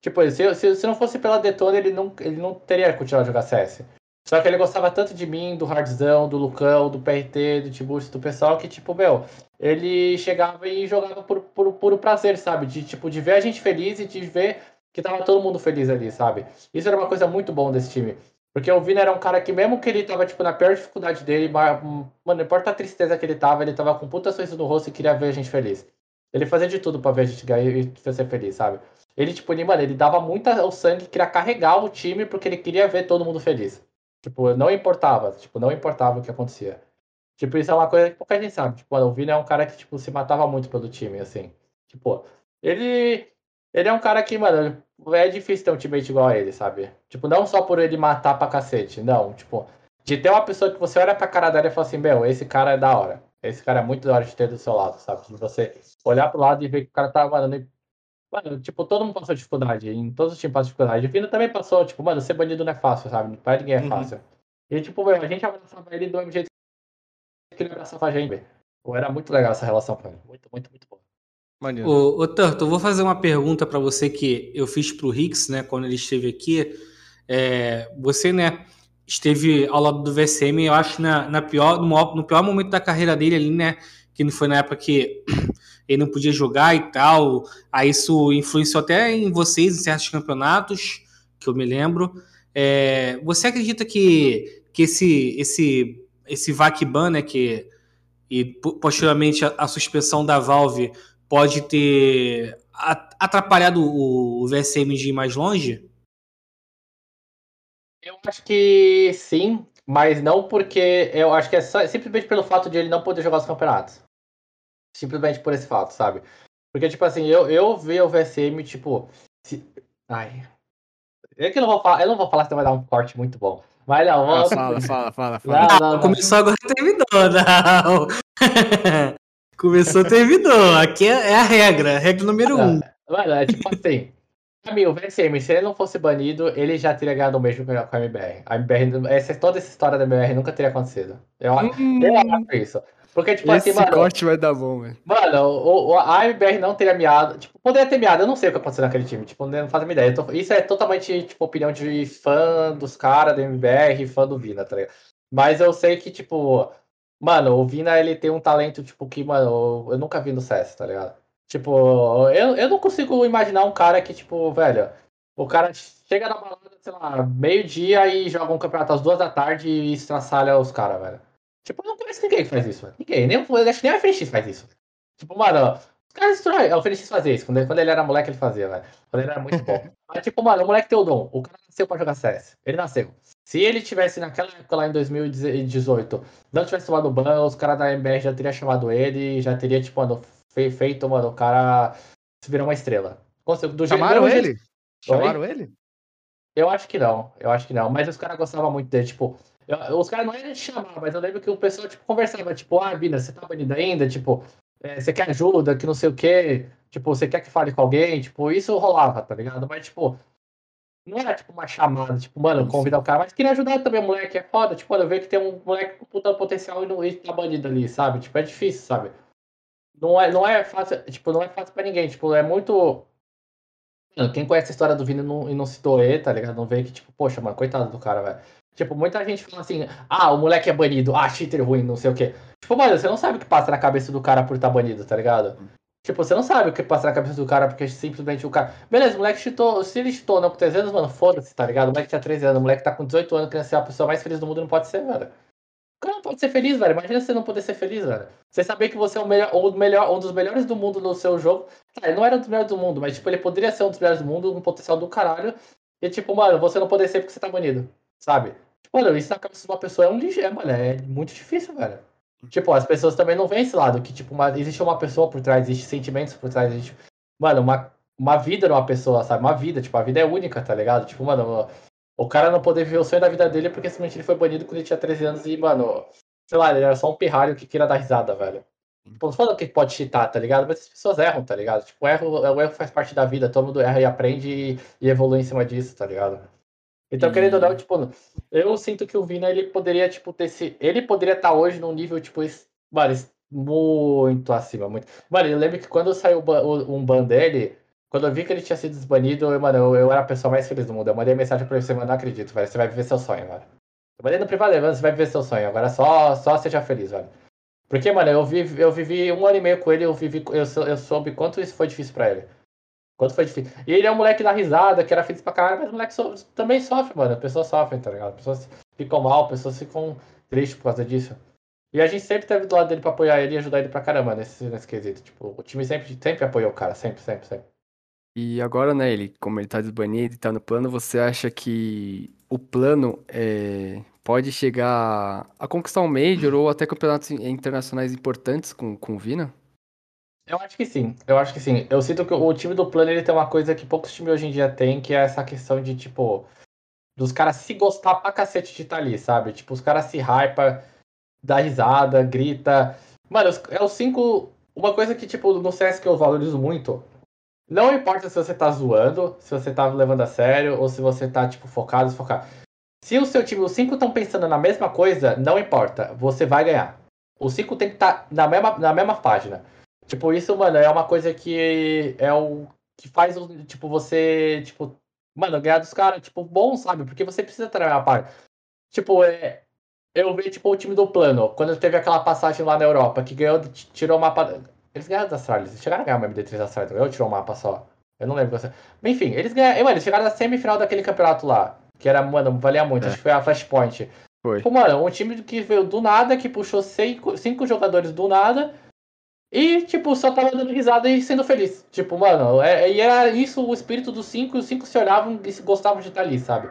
Tipo, se, se, se não fosse pela Detona, ele não, ele não teria continuado a jogar CS. Só que ele gostava tanto de mim, do Hardzão, do Lucão, do PRT, do Tiburcio, do pessoal, que, tipo, meu, ele chegava e jogava por, por puro prazer, sabe? De, tipo, de ver a gente feliz e de ver que tava todo mundo feliz ali, sabe? Isso era uma coisa muito bom desse time. Porque o Vina era um cara que, mesmo que ele tava, tipo, na pior dificuldade dele, mano, não importa a tristeza que ele tava, ele tava com puta sorriso no rosto e queria ver a gente feliz. Ele fazia de tudo pra ver a gente ganhar e ser feliz, sabe? Ele, tipo, ele, mano, ele dava muita o sangue, queria carregar o time porque ele queria ver todo mundo feliz. Tipo, não importava, tipo, não importava o que acontecia. Tipo, isso é uma coisa que pouca gente sabe. Tipo, o Vina é um cara que, tipo, se matava muito pelo time, assim. Tipo, ele. Ele é um cara que, mano, é difícil ter um teammate igual a ele, sabe? Tipo, não só por ele matar pra cacete, não. Tipo, de ter uma pessoa que você olha pra cara dela e fala assim, meu, esse cara é da hora. Esse cara é muito da hora de ter do seu lado, sabe? De você olhar pro lado e ver que o cara tá, mano, Mano, tipo, todo mundo passou dificuldade. Em todos os times passou dificuldade. O Vina também passou, tipo, mano, ser bandido não é fácil, sabe? Pra ninguém é Uhum. fácil. E, tipo, meu, a gente abraçava ele do mesmo jeito que ele abraçava a gente. Pô, era muito legal essa relação com ele. Muito, muito, muito bom. Maneiro. Ô, ô vou fazer uma pergunta pra você que eu fiz pro Rix, né, quando ele esteve aqui. É, você, né, esteve ao lado do VSM, eu acho, na, na pior, no, maior- no pior momento da carreira dele ali, né, que não foi na época que ele não podia jogar e tal. Aí isso influenciou até em vocês em certos campeonatos, que eu me lembro. É, você acredita que, que esse, esse, esse VAC-ban, né, que, e po- posteriormente a, a suspensão da Valve pode ter atrapalhado o, o VSM de ir mais longe? Eu acho que sim, mas não porque. Eu acho que é só- simplesmente pelo fato de ele não poder jogar os campeonatos. Simplesmente por esse fato, sabe? Porque, tipo assim, eu, eu vi o VSM, tipo. se- Ai. É que eu não vou falar, eu não vou falar, senão vai dar um corte muito bom. Mas não, Ah, vamos. fala, fala, fala, fala. Não, não, não. Começou agora, terminou, não. Começou, terminou. Aqui é, é a regra, regra número um. Mano, é tipo assim. Pra mim, o VSM, se ele não fosse banido, ele já teria ganhado o mesmo com a MBR. A MBR, essa, toda essa história da MBR nunca teria acontecido. Eu, eu acho isso. Porque, tipo Esse assim, mano. corte vai dar bom, velho. Mano, o, o- a MBR não teria miado. Tipo, poderia ter miado, eu não sei o que aconteceu naquele time. Tipo, não faço a minha ideia. Tô- isso é totalmente, tipo, opinião de fã dos caras da MBR, fã do Vina, tá ligado? Mas eu sei que, tipo, mano, o Vina, ele tem um talento, tipo, que, mano, eu nunca vi no CS, tá ligado? Tipo, eu, eu não consigo imaginar um cara que, tipo, velho, o cara chega na balada, sei lá, meio-dia e joga um campeonato às duas da tarde e estraçalha os caras, velho. Tipo, eu não conheço ninguém que faz isso, velho. Ninguém. Nem, eu acho que nem a FNX faz isso. Tipo, mano, os caras destroem. O FNX fazia isso. Quando ele, quando ele era moleque, ele fazia, velho. Quando ele era muito bom. Mas, tipo, mano, o moleque tem o dom. O cara nasceu pra jogar CS. Ele nasceu. Se ele tivesse naquela época lá em 2018, não tivesse tomado ban, os caras da MBR já teriam chamado ele, já teria, tipo, mano, fe- feito, mano, o cara se virar uma estrela. Do jeito- Chamaram mesmo ele? jeito- Chamaram ele? eu acho que não, eu acho que não. Mas os caras gostavam muito dele, tipo. Eu- os caras não eram de chamar, mas eu lembro que o pessoal, tipo, conversava, tipo, ah, Bina, você tá banido ainda? Tipo, é, você quer ajuda, que não sei o quê? Tipo, você quer que fale com alguém? Tipo, isso rolava, tá ligado? Mas, tipo, não era tipo uma chamada, tipo, mano, convidar o cara, mas queria ajudar também o moleque, é foda. Tipo, mano, eu vejo que tem um moleque com puta potencial e não e tá banido ali, sabe? Tipo, é difícil, sabe? Não é, não é fácil, tipo, não é fácil pra ninguém, tipo, é muito. Mano, Quem conhece a história do Vini não, e não citou ele, tá ligado? Não vê que, tipo, poxa, mano, coitado do cara, velho. Tipo, muita gente fala assim, ah, o moleque é banido, ah, cheater ruim, não sei o quê. Tipo, mano, você não sabe o que passa na cabeça do cara por estar banido, tá ligado? Tipo, você não sabe o que passa na cabeça do cara porque simplesmente o cara. Beleza, o moleque cheatou. Se ele cheatou não com 13 anos, mano, foda-se, tá ligado? O moleque tinha 13 anos, o moleque tá com 18 anos, querendo ser a pessoa mais feliz do mundo, não pode ser, velho. O cara não pode ser feliz, velho. Imagina você não poder ser feliz, velho. Você saber que você é o melhor, o melhor, um dos melhores do mundo no seu jogo. Tá, ele não era um dos melhores do mundo, mas, tipo, ele poderia ser um dos melhores do mundo, um potencial do caralho. E, tipo, mano, você não poder ser porque você tá banido, sabe? Tipo, mano, isso na cabeça de uma pessoa é um é, mano, é muito difícil, velho. Tipo, as pessoas também não veem esse lado, que, tipo, uma, existe uma pessoa por trás, existe sentimentos por trás, existe, mano, uma, uma vida numa pessoa, sabe? Uma vida, tipo, a vida é única, tá ligado? Tipo, mano, o cara não poder viver o sonho da vida dele porque simplesmente ele foi banido quando ele tinha 13 anos e, mano, sei lá, ele era só um pirralho que queria dar risada, velho. Tipo, não falando que pode cheatar, tá ligado? Mas as pessoas erram, tá ligado? Tipo, o erro, o erro faz parte da vida, todo mundo erra e aprende e, e evolui em cima disso, tá ligado? Então, E- querendo ou não, tipo, eu sinto que o Vina, ele poderia, tipo, ter se. Ele poderia estar hoje num nível, tipo, mano, muito acima, muito. Mano, eu lembro que quando saiu um ban dele, quando eu vi que ele tinha sido desbanido, eu, mano, eu, eu era a pessoa mais feliz do mundo. Eu mandei mensagem pra ele, você, mano, não acredito, velho. Você vai viver seu sonho, velho. Eu mandei no privado, mano, você vai viver seu sonho. Agora só, só seja feliz, velho. Porque, mano, eu vivi, eu vivi um ano e meio com ele, eu vivi, eu, sou- eu soube quanto isso foi difícil pra ele. Quanto foi difícil. E ele é um moleque da risada, que era feliz pra caralho, mas o moleque so- também sofre, mano. A pessoa sofre, tá ligado? As pessoas ficam mal, pessoas ficam tristes por causa disso. E a gente sempre teve do lado dele pra apoiar ele e ajudar ele pra caramba nesse, nesse quesito. Tipo, o time sempre, sempre apoiou o cara, sempre, sempre, sempre. E agora, né, ele, como ele tá desbanido e tá no plano, você acha que o plano é, pode chegar a conquistar um Major ou até campeonatos in- internacionais importantes com, com o Vina? Eu acho que sim, eu acho que sim. Eu sinto que o time do plano ele tem uma coisa que poucos times hoje em dia têm, que é essa questão de, tipo, dos caras se gostar pra cacete de estar ali, sabe? Tipo, os caras se hypa, dá risada, grita. Mano, é os cinco. Uma coisa que, tipo, no CS que eu valorizo muito. Não importa se você tá zoando, se você tá levando a sério, ou se você tá, tipo, focado, desfocado. Se o seu time, os cinco estão pensando na mesma coisa, não importa, você vai ganhar. Os cinco tem que estar na, mesma, na mesma página. Tipo, isso, mano, é uma coisa que é o que faz, tipo, você, tipo, mano, ganhar dos caras, tipo, bom, sabe? Porque você precisa na mesma página. Tipo, é, eu vi, tipo, o time do plano, quando teve aquela passagem lá na Europa, que ganhou, tirou o mapa. Eles ganharam da Astralis, eles chegaram a ganhar uma MD3 da Astralis, ou tirou o mapa só? Eu não lembro. Você... Enfim, eles ganharam. Mano, eles chegaram na semifinal daquele campeonato lá. Que era, mano, valia muito. É. Acho que foi a Flashpoint. Foi. Tipo, mano, um time que veio do nada, que puxou cinco, cinco jogadores do nada. E, tipo, só tava dando risada e sendo feliz. Tipo, mano, é, e era isso o espírito dos cinco, os cinco se olhavam e gostavam de estar ali, sabe?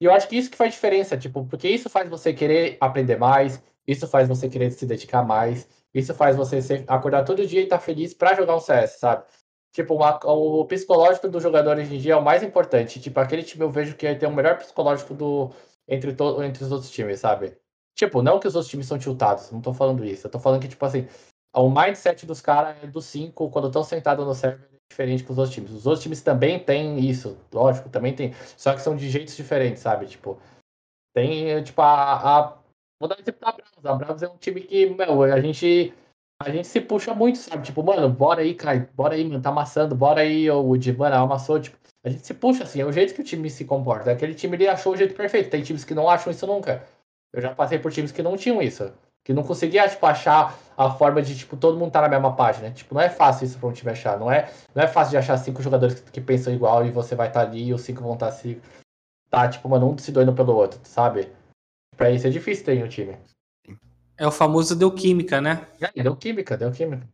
E eu acho que isso que faz diferença, tipo, porque isso faz você querer aprender mais, isso faz você querer se dedicar mais, isso faz você ser- acordar todo dia e estar feliz pra jogar um CS, sabe? Tipo, uma- o psicológico do jogador hoje em dia é o mais importante. Tipo, aquele time eu vejo que tem o melhor psicológico do, entre, to, entre os outros times, sabe? Tipo, não que os outros times são tiltados, não tô falando isso. Eu tô falando que, tipo assim, o mindset dos caras é dos cinco, quando estão sentados no server, é diferente que os outros times. Os outros times também têm isso, lógico, também tem. Só que são de jeitos diferentes, sabe? Tipo, tem, tipo, a. a... Vou dar exemplo da Bravos. A Bravos é um time que, meu, a gente. A gente se puxa muito, sabe? Tipo, mano, bora aí, Kai, bora aí, mano, tá amassando, bora aí, ô Woody, mano, amassou, tipo. A gente se puxa assim, é o jeito que o time se comporta. Aquele time ele achou o jeito perfeito. Tem times que não acham isso nunca. Eu já passei por times que não tinham isso. Que não conseguia, tipo, achar a forma de, tipo, todo mundo tá na mesma página. Tipo, não é fácil isso pra um time achar. Não é, não é fácil de achar cinco jogadores que, que pensam igual e você vai estar ali e os cinco vão estar se. Tá, tipo, mano, um se doendo pelo outro, sabe? Pra isso é difícil ter em um time. É o famoso deu química, né? Aí, deu química, deu química.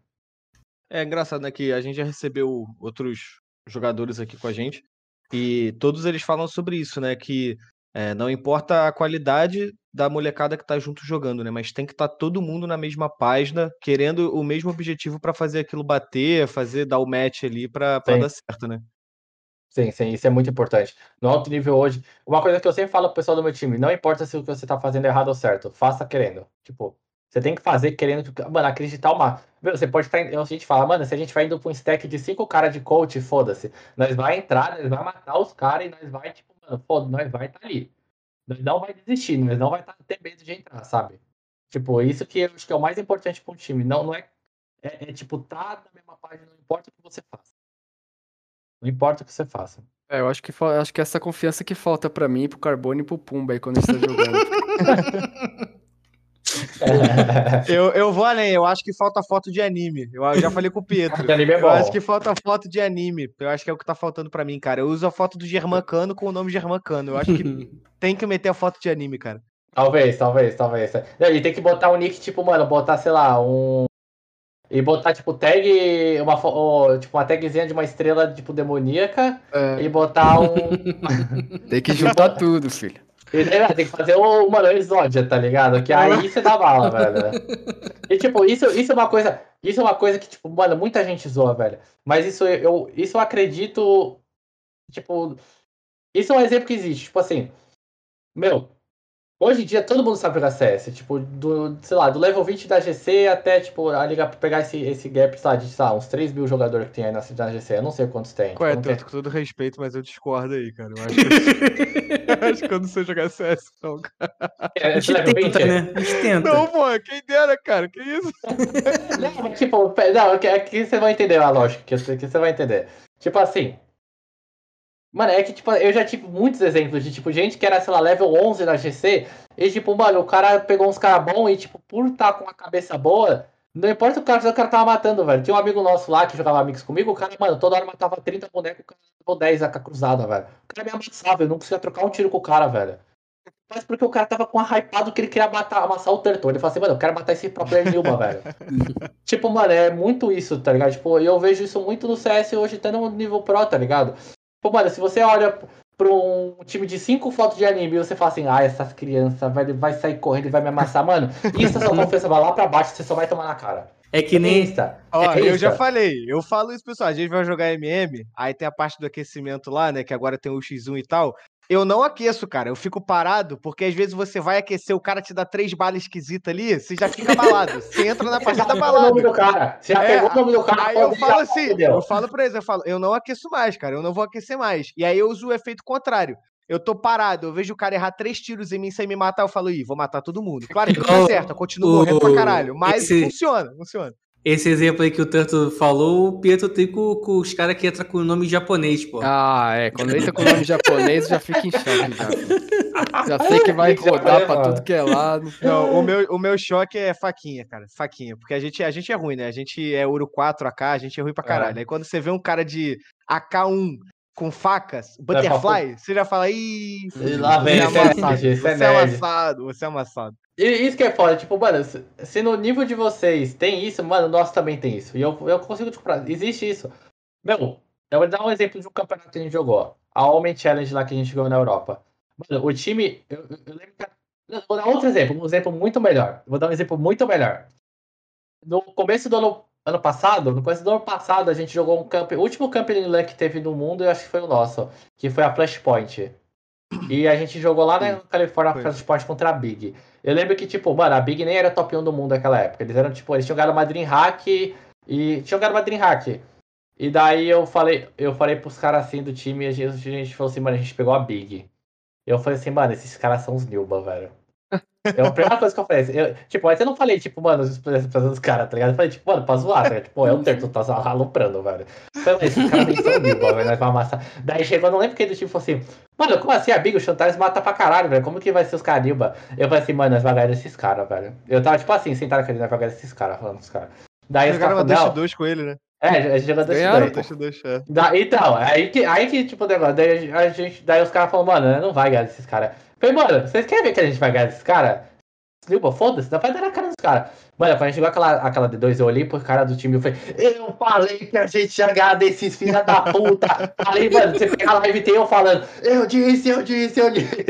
É engraçado, né, que a gente já recebeu outros jogadores aqui com a gente e todos eles falam sobre isso, né, que é, não importa a qualidade da molecada que tá junto jogando, né, mas tem que estar todo mundo na mesma página, querendo o mesmo objetivo pra fazer aquilo bater, fazer dar o match ali Sim. dar certo, né? Sim, sim, isso é muito importante. No alto nível hoje, uma coisa que eu sempre falo pro pessoal do meu time, não importa se o que você tá fazendo é errado ou certo, faça querendo. Tipo, você tem que fazer querendo, mano, acreditar uma. Você pode estar. A gente fala, mano, se a gente vai indo pra um stack de cinco caras de coach, foda-se. Nós vai entrar, nós vai matar os caras e nós vai, tipo, foda, nós vai estar ali. Nós não vai desistir, nós não vai tá, ter medo de entrar, sabe? Tipo, isso que eu acho que é o mais importante pra um time. Não, não é, é. é, tipo, tá na mesma página, não importa o que você faça. Não importa o que você faça. É, eu acho que, acho que essa confiança que falta pra mim, pro Carbone e pro Pumba aí quando a gente tá jogando. Eu, eu vou além, eu acho que falta foto de anime. Eu já falei com o Pietro. Anime é Eu bom. acho que falta foto de anime. Eu acho que é o que tá faltando pra mim, cara. Eu uso a foto do Germancano com o nome Germancano. Eu acho que tem que meter a foto de anime, cara. Talvez, talvez, talvez. E tem que botar um nick, tipo, mano, botar, sei lá, um. E botar, tipo, tag. Uma, tipo, uma tagzinha de uma estrela, tipo, demoníaca. É, E botar um. tem que juntar tudo, filho. É, tem que fazer o, mano, Exódia, tá ligado? Que aí você dá bala, velho. E, tipo, isso, isso é uma coisa. Isso é uma coisa que, tipo, mano, muita gente zoa, velho. Mas isso eu, isso eu acredito. Tipo. Isso é um exemplo que existe. Tipo assim. Meu. Hoje em dia todo mundo sabe jogar CS. Tipo, do, sei lá, do level 20 da GC até, tipo, a liga pegar esse, esse gap, sei lá, de sei lá, uns 3 mil jogadores que tem aí na, na GC. Eu não sei quantos tem. Qual é, tipo, Tanto? Com todo respeito, mas eu discordo aí, cara. Eu acho que, eu acho que eu não sei jogar CS, não, cara. É, A gente level 20? tenta, né? A gente tenta. Não, pô, quem dera, cara. Que isso? Não, mas, tipo, não, que- é que você vai entender a lógica, que, eu- que você vai entender. Tipo assim. Mano, é que, tipo, eu já tive muitos exemplos de, tipo, gente que era, sei lá, level 11 na GC, e, tipo, mano, o cara pegou uns caras bons e, tipo, por estar com a cabeça boa, Não importa o cara, o cara tava matando, velho. Tinha um amigo nosso lá que jogava amigos comigo, o cara, mano, toda hora matava 30 bonecos, o cara levou 10 AK cruzada, velho. O cara me amassava, eu não conseguia trocar um tiro com o cara, velho. Mas porque o cara tava com uma hypado que ele queria matar, amassar o Turtle. Ele falou assim, mano, eu quero matar esse pro player Nilma, velho. tipo, mano, é muito isso, tá ligado? Tipo, eu vejo isso muito no CS hoje, até no nível pro, tá ligado? Tipo, mano, se você olha pra um time de cinco fotos de anime e você fala assim, ah, essas crianças vai, vai sair correndo e vai me amassar, mano, isso a sua confiança vai lá pra baixo, você só vai tomar na cara. É que nem. Insta. Ó, É eu já falei, eu falo isso, pessoal. A gente vai jogar MM, aí tem a parte do aquecimento lá, né? Que agora tem o X1 e tal. Eu não aqueço, cara. Eu fico parado, porque às vezes você vai aquecer, o cara te dá três balas esquisitas ali, você já fica abalado. Você entra na Você já partida pegou o nome balado. do cara. Você já É, pegou o nome do cara. Aí eu falo assim, eu falo pra eles, eu falo, eu não aqueço mais, cara. Eu não vou aquecer mais. E aí eu uso o efeito contrário. Eu tô parado, eu vejo o cara errar três tiros em mim sem me matar, eu falo, ih, vou matar todo mundo. Claro que não Igual acerta, eu continuo o- morrendo pra caralho. Mas esse- funciona, funciona. Esse exemplo aí que o Tanto falou, o Pietro tem com, com os caras que entram com o nome japonês, pô. Ah, é. Quando entra com o nome japonês, eu já fico em choque já. Já sei que vai rodar pra tudo que é lado. Não, o meu, o meu choque é faquinha, cara. Faquinha. Porque a gente, a gente é ruim, né? A gente é Ouro 4 AK, a gente é ruim pra caralho. Aí quando você vê um cara de AK1 com facas, Butterfly, você já fala, ih, E lá você vem, é é amassado, você é é nerd. amassado, você é amassado. E isso que é foda, tipo, mano, se, no nível de vocês tem isso, mano, nós também tem isso. E eu, eu consigo te comprar. Existe isso. Meu, eu vou dar um exemplo de um campeonato que a gente jogou. A Homem Challenge lá que a gente jogou na Europa. Mano, o time. Eu, eu- lembro que. eu Vou dar outro exemplo, um exemplo muito melhor. Vou dar um exemplo muito melhor. No começo do ano, ano passado, no começo do ano passado, a gente jogou um camp. O último Campeonato LAN que teve no mundo, eu acho que foi o nosso, que foi a Flashpoint. E a gente jogou lá na Califórnia a. Flashpoint contra a Big. Eu lembro que, tipo, mano, a Big nem era top 1 do mundo naquela época. Eles eram, tipo, eles tinham ganhado uma Dreamhack e. Tinham ganhado uma Dreamhack. E daí eu falei, eu falei pros caras assim do time a gente, a gente falou assim, mano, a gente pegou a Big. Eu falei assim, mano, esses caras são os Nilba, velho. É a primeira coisa que eu falei. Eu, tipo, mas eu não falei, tipo, mano, os dos caras, tá ligado? Eu falei, tipo, mano, pra zoar, tá ligado? Tipo, é o terço, tá aloprando, velho. Falei, esses caras nem são velho, nós vamos amassar. Daí chegou, não lembro quem do time falou assim, mano, como assim a Big? O Chantais mata pra caralho, velho. Como que vai ser os caras Nilba? Eu falei assim, mano, nós vamos ganhar desses caras, velho. Eu tava, tipo assim, sentado aqui, nós vamos ganhar desses caras, falando com os caras. Daí os Jogaram caras uma falaram, não, 2 com ele, né? É, a gente jogou desse Ganharam, dois. pô. 2. Da- então, aí que, aí que, tipo, o negócio, daí, a gente, daí os caras falam, mano, não vai ganhar desses caras. Falei, mano, vocês querem ver que a gente vai ganhar desses caras? Desculpa, foda-se, não vai dar na cara dos caras. Mano, quando a gente chegou aquela, aquela D2, eu olhei pro cara do time e falei, eu falei que a gente ia ganhar desses filha da puta. falei, mano, você pega a live e tem eu falando, eu disse, eu disse, eu disse.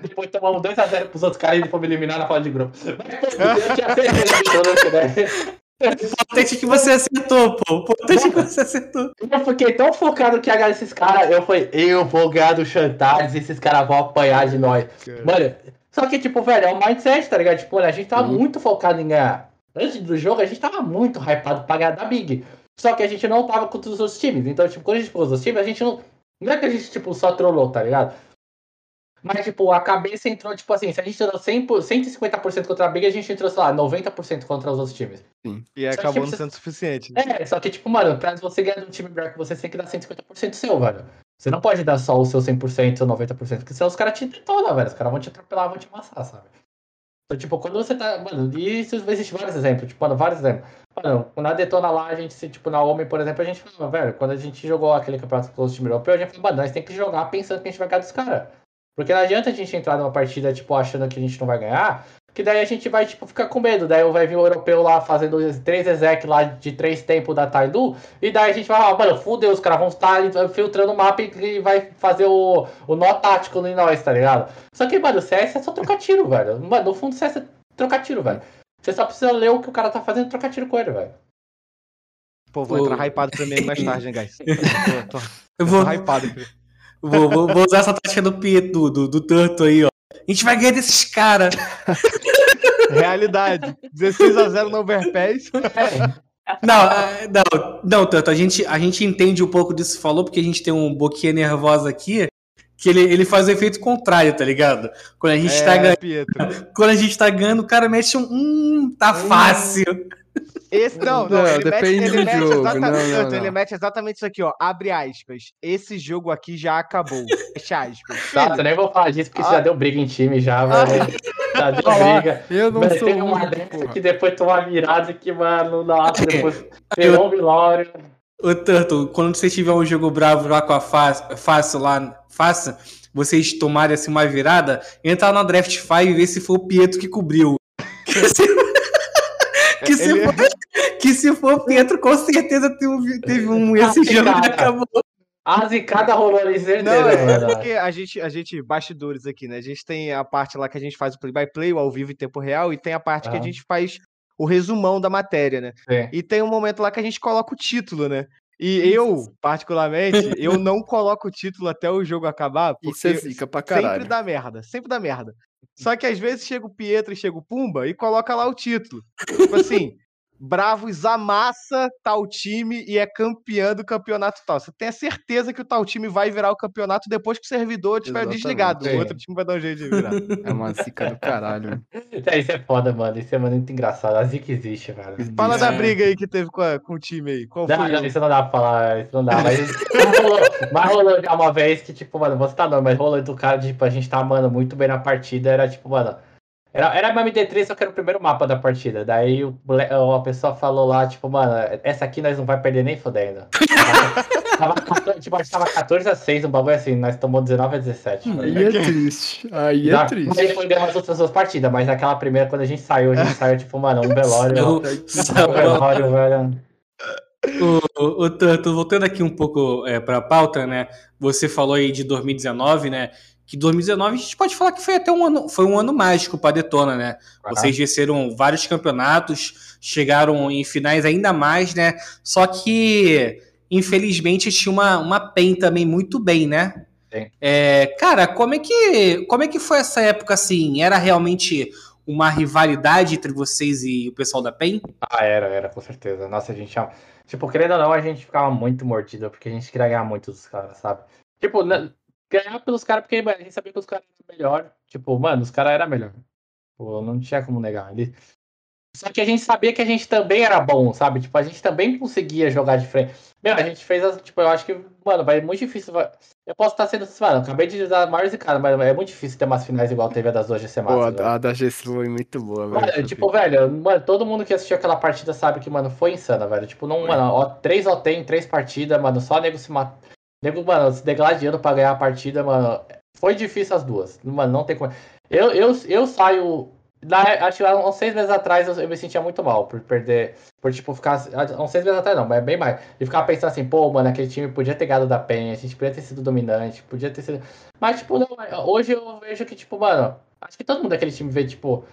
Depois tomamos 2x0 pros outros caras e fomos eliminar na fala de grupo. Mas, eu tinha certeza de tudo, né? O importante é que você acertou, pô. O importante é que você acertou. Eu fiquei tão focado que ia ganhar esses caras. Eu falei, eu vou ganhar do Chantares e esses caras vão apanhar de nós. Mano, só que, tipo, velho, é um mindset, tá ligado? Tipo, olha, a gente tava Sim. muito focado em ganhar. Antes do jogo, a gente tava muito hypado pra ganhar da Big. Só que a gente não tava contra os outros times. Então, tipo, quando a gente pôs os outros times, a gente não. Não é que a gente, tipo, só trollou, tá ligado? Mas, tipo, a cabeça entrou, tipo assim, se a gente entrou 100, por- 150% contra a Big, a gente entrou, sei lá, 90% contra os outros times. E Só que acabou não você- sendo suficiente. né? É, só que, tipo, mano, pra você ganhar de um time melhor que você, você tem que dar 150% seu, velho. Você não pode dar só o seu 100% ou 90%, porque senão os caras te detonam, velho. Os caras vão te atropelar, vão te amassar, sabe? Então, tipo, quando você tá. Mano, e isso existe vários exemplos, tipo, mano, vários exemplos. Mano, na Detona lá, a gente, se, tipo, na Homem, por exemplo, a gente falava, velho, quando a gente jogou aquele campeonato com os times europeus, a gente falou, mano, nós tem que jogar pensando que a gente vai ganhar dos caras. Porque não adianta a gente entrar numa partida, tipo, achando que a gente não vai ganhar, que daí a gente vai, tipo, ficar com medo. Daí vai vir o europeu lá fazendo três exec lá de três tempos da Taidu, e daí a gente vai, ah, mano, fudeu, os caras vão estar filtrando o mapa e vai fazer o, o nó tático em nós, tá ligado? Só que, mano, o CS é só trocar tiro, velho. Mano, no fundo, o CS é trocar tiro, velho. Você só precisa ler o que o cara tá fazendo e trocar tiro com ele, velho. Pô, vou entrar hypado primeiro mais tarde, hein, guys. Tô, tô, Eu tô vou, hypado. aqui. Vou, vou, vou usar essa tática do Pietro, do, do, Tanto aí, ó. A gente vai ganhar desses caras. Realidade. 16x0 no Overpass. Não, é, não, não, Tanto, a gente, a gente entende um pouco disso que falou, porque a gente tem um boquinha nervosa aqui. Que ele, ele faz o efeito contrário, tá ligado? Quando a gente tá É, ganhando, Pietro. quando a gente tá ganhando, o cara mete um, hum, tá fácil. Esse, não, não, Não, ele, mete, depende ele, do mete jogo, exatamente, não, não, ele mete exatamente isso aqui, ó. Abre aspas. Esse jogo aqui já acabou. Fecha aspas. Nossa, Filho, nem vou falar disso porque Ah. já deu briga em time já, velho. Já deu briga. Eu não Mas sou teve uma dessa que depois tomou uma virada que, mano, nossa, depois virou um vilório. Ô, Turtle, quando você tiver um jogo bravo lá com a Fácil lá, Fácil, vocês tomarem assim uma virada, entra na Draft 5 e vê se foi o Pietro que cobriu. Que se, que se Ele- for, que se for o Pietro, com certeza teve, um- teve um. Esse Ah, jogo cara. acabou. A zicada rolou ali, certeza, Não, é mano. porque a gente, a gente, bastidores aqui, né? A gente tem a parte lá que a gente faz o play-by-play, o ao vivo em tempo real, e tem a parte que a gente faz o resumão da matéria, né? Sim. E tem um momento lá que a gente coloca o título, né? E eu, particularmente, eu não coloco o título até o jogo acabar, Isso é porque zica pra sempre caralho. dá merda, sempre dá merda. Só que às vezes chega o Pietro e chega o Pumba e coloca lá o título. Tipo assim, Bravos amassa tal time e é campeão do campeonato tal. Você tem a certeza que o tal time vai virar o campeonato depois que o servidor estiver Exatamente. desligado. O Sim. outro time vai dar um jeito de virar. É uma zica do caralho. É, Isso é foda, mano. Isso é muito engraçado. A zica existe, cara. Fala da É. briga aí que teve com, a- com o time aí. Qual Não, foi? não, o- isso não dá pra falar, isso não dá. Mas, mas rolou, mas rolou já uma vez que, tipo, mano, você tá não, mas rolou do cara, tipo, a gente tá, mano, muito bem na partida. Era tipo, mano. Era, era uma MD3, só que era o primeiro mapa da partida. Daí o, a pessoa falou lá, tipo, mano, essa aqui nós não vai perder nem fodendo. tava, 14, tipo, a gente tava 14 a 6, um bagulho assim, nós tomamos 19 a 17. mano. Aí é triste. Aí é triste. Mas foi ganhar as outras duas partidas, mas naquela primeira, quando a gente saiu, a gente saiu, tipo, mano, um velório. Eu- Um velório, velho. O, o, o Tanto, voltando aqui um pouco é, para a pauta, né? Você falou aí de 2019, né? Que 2019 a gente pode falar que foi até um ano, foi um ano mágico para Detona, né? Vocês venceram vários campeonatos, chegaram em finais ainda mais, né? Só que, infelizmente, tinha uma, uma PEN também muito bem, né? Sim. É, cara, como é, que, como é que foi essa época assim? Era realmente uma rivalidade entre vocês e o pessoal da PEN? Ah, era, era, com certeza. Nossa, a gente tinha. Tipo, querendo ou não, a gente ficava muito mordido, porque a gente queria ganhar muito dos caras, sabe? Tipo, ganhar pelos caras, porque mano, a gente sabia que os caras eram melhor. Tipo, mano, os caras eram melhor. Pô, não tinha como negar. Ele... Só que a gente sabia que a gente também era bom, sabe? Tipo, a gente também conseguia jogar de frente. Meu, a gente fez as. Tipo, eu acho que, mano, vai muito difícil. vai- Eu posso estar sendo. Mano, acabei de dar maiores e cara, mas é muito difícil ter umas finais igual teve a das duas GC Pô, Masters, a, a da GC foi muito boa, Mano, velho. tipo, velho, mano, todo mundo que assistiu aquela partida sabe que, mano, foi insana, velho. Tipo, não, mano, ó, três OT em três partidas, mano, só nego se mat... Nego, mano, se degladiando pra ganhar a partida, mano. Foi difícil as duas. Mano, não tem como. Eu, eu, eu saio. Na, acho que há uns seis meses atrás eu, eu me sentia muito mal por perder. Por, tipo, ficar. Há uns seis meses atrás não, mas é bem mais. E ficar pensando assim, pô, mano, aquele time podia ter ganhado da Penha, a gente podia ter sido dominante, podia ter sido. Mas, tipo, não, hoje eu vejo que, tipo, mano, acho que todo mundo daquele time vê, tipo.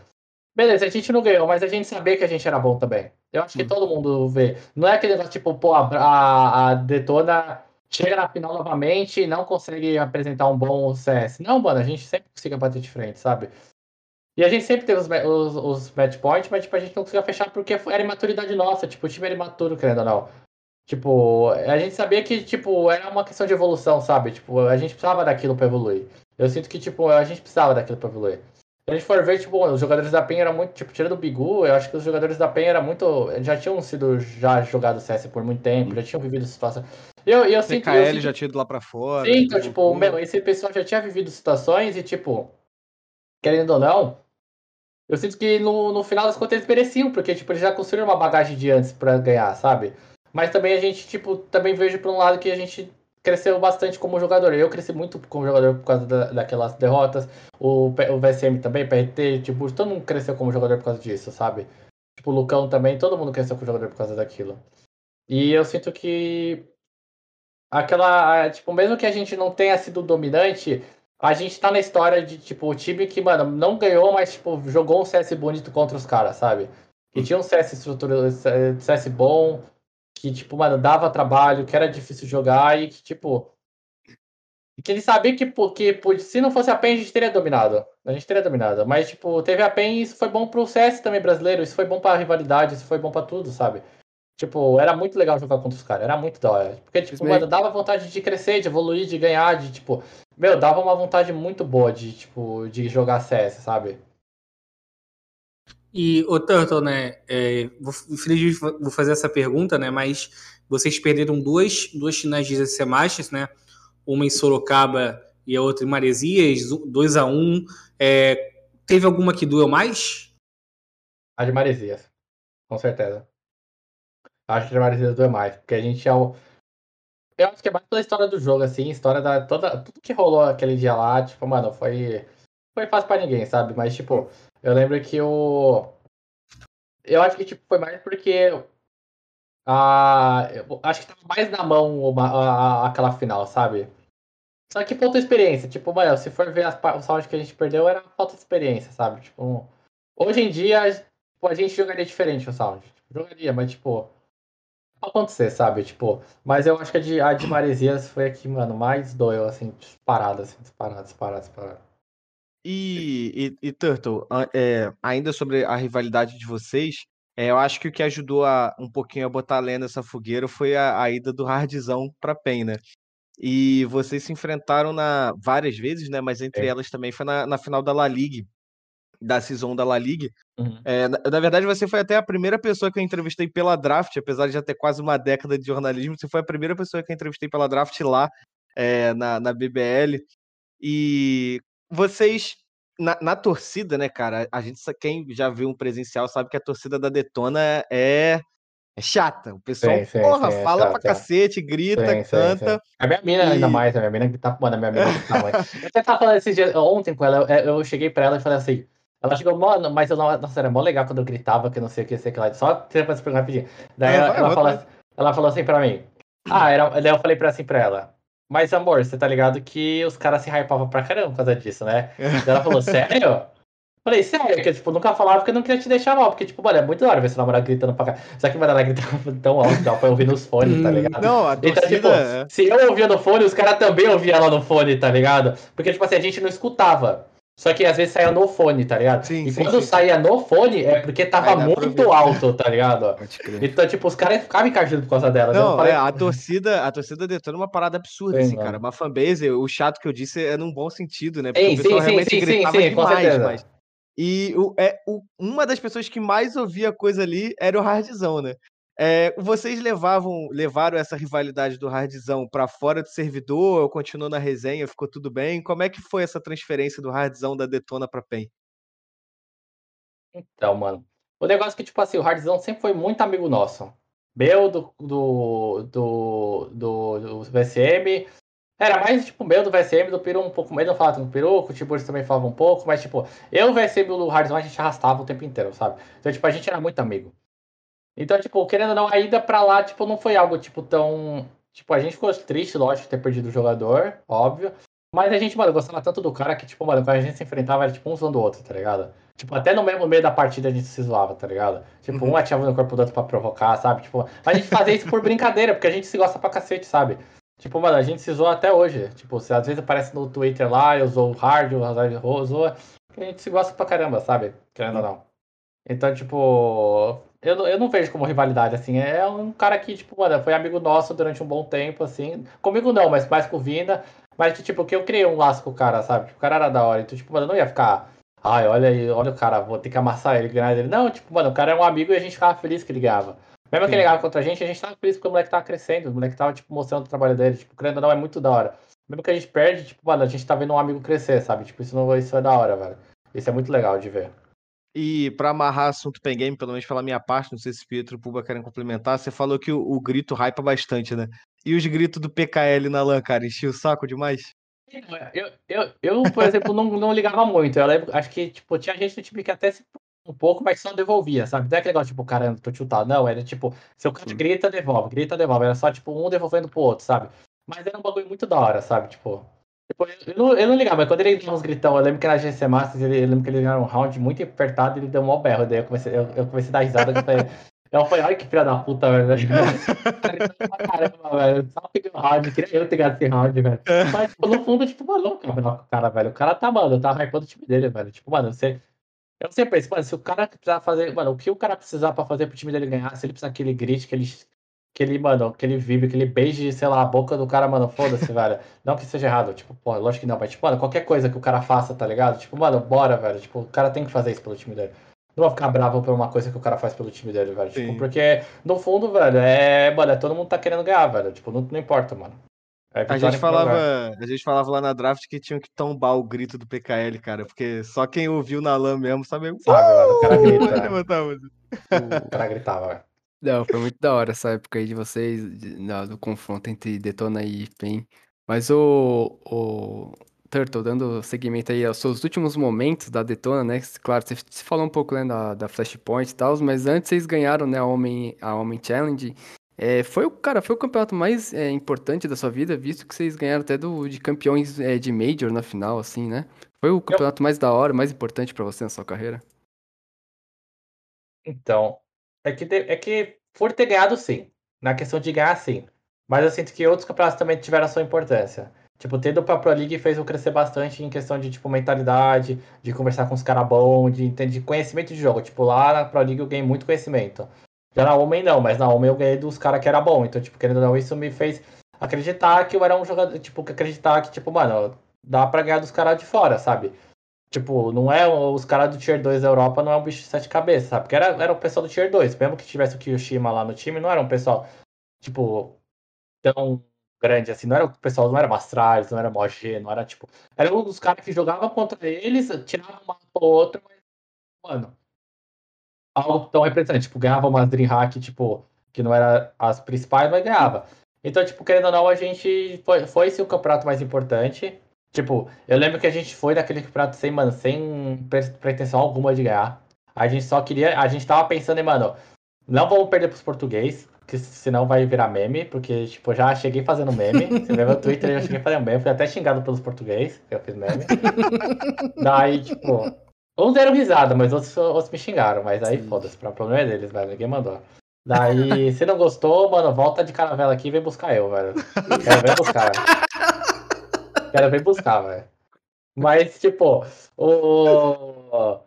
Beleza, a gente não ganhou, mas a gente sabia que a gente era bom também. Eu acho que todo mundo vê. Não é aquele negócio, tipo, pô, a, a, a Detona chega na final novamente e não consegue apresentar um bom CS. Não, mano, a gente sempre conseguia bater de frente, sabe? E a gente sempre teve os, os, os match points, mas tipo, a gente não conseguia fechar porque era imaturidade nossa. Tipo, o time era imaturo, querendo ou não. Tipo, a gente sabia que, tipo, era uma questão de evolução, sabe? Tipo, a gente precisava daquilo pra evoluir. Eu sinto que, tipo, a gente precisava daquilo pra evoluir. Se a gente for ver, tipo, os jogadores da PEN eram muito, tipo, tirando o Bigu, eu acho que os jogadores da PEN eram muito. Já tinham sido já jogado CS por muito tempo, já tinham vivido situação. E eu, eu sinto eu CKL sinto- já tinha ido lá pra fora. Sim, então, tipo, meu, esse pessoal já tinha vivido situações e, tipo, querendo ou não, eu sinto que no, no final das contas eles mereciam, porque, tipo, eles já construíram uma bagagem de antes pra ganhar, sabe? Mas também a gente, tipo, também vejo por um lado que a gente cresceu bastante como jogador. Eu cresci muito como jogador por causa da- daquelas derrotas. O, o VSM também, PRT, tipo, todo mundo cresceu como jogador por causa disso, sabe? Tipo, o Lucão também, todo mundo cresceu como jogador por causa daquilo. E eu sinto que aquela, tipo, mesmo que a gente não tenha sido dominante, a gente tá na história de, tipo, o time que, mano, não ganhou, mas, tipo, jogou um CS bonito contra os caras, sabe? Que tinha um CS estrutura, CS bom, que, tipo, mano, dava trabalho, que era difícil jogar e que, tipo, que ele sabia que, pô, que pô, se não fosse a PEN, a gente teria dominado. A gente teria dominado. Mas, tipo, teve a PEN e isso foi bom pro CS também brasileiro, isso foi bom pra rivalidade, isso foi bom pra tudo, sabe? Tipo, era muito legal jogar contra os caras, era muito da hora. Porque, tipo, mano, dava vontade de crescer, de evoluir, de ganhar, de, tipo, meu, dava uma vontade muito boa de, tipo, de jogar CS, sabe? E, ô Turtle, né? É, vou, infelizmente vou fazer essa pergunta, né? Mas vocês perderam duas, duas finais de GC né? Uma em Sorocaba e a outra em Maresias, 2 a 1 um. É, teve alguma que doeu mais? A de Maresias, com certeza. Acho que a de Maresias doeu mais, porque a gente é o. Eu acho que é mais pela história do jogo, assim, história da. Toda, tudo que rolou aquele dia lá, tipo, mano, foi. Foi fácil pra ninguém, sabe? Mas, tipo, eu lembro que o. Eu acho que, tipo, foi mais porque. A, eu acho que tava mais na mão uma, a, a- aquela final, sabe? Só que falta experiência. Tipo, mano, se for ver as, os que a gente perdeu, era falta de experiência, sabe? Tipo, hoje em dia, tipo, a gente jogaria diferente o sound. Tipo, jogaria, mas, tipo. Não acontecer, sabe? Tipo, mas eu acho que a de, a de Maresias foi a que, mano, mais doeu, assim, disparada, assim, disparada. E, e, e, Turtle, é, ainda sobre a rivalidade de vocês, é, eu acho que o que ajudou a, um pouquinho a botar a lenha nessa fogueira foi a, a ida do Hardzão pra PEN, né? E vocês se enfrentaram na, várias vezes, né? Mas entre É. elas também foi na, na final da La Liga, da Season da La Liga. Uhum. É, na, na verdade, você foi até a primeira pessoa que eu entrevistei pela draft, apesar de já ter quase uma década de jornalismo, você foi a primeira pessoa que eu entrevistei pela draft lá é, na, na BBL. E vocês, na, na torcida, né, cara? A gente, quem já viu um presencial sabe que a torcida da Detona é, é chata. O pessoal, Sim, sim, porra, sim, é fala pra é. cacete, grita, canta. A minha mina ainda E- mais, a minha mina grita, mano, a minha mina grita muito. Eu até tava falando esses dias, ontem com ela, eu, eu cheguei pra ela e falei assim, ela chegou, mano, mas eu não, nossa, era mó legal quando eu gritava, que não sei o que, sei o que lá, só pra se perguntar rapidinho. Daí Ah, ela, vai, ela, vai, fala, vai. ela falou assim pra mim, ah, era, daí eu falei pra, assim pra ela, mas amor, você tá ligado que os caras se hypavam pra caramba por causa disso, né? Daí ela falou, sério? Falei, sério, que tipo, nunca falava porque não queria te deixar mal, porque, tipo, mano, é muito da hora ver seu namorado gritando pra cá. Só que, mano, ela gritava tão alto, dava pra ouvir nos fones, tá Hum, ligado? Não, a Então, tipo, torcida. se eu ouvia no fone, os caras também ouviam lá no fone, tá ligado? Porque, tipo assim, a gente não escutava. Só que às vezes saía no fone, tá ligado? Sim, e sim, quando sim. saía no fone, é porque tava muito alto, tá ligado? Então, tipo, os caras ficavam encaixando por causa dela. né? Não, falei, é, a torcida, a torcida detona uma parada absurda, Sim, assim, cara. Uma fanbase, o chato que eu disse é num bom sentido, né? Porque Sim, o pessoal sim, sim, realmente sim, sim, gritava sim, demais, certeza. mas... E o, é, o, uma das pessoas que mais ouvia coisa ali era o Hardzão, né? É, vocês levavam, levaram essa rivalidade do Hardzão pra fora do servidor, ou continuou na resenha, ficou tudo bem? Como é que foi essa transferência do Hardzão da Detona pra PEN? Então, mano. O negócio é que, tipo assim, o Hardzão sempre foi muito amigo nosso. Meu, do, do, do, do, do VSM. Era mais, tipo, meu do VSM, do Peru um pouco menos. Eu falava com o Peru, o Tiburcio também falava um pouco, mas, tipo, eu, o VSM e o Hardzão, a gente arrastava o tempo inteiro, sabe? Então, tipo, a gente era muito amigo. Então, tipo, querendo ou não, a ida pra lá, tipo, não foi algo, tipo, tão... Tipo, a gente ficou triste, lógico, ter perdido o jogador, óbvio. Mas a gente, mano, gostava tanto do cara que, tipo, mano, quando a gente se enfrentava, era tipo um zoando o outro, tá ligado? Tipo, até no mesmo meio da partida a gente se zoava, tá ligado? Tipo, Uhum. um atirava no corpo do outro pra provocar, sabe? Tipo, a gente fazia isso por brincadeira, porque a gente se gosta pra cacete, sabe? Tipo, mano, a gente se zoa até hoje. Tipo, se às vezes aparece no Twitter lá, eu zoo o Hard, o Hazard zoa, a gente se gosta pra caramba, sabe? Querendo ou não. Então, tipo, eu, não- eu não vejo como rivalidade, assim. É um cara que, tipo, mano, foi amigo nosso durante um bom tempo, assim. Comigo não, mas mais com o Vina. Mas, que, tipo, que eu criei um laço com o cara, sabe? Tipo, o cara era da hora. Então, tipo, mano, eu não ia ficar. Ai, olha aí, olha o cara, vou ter que amassar ele, ganhar ele. Não, tipo, mano, o cara é um amigo e a gente ficava feliz que ele ganhava. Mesmo que Sim. ele ganhava contra a gente, a gente tava feliz porque o moleque tava crescendo, o moleque tava, tipo, mostrando o trabalho dele. Tipo, querendo ou não, é muito da hora. Mesmo que a gente perde, tipo, mano, a gente tá vendo um amigo crescer, sabe? Tipo, isso, não, isso é da hora, velho. Isso é muito legal de ver. E pra amarrar assunto pen game, pelo menos pela minha parte, não sei se Pietro e Puba querem complementar, você falou que o, o grito hypa bastante, né? E os gritos do PKL na LAN, cara, enchia o saco demais? Eu, eu, eu por exemplo, não, não ligava muito. Eu lembro, acho que, tipo, tinha gente no time que até se um pouco, mas só devolvia, sabe? Não é aquele negócio, tipo, caramba, tô tiltado. Não, era tipo, se o cara grita, devolve, grita, devolve. Era só, tipo, um devolvendo pro outro, sabe? Mas era um bagulho muito da hora, sabe? Tipo, tipo, eu, não, eu não ligava, mas quando ele deu uns gritão, eu lembro que na GC Masters, ele, eu lembro que ele ganhou um round muito apertado e ele deu um mó berro. Daí eu comecei, eu, eu comecei a dar risada. Eu falei, eu falei, ai que filha da puta, velho. Caramba, velho. Só peguei o round, queria eu ter ganhado esse round, velho. Mas, tipo, no fundo, tipo, maluco, o cara, velho. O cara tá, mano, tá hypando o time dele, velho. Tipo, mano, você. Eu sempre penso, mano, se o cara precisar fazer. Mano, o que o cara precisar pra fazer pro time dele ganhar, se ele precisar aquele grit, que ele. Que ele, mano, que ele vive, que ele beije, sei lá, a boca do cara, mano, foda-se, velho. Não que seja errado, tipo, pô, lógico que não, mas, tipo, mano, qualquer coisa que o cara faça, tá ligado? Tipo, mano, bora, velho. Tipo, o cara tem que fazer isso pelo time dele. Não vou ficar bravo por uma coisa que o cara faz pelo time dele, velho. Tipo, porque, no fundo, velho, é. Mano, é todo mundo tá querendo ganhar, velho. Tipo, não, não importa, mano. É A gente, falava, a gente falava lá na draft que tinham que tombar o grito do PKL, cara, porque só quem ouviu na LAN mesmo sabe. Sabe, velho, o cara grita. Vai. O cara gritava, velho. Não, foi muito da hora essa época aí de vocês, de- na- do confronto entre Detona e PEN. Mas o, o Turtle, dando seguimento aí aos seus últimos momentos da Detona, né? Claro, você, você falou um pouco né, da, da Flashpoint e tal, mas antes vocês ganharam né, a Homem, a Homem Challenge. É, foi o cara, foi o campeonato mais é, importante da sua vida, visto que vocês ganharam até do, de campeões é, de Major na final, assim, né? Foi o campeonato mais da hora, mais importante pra você na sua carreira? Então, é que, te- é que por ter ganhado, sim. Na questão de ganhar, sim. Mas eu sinto que outros campeonatos também tiveram a sua importância. Tipo, ter ido pra Pro League fez eu crescer bastante em questão de, tipo, mentalidade, de conversar com os caras bons, de, de conhecimento de jogo. Tipo, lá na Pro League eu ganhei muito conhecimento. Já na Homem não, mas na Homem eu ganhei dos caras que era bom. Então, tipo, querendo ou não, isso me fez acreditar que eu era um jogador, tipo, que acreditar que, tipo, mano, dá pra ganhar dos caras de fora, sabe? Tipo, não é os caras do Tier 2 da Europa, não é um bicho de sete cabeças, sabe? Porque era, era o pessoal do Tier 2. Mesmo que tivesse o Kiyoshima lá no time, não era um pessoal, tipo, tão grande assim. Não era o pessoal, não era Mastralis, não era Moge, não era tipo. Era um dos caras que jogavam contra eles, tirava um mapa ou outro, mas, mano, algo tão representante. Tipo, ganhava umas Dreamhack, tipo, que não era as principais, mas ganhava. Então, tipo, querendo ou não, a gente foi, foi esse o campeonato mais importante. Tipo, eu lembro que a gente foi daquele campeonato sem, mano, sem pre- pretensão alguma de ganhar. A gente só queria. A gente tava pensando em, mano, não vamos perder pros português, que senão vai virar meme, porque, tipo, eu já cheguei fazendo meme. Você vê meu Twitter, eu já cheguei fazendo meme. Fui até xingado pelos português, que eu fiz meme. Daí, tipo. Uns deram risada, mas outros, outros me xingaram. Mas aí, foda-se, o problema é deles, velho. Ninguém mandou. Daí, se não gostou, mano, volta de caravela aqui e vem buscar eu, velho. Quero ver buscar. Quero ver buscar, velho. Mas, tipo, o...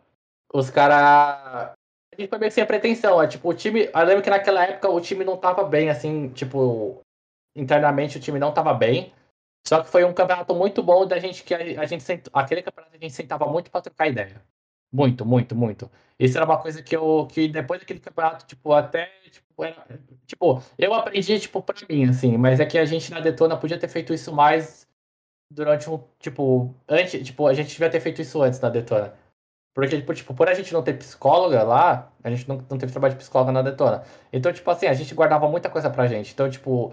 os caras. A gente foi meio sem pretensão. É, tipo, o time. Eu lembro que naquela época o time não tava bem, assim, tipo. Internamente o time não tava bem. Só que foi um campeonato muito bom da gente que a, gente sent... aquele campeonato a gente sentava muito pra trocar ideia. Muito, muito, muito. Isso era uma coisa que eu que depois daquele campeonato, tipo, até tipo, era, tipo, eu aprendi tipo pra mim assim, mas é que a gente na Detona podia ter feito isso mais durante um, tipo, antes, tipo, a gente devia ter feito isso antes na Detona. Porque, tipo, tipo, por a gente não ter psicóloga lá, a gente não, não teve trabalho de psicóloga na Detona. Então, tipo assim, a gente guardava muita coisa pra gente. Então, tipo,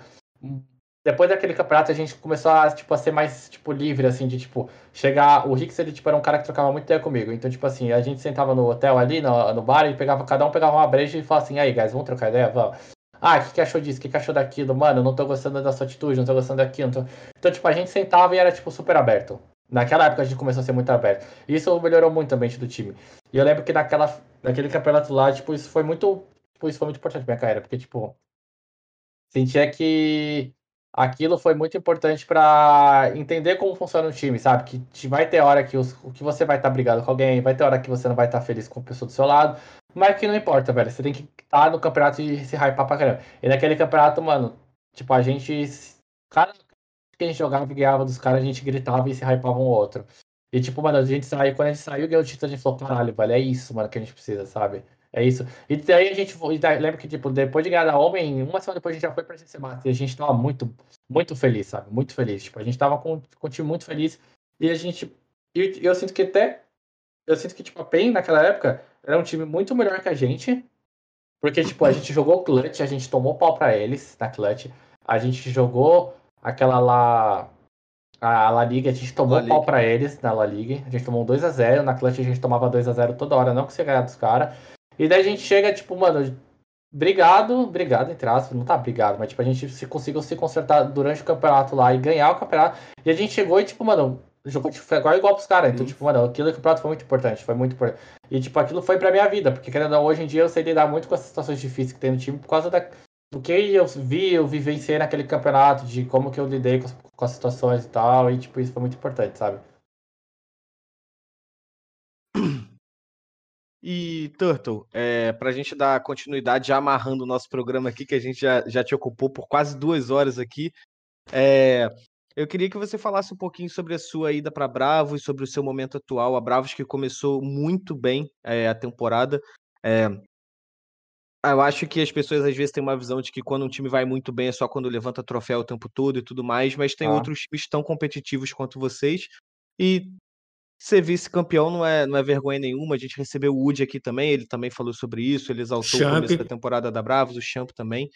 depois daquele campeonato a gente começou a, tipo, a ser mais, tipo, livre, assim, de, tipo, chegar... O Rix, ele, tipo, era um cara que trocava muito ideia comigo. Então, tipo assim, a gente sentava no hotel ali, no, no bar, e pegava, cada um pegava uma breja e falava assim, aí, guys, vamos trocar ideia? Vamos. Ah, o que, que achou disso? O que, que achou daquilo? Mano, não tô gostando da sua atitude, não tô gostando daquilo. Tô... Então, tipo, a gente sentava e era, tipo, super aberto. Naquela época a gente começou a ser muito aberto. E isso melhorou muito o ambiente do time. E eu lembro que naquela, naquele campeonato lá, tipo, isso foi muito. Tipo, isso foi muito importante pra minha carreira, porque, tipo, sentia que aquilo foi muito importante pra entender como funciona o time, sabe? Que te- vai ter hora que, os, que você vai estar brigado com alguém, vai ter hora que você não vai estar feliz com a pessoa do seu lado, mas que não importa, velho. Você tem que estar no campeonato e se hypar pra caramba. E naquele campeonato, mano, tipo, a gente. Cada que a gente jogava e ganhava dos caras, a gente gritava e se hypava um outro. E tipo, mano, a gente saiu, quando a gente saiu ganhou o título, a gente falou, caralho, velho, é isso, mano, que a gente precisa, sabe? É isso. E daí a gente e Lembra que, tipo, depois de ganhar da Homem, uma semana depois a gente já foi pra GC Master. E a gente tava muito, muito feliz, sabe? Muito feliz. Tipo, a gente tava com, com o time muito feliz. E a gente. E eu sinto que até. Eu sinto que, tipo, a PEN naquela época era um time muito melhor que a gente. Porque, tipo, a gente jogou clutch, a gente tomou pau pra eles na clutch. A gente jogou aquela lá. A La Liga, a gente tomou La pau pra eles na La Liga. A gente tomou um 2x0. Na clutch a gente tomava 2x0 toda hora, não conseguia ganhar dos caras. E daí a gente chega, tipo, mano, obrigado, obrigado, entre aspas, não tá obrigado, mas tipo, a gente se conseguiu se consertar durante o campeonato lá e ganhar o campeonato. E a gente chegou e, tipo, mano, jogou tipo, foi igual, pros caras. Então, Uhum. tipo, mano, aquilo do campeonato foi muito importante, foi muito importante. E, tipo, aquilo foi pra minha vida, porque querendo ou não, hoje em dia eu sei lidar muito com essas situações difíceis que tem no time por causa da, do que eu vi, eu vivenciei naquele campeonato, de como que eu lidei com as, com as situações e tal, e, tipo, isso foi muito importante, sabe? E, Turtle, é, para a gente dar continuidade, já amarrando o nosso programa aqui, que a gente já, já te ocupou por quase duas horas aqui, é, eu queria que você falasse um pouquinho sobre a sua ida para Bravos, sobre o seu momento atual. A Bravos que começou muito bem é, a temporada. É, eu acho que as pessoas às vezes têm uma visão de que quando um time vai muito bem é só quando levanta troféu o tempo todo e tudo mais, mas tem Ah. outros times tão competitivos quanto vocês. E ser vice-campeão não é, não é vergonha nenhuma. A gente recebeu o Woody aqui também, ele também falou sobre isso, ele exaltou o Champ. começo da temporada da Bravos, o Champ também.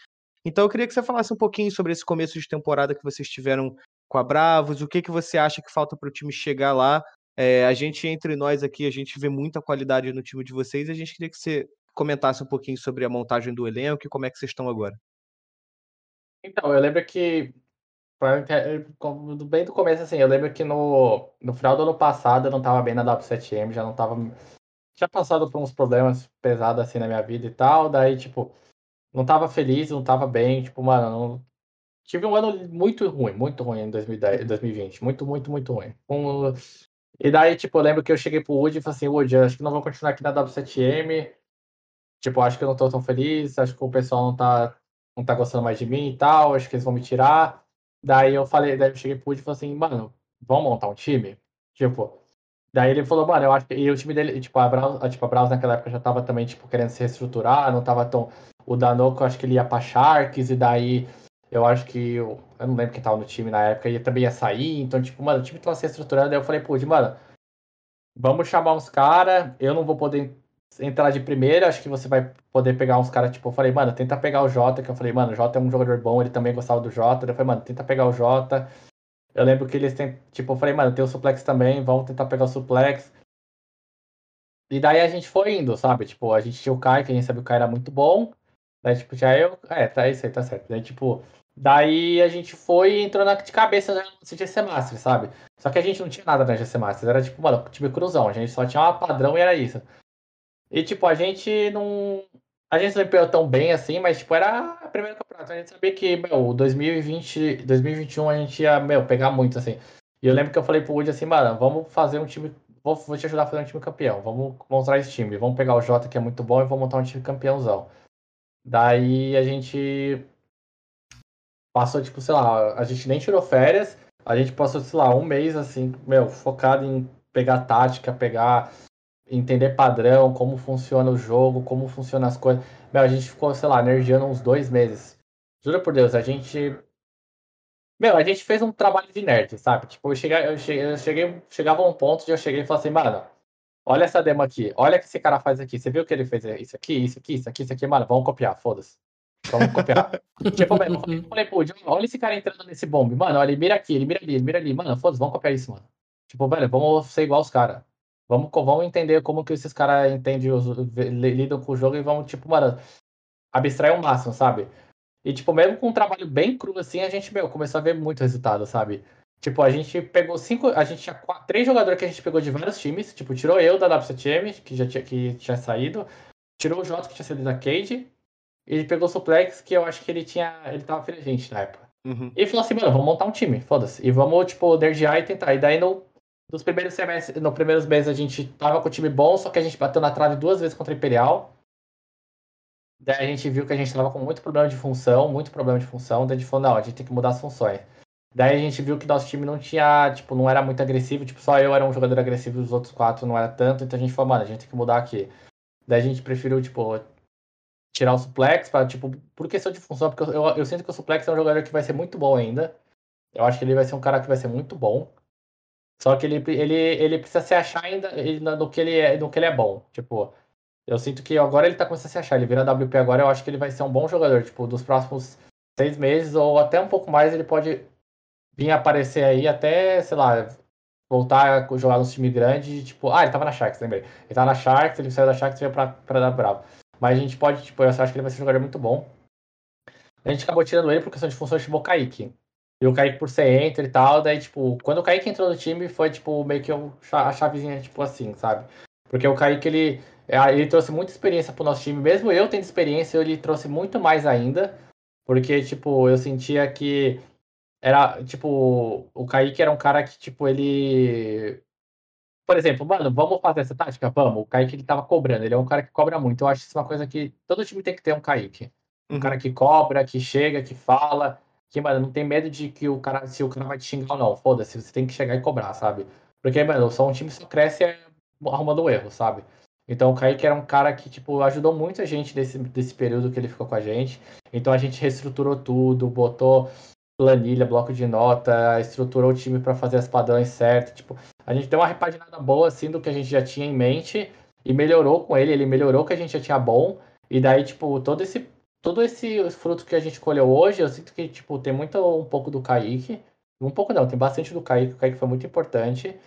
Então eu queria que você falasse um pouquinho sobre esse começo de temporada que vocês tiveram com a Bravos, o que, que você acha que falta para o time chegar lá. É, a gente, entre nós aqui, a gente vê muita qualidade no time de vocês e a gente queria que você comentasse um pouquinho sobre a montagem do elenco e como é que vocês estão agora. Então, eu lembro que, como do- bem do começo, assim, eu lembro que no, no final do ano passado eu não tava bem na W7M, já não tava. Tinha passado por uns problemas pesados assim na minha vida e tal, daí, tipo, não tava feliz, não tava bem, tipo, mano, não- tive um ano muito ruim, muito ruim em 2010, 2020, muito, muito, muito ruim. Um- E daí, tipo, eu lembro que eu cheguei pro Woody e falei assim, Woody, acho que não vou continuar aqui na W7M, tipo, acho que eu não tô tão feliz, acho que o pessoal não tá não tá gostando mais de mim e tal, acho que eles vão me tirar. Daí eu falei, daí eu cheguei pro Woody e falei assim, mano, vamos montar um time? Tipo, daí ele falou, mano, eu acho que. E o time dele, tipo, a a- tipo, a Braus naquela época já tava também, tipo, querendo se reestruturar, não tava tão. O Danoco, eu acho que ele ia pra Sharks, e daí eu acho que. Eu, eu não lembro quem tava no time na época, ele também ia sair, então, tipo, mano, o time tava se reestruturando, daí eu falei pro Woody, mano, vamos chamar uns caras, eu não vou poder entrar de primeira, acho que você vai poder pegar uns caras, tipo, eu falei, mano, tenta pegar o Jota, que eu falei, mano, o Jota é um jogador bom, ele também gostava do Jota, eu falei, mano, tenta pegar o Jota. Eu lembro que eles têm, tipo, eu falei, mano, tem o suplex também, vamos tentar pegar o suplex. E daí a gente foi indo, sabe? Tipo, a gente tinha o Kai, que a gente sabia que o Kai era muito bom. Daí, tipo, já eu. É, tá isso aí, tá certo. Daí, tipo, daí a gente foi e entrou na de cabeça no GC Master, sabe? Só que a gente não tinha nada na GC Master. Era tipo, mano, time cruzão. A gente só tinha uma padrão e era isso. E, tipo, a gente não. A gente não empenhou tão bem assim, mas, tipo, era a primeira campeonato. A gente sabia que, meu, 2020, 2021 a gente ia, meu, pegar muito, assim. E eu lembro que eu falei pro Woody assim, mano, vamos fazer um time. Vou, vou te ajudar a fazer um time campeão. Vamos montar esse time. Vamos pegar o Jota, que é muito bom, e vamos montar um time campeãozão. Daí a gente passou, tipo, sei lá, a gente nem tirou férias. A gente passou, sei lá, um mês, assim, meu, focado em pegar tática, pegar. Entender padrão, como funciona o jogo, como funcionam as coisas. Meu, a gente ficou, sei lá, energiando uns dois meses. Juro por Deus, a gente meu, a gente fez um trabalho de nerd, sabe? Tipo, eu cheguei, eu cheguei, eu cheguei chegava a um ponto de eu cheguei e falei assim, mano, olha essa demo aqui, olha o que esse cara faz aqui. Você viu o que ele fez? Isso aqui, isso aqui, isso aqui, isso aqui, mano, vamos copiar, foda-se. Vamos copiar. tipo, eu falei- pô, olha esse cara entrando nesse bombe, mano, olha, ele mira aqui, ele mira ali, ele mira ali, mano, foda-se, vamos copiar isso, mano. Tipo, velho, vamos ser igual os caras. Vamos, vamos entender como que esses caras entendem, os, lidam com o jogo e vamos, tipo, mano, abstrair o máximo, sabe? E, tipo, mesmo com um trabalho bem cru assim, a gente, meu, começou a ver muito resultado, sabe? Tipo, a gente pegou cinco. A gente tinha quatro, três jogadores que a gente pegou de vários times. Tipo, tirou eu da W7M, que já tinha, que tinha saído. Tirou o Jota, que tinha saído da Cade. E pegou o Suplex, que eu acho que ele tinha. Ele tava free agent na época. Uhum. E falou assim, mano, vamos montar um time, foda-se. E vamos, tipo, nerdear e tentar. E daí no, nos primeiros semestres, nos primeiros meses a gente tava com o time bom, só que a gente bateu na trave duas vezes contra a Imperial. Daí a gente viu que a gente tava com muito problema de função, muito problema de função. Daí a gente falou, não, a gente tem que mudar as funções. Daí a gente viu que nosso time não tinha, tipo, não era muito agressivo, tipo, só eu era um jogador agressivo e os outros quatro não era tanto, então a gente falou, mano, a gente tem que mudar aqui. Daí a gente preferiu, tipo, tirar o suplex para tipo, por questão de função, porque eu, eu, eu sinto que o suplex é um jogador que vai ser muito bom ainda. Eu acho que ele vai ser um cara que vai ser muito bom. Só que ele, ele, ele precisa se achar ainda no, que ele é, no que ele é bom. Tipo, eu sinto que agora ele tá começando a se achar. Ele vira WP agora, eu acho que ele vai ser um bom jogador. Tipo, dos próximos seis meses ou até um pouco mais, ele pode vir aparecer aí até, sei lá, voltar a jogar num time grande. Tipo, ah, ele tava na Sharks, lembrei. Ele tava na Sharks, ele saiu da Sharks e veio pra, pra dar Bravo. Mas a gente pode, tipo, eu acho que ele vai ser um jogador muito bom. A gente acabou tirando ele por questão de função, o Kaique. E o Kaique por ser enter e tal, daí, tipo, quando o Kaique entrou no time, foi, tipo, meio que eu- a chavezinha, tipo, assim, sabe? Porque o Kaique, ele, é, ele trouxe muita experiência pro nosso time. Mesmo eu tendo experiência, ele trouxe muito mais ainda. Porque, tipo, eu sentia que era, tipo, o Kaique era um cara que, tipo, ele por exemplo, mano, vamos fazer essa tática? Vamos. O Kaique ele tava cobrando, ele é um cara que cobra muito. Eu acho isso uma coisa que todo time tem que ter um Kaique. Um Uhum. cara que cobra, que chega, que fala, que, mano, não tem medo de que o cara, se o cara vai te xingar ou não. Foda-se, você tem que chegar e cobrar, sabe? Porque, mano, só um time só cresce é, arrumando erro, sabe? Então o Kaique era um cara que, tipo, ajudou muito a gente nesse, nesse período que ele ficou com a gente. Então a gente reestruturou tudo, botou planilha, bloco de nota, estruturou o time para fazer as padrões certas. Tipo, a gente deu uma repaginada boa, assim, do que a gente já tinha em mente e melhorou com ele. Ele melhorou o que a gente já tinha bom. E daí, tipo, todo esse, todo esse fruto que a gente colheu hoje, eu sinto que, tipo, tem muito um pouco do Kaique. Um pouco não, tem bastante do Kaique. O Kaique foi muito importante.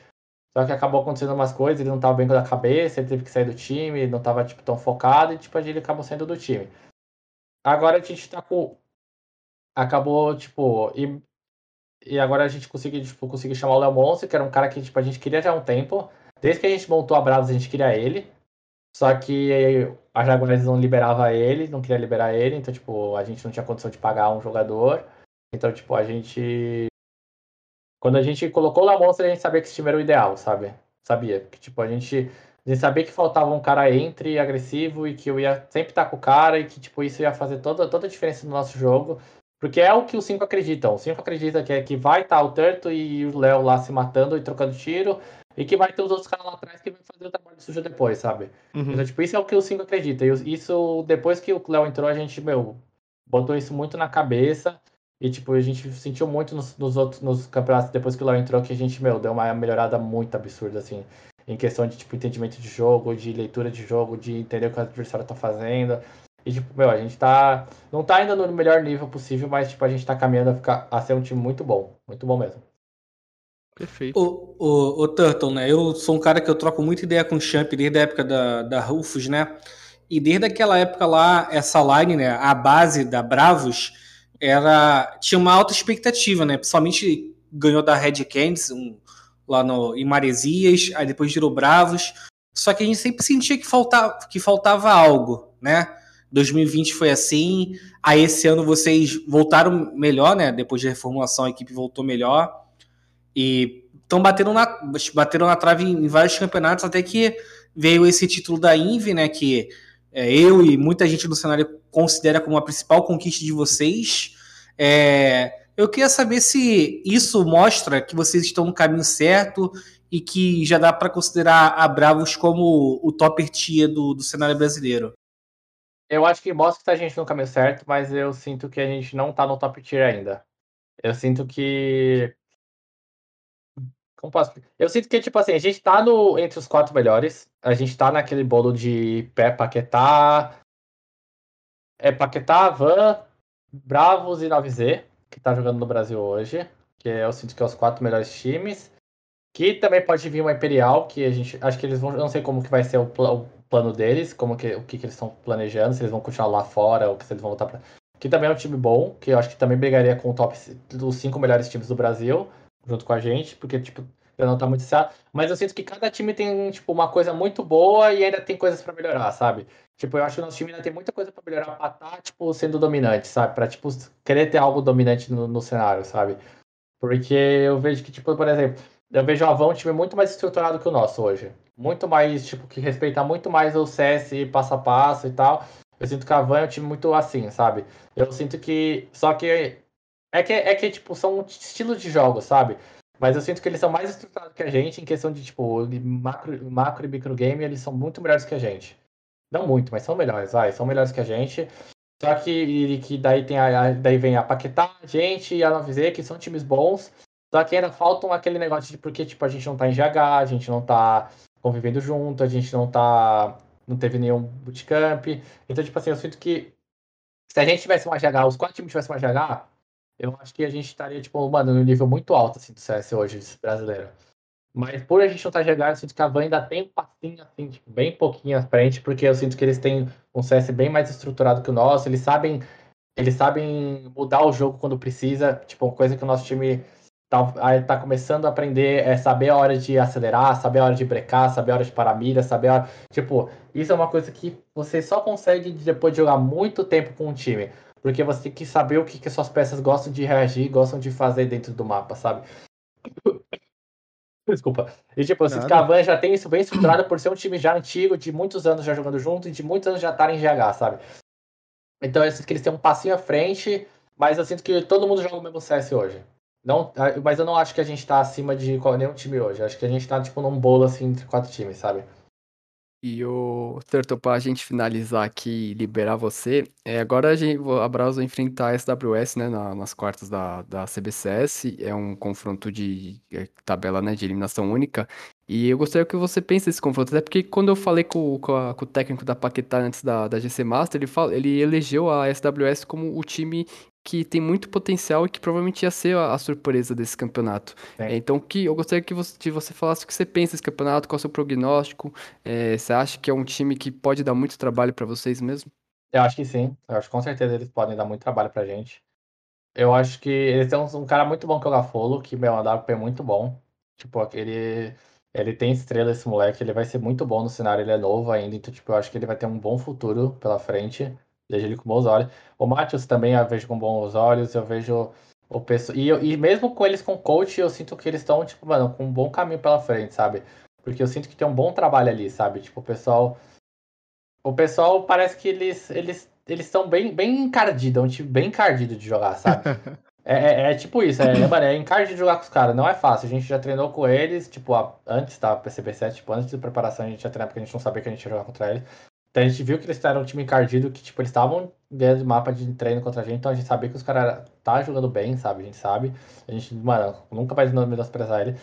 Só que acabou acontecendo umas coisas, ele não tava bem com a cabeça, ele teve que sair do time, não tava, tipo, tão focado, e, tipo, ele acabou saindo do time. Agora a gente tá com... Acabou, tipo... E, e agora a gente conseguiu, tipo, conseguiu chamar o Léo Monster, que era um cara que, tipo, a gente queria já há um tempo. Desde que a gente montou a Bravos, a gente queria ele. Só que a Jaguares não liberava ele, não queria liberar ele, então, tipo, a gente não tinha condição de pagar um jogador. Então, tipo, a gente quando a gente colocou o Monster, a gente sabia que esse time era o ideal, sabe? Sabia. Que, tipo, a gente, a gente sabia que faltava um cara entre agressivo e que eu ia sempre estar com o cara e que, tipo, isso ia fazer toda, toda a diferença no nosso jogo. Porque é o que os cinco acreditam. Os cinco acreditam que, é, que vai estar o Turto e o Léo lá se matando e trocando tiro. E que vai ter os outros caras lá atrás que vai fazer o trabalho sujo depois, sabe? Uhum. Então, tipo, isso é o que os cinco acreditam. E isso, depois que o Léo entrou, a gente, meu, botou isso muito na cabeça. E, tipo, a gente sentiu muito nos, nos outros nos campeonatos depois que o Léo entrou, que a gente, meu, deu uma melhorada muito absurda, assim. Em questão de, tipo, entendimento de jogo, de leitura de jogo, de entender o que o adversário tá fazendo. E, tipo, meu, a gente tá. Não tá ainda no melhor nível possível, mas, tipo, a gente tá caminhando a, ficar, a ser um time muito bom. Muito bom mesmo. Perfeito. O, o, o Turtle, né? Eu sou um cara que eu troco muita ideia com o Champ desde a época da, da Rufus, né? E desde aquela época lá, essa line, né? A base da Bravos era tinha uma alta expectativa, né? Principalmente ganhou da Red Candies um, lá no, em Maresias, aí depois virou Bravos. Só que a gente sempre sentia que faltava, que faltava algo, né? 2020 foi assim. Aí esse ano vocês voltaram melhor, né? Depois da reformulação, a equipe voltou melhor. E estão batendo na, bateram na trave em vários campeonatos, até que veio esse título da Inve, né? Que é, eu e muita gente no cenário considera como a principal conquista de vocês. É, eu queria saber se isso mostra que vocês estão no caminho certo e que já dá para considerar a Bravos como o top tier do, do cenário brasileiro. Eu acho que mostra que a gente no caminho certo, mas eu sinto que a gente não tá no top tier ainda. Eu sinto que. Como posso? Eu sinto que, tipo assim, a gente tá no, entre os quatro melhores. A gente tá naquele bolo de pé Paquetá. É Paquetá, Van, Bravos e 9Z, que tá jogando no Brasil hoje. Que eu sinto que é os quatro melhores times. Que também pode vir uma Imperial, que a gente. Acho que eles vão. Não sei como que vai ser o, pla- o plano deles, como que, o que, que eles estão planejando, se eles vão continuar lá fora ou se eles vão voltar pra. Que também é um time bom, que eu acho que também brigaria com o top dos cinco melhores times do Brasil, junto com a gente, porque, tipo, eu não tá muito certo. Mas eu sinto que cada time tem, tipo, uma coisa muito boa e ainda tem coisas pra melhorar, sabe? Tipo, eu acho que o nosso time ainda tem muita coisa pra melhorar pra estar, tipo, sendo dominante, sabe? Pra, tipo, querer ter algo dominante no, no cenário, sabe? Porque eu vejo que, tipo, por exemplo, eu vejo o Avon um time muito mais estruturado que o nosso hoje. Muito mais, tipo, que respeita muito mais o CS passo a passo e tal. Eu sinto que a Van é um time muito assim, sabe? Eu sinto que. Só que. É que, é que tipo, são estilos de jogos, sabe? Mas eu sinto que eles são mais estruturados que a gente em questão de, tipo, macro, macro e micro game, eles são muito melhores que a gente. Não muito, mas são melhores, vai. São melhores que a gente. Só que, que daí, tem a- daí vem a Paquetá, a gente e a 9Z, que são times bons. Só que ainda faltam aquele negócio de porque, tipo, a gente não tá em GH, a gente não tá convivendo junto, a gente não tá. não teve nenhum bootcamp. Então, tipo assim, eu sinto que se a gente tivesse uma GH, os quatro times tivessem uma GH, eu acho que a gente estaria, tipo, mano, no nível muito alto, assim, do CS hoje, brasileiro. Mas por a gente não estar GH, eu sinto que a Van ainda tem um passinho, assim, tipo, bem pouquinho à frente, porque eu sinto que eles têm um CS bem mais estruturado que o nosso, eles sabem. Eles sabem mudar o jogo quando precisa, tipo, coisa que o nosso time tá, tá começando a aprender é saber a hora de acelerar, saber a hora de brecar, saber a hora de parar mira, saber a hora... Tipo, isso é uma coisa que você só consegue depois de jogar muito tempo com um time. Porque você tem que saber o que, que as suas peças gostam de reagir, gostam de fazer dentro do mapa, sabe? Desculpa. E tipo, Nada. Cavan já tem isso bem estruturado por ser um time já antigo, de muitos anos já jogando junto e de muitos anos já estarem em GH, sabe? Então eu sinto que eles têm um passinho à frente, mas eu sinto que todo mundo joga o mesmo CS hoje. Não, ah, mas eu não acho que a gente tá acima de nenhum time hoje. Acho que a gente tá, tipo, num bolo assim entre quatro times, sabe? E o Turtle, pra gente finalizar aqui e liberar você, é, agora a, gente, a Browse vai enfrentar a SWS, né, na- nas quartas da, da CBCS, é um confronto de é, tabela, né, de eliminação única, e eu gostaria que você pense nesse confronto, até porque quando eu falei com, com, a- com o técnico da Paquetá antes da, da GC Master, ele, fala, ele elegeu a SWS como o time que tem muito potencial e que provavelmente ia ser a, a surpresa desse campeonato. Sim. É, então, que eu gostaria que você, de você falasse o que você pensa desse campeonato, qual é o seu prognóstico, é, você acha que é um time que pode dar muito trabalho pra vocês mesmo? Eu acho que sim. Eu acho que com certeza eles podem dar muito trabalho pra gente. Eu acho que eles têm um, um cara muito bom que é o Gafolo, que meu, é um WP muito bom. Tipo, ele, ele tem estrela esse moleque, ele vai ser muito bom no cenário, ele é novo ainda, então tipo, eu acho que ele vai ter um bom futuro pela frente. Vejo ele com bons olhos. O Matheus também eu vejo com bons olhos, eu vejo o pessoal. E, eu- e mesmo com eles com coach, eu sinto que eles estão, tipo, mano, com um bom caminho pela frente, sabe? Porque eu sinto que tem um bom trabalho ali, sabe? Tipo, o pessoal. O pessoal parece que eles eles eles estão bem bem encardido, é um time bem encardido de jogar, sabe? É, é- é tipo isso, é, mano, é encardido de jogar com os caras, não é fácil. A gente já treinou com eles, tipo, a- antes da PCB7, tipo, antes da preparação a gente já treinou porque a gente não sabia que a gente ia jogar contra eles. Então a gente viu que eles eram um time encardido, que, tipo, eles estavam ganhando mapa de treino contra a gente, então a gente sabia que os caras tá jogando bem, sabe? A gente sabe. A gente, mano, nunca vai menosprezar ele.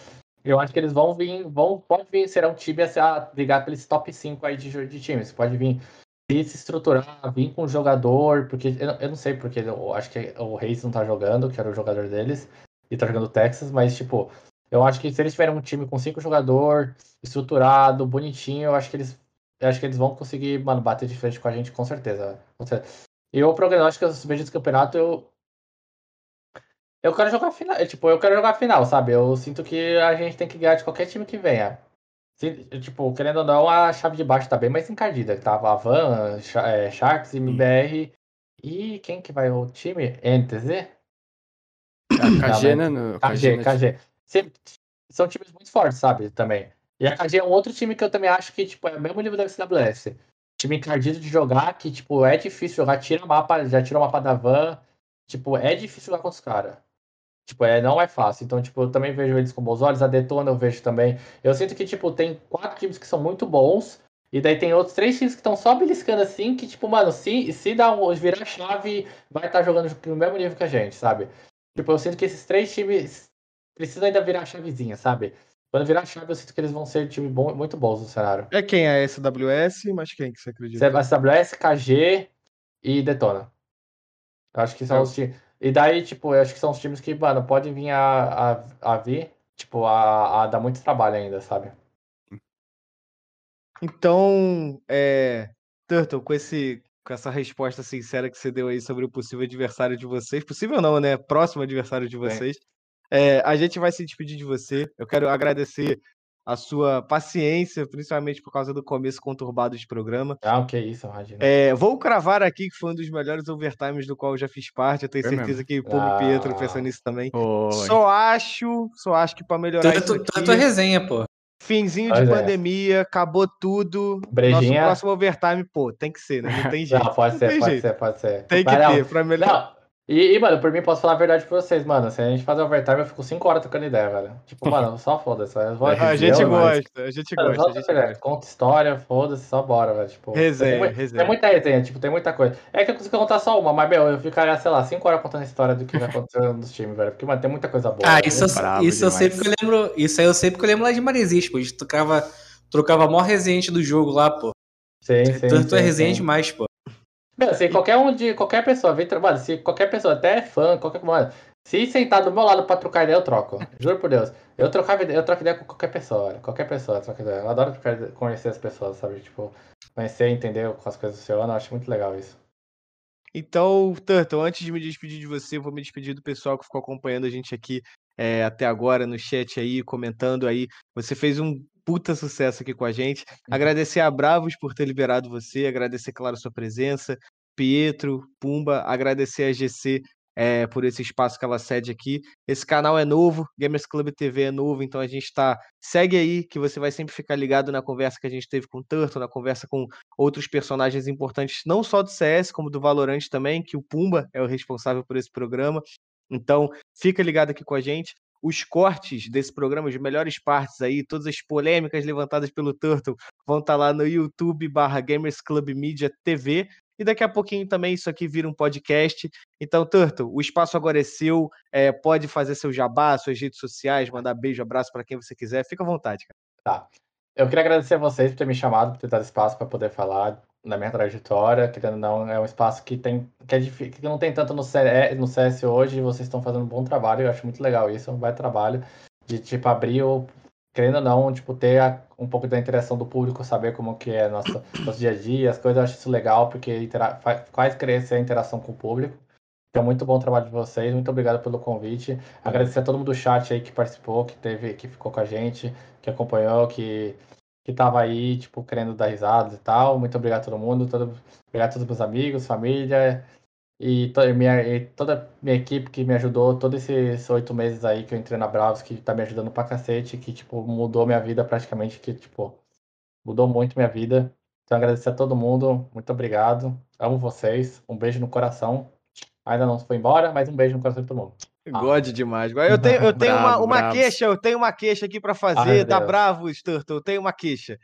Eu acho que eles vão vir, vão, pode vir, será um time a, brigar pelos top 5 aí de, de times. Pode vir se estruturar, vir com um jogador, porque eu, eu não sei porque eu acho que o Reis não tá jogando, que era o jogador deles, e tá jogando Texas, mas tipo, eu acho que se eles tiverem um time com cinco jogador, estruturado, bonitinho, eu acho que eles eu acho que eles vão conseguir, mano, bater de frente com a gente com certeza. Com certeza. E o prognóstico eu vejo desse campeonato, eu eu quero jogar final, tipo, eu quero jogar final, sabe? Eu sinto que a gente tem que ganhar de qualquer time que venha. Tipo, querendo ou não, a chave de baixo tá bem mais encardida. Tava a Van, é, Sharks, MBR. E quem que vai o time? NTZ? KG, né? No, KG, né, KG. Sempre- são times muito fortes, sabe? Também. E a KG é um outro time que eu também acho que, tipo, é o mesmo nível da SWS. Time encardido de jogar, que, tipo, é difícil jogar, tira mapa, já tirou o mapa da Van. Tipo, é difícil jogar com os caras. Tipo, é, não é fácil. Então, tipo, eu também vejo eles com bons olhos. A Detona eu vejo também. Eu sinto que, tipo, tem quatro times que são muito bons. E daí tem outros três times que estão só beliscando assim, que, tipo, mano, se, se dá um, virar chave, vai estar jogando no mesmo nível que a gente, sabe? Tipo, eu sinto que esses três times precisam ainda virar chavezinha, sabe? Quando virar chave, eu sinto que eles vão ser time bom, muito bons no cenário. É quem? A SWS, mas quem que você acredita? SWS, KG e Detona. Eu acho que são É. os times. E daí, tipo, eu acho que são os times que, mano, podem vir a, a, a vir, tipo, a, a dar muito trabalho ainda, sabe? Então, é, Turtle, com, esse, com essa resposta sincera que você deu aí sobre o possível adversário de vocês, possível não, né? Próximo adversário de vocês, é, a gente vai se despedir de você. Eu quero agradecer a sua paciência, principalmente por causa do começo conturbado de programa. Ah, o que isso, imagina. É, vou cravar aqui que foi um dos melhores overtimes do qual eu já fiz parte. Eu tenho Foi certeza mesmo. que o e Pietro Ah. pensam nisso também. Foi. Só acho, só acho que para melhorar isso Tanto, aqui, tanto a resenha, pô. finzinho de Pois é. pandemia, acabou tudo. Brejinha. Nosso próximo overtime, pô, tem que ser, né? Não tem jeito. Não, pode não ser, tem pode jeito. ser, pode ser. Tem que não, ter, pra melhorar. E, e, mano, por mim, posso falar a verdade pra vocês, mano. Se a gente fazer overtime, eu fico 5 horas trocando ideia, velho. Tipo, mano, só foda-se. A gente eu, mas- gosta, a gente Mano, gosta, a gente gosta. Conta história, foda-se, só bora, velho. Tipo, Resenha, tem, resenha. Tem muita resenha, tipo, tem muita coisa. É que eu consigo contar só uma, mas, meu, eu ficaria, sei lá, 5 horas contando a história do que já aconteceu nos times, velho. Porque, mano, tem muita coisa boa. Ah, velho. isso, eu- isso eu sempre que eu lembro. Isso aí eu sempre que eu lembro lá de Maresias, pô. A gente trocava, trocava a maior resenha do jogo lá, pô. Sim, sim, Tanto é sim, resenha sim. demais, pô. Meu, se qualquer um de qualquer pessoa vem trabalhar, se qualquer pessoa, até fã, qualquer mano, se sentar do meu lado pra trocar ideia, eu troco. Juro por Deus. Eu trocava ideia, eu troco ideia com qualquer pessoa. Qualquer pessoa troca ideia. Eu adoro trocar conhecer as pessoas, sabe? Tipo, conhecer, entender como as coisas funcionam, eu acho muito legal isso. Então, Turtle, antes de me despedir de você, eu vou me despedir do pessoal que ficou acompanhando a gente aqui é, até agora no chat aí, comentando aí. Você fez um puta sucesso aqui com a gente. Agradecer a Bravos por ter liberado você, agradecer, claro, a sua presença. Pietro, Pumba, agradecer a GC é, por esse espaço que ela cede aqui. Esse canal é novo, Gamers Club TV é novo, então a gente tá. Segue aí, que você vai sempre ficar ligado na conversa que a gente teve com o Turtle, na conversa com outros personagens importantes, não só do CS, como do Valorant também, que o Pumba é o responsável por esse programa. Então, fica ligado aqui com a gente os cortes desse programa, as melhores partes aí, todas as polêmicas levantadas pelo Turtle vão estar tá lá no YouTube barra Gamers Club Media TV. E daqui a pouquinho também isso aqui vira um podcast. Então, Turtle, o espaço agora é seu. É, pode fazer seu jabá, suas redes sociais, mandar beijo, abraço para quem você quiser. Fica à vontade, cara. Tá. Eu queria agradecer a vocês por ter me chamado, por ter dado espaço para poder falar na minha trajetória, querendo ou não, é um espaço que tem que, é difícil, que não tem tanto no, CS, no CS hoje, vocês estão fazendo um bom trabalho, eu acho muito legal isso, é um bom trabalho de tipo abrir o querendo ou não, tipo ter a, um pouco da interação do público, saber como que é nosso, nosso dia a dia, as coisas, eu acho isso legal porque intera faz, faz crescer a interação com o público. Então, muito bom trabalho de vocês, muito obrigado pelo convite. Agradecer a todo mundo do chat aí que participou, que teve, que ficou com a gente, que acompanhou, que que tava aí, tipo, querendo dar risadas e tal. Muito obrigado a todo mundo, todo, obrigado a todos os meus amigos, família e, to, minha, e toda minha equipe que me ajudou todos esses oito meses aí que eu entrei na Bravos, que tá me ajudando pra cacete, que, tipo, mudou minha vida praticamente, que, tipo, mudou muito minha vida. Então, agradecer a todo mundo, muito obrigado. Amo vocês, um beijo no coração. Ainda não foi embora, mas um beijo no coração de todo mundo. Ah. God demais. Eu tenho, eu tenho bravo, uma, uma queixa, eu tenho uma queixa aqui para fazer Ai, da Bravos, Turtle. Eu tenho uma queixa.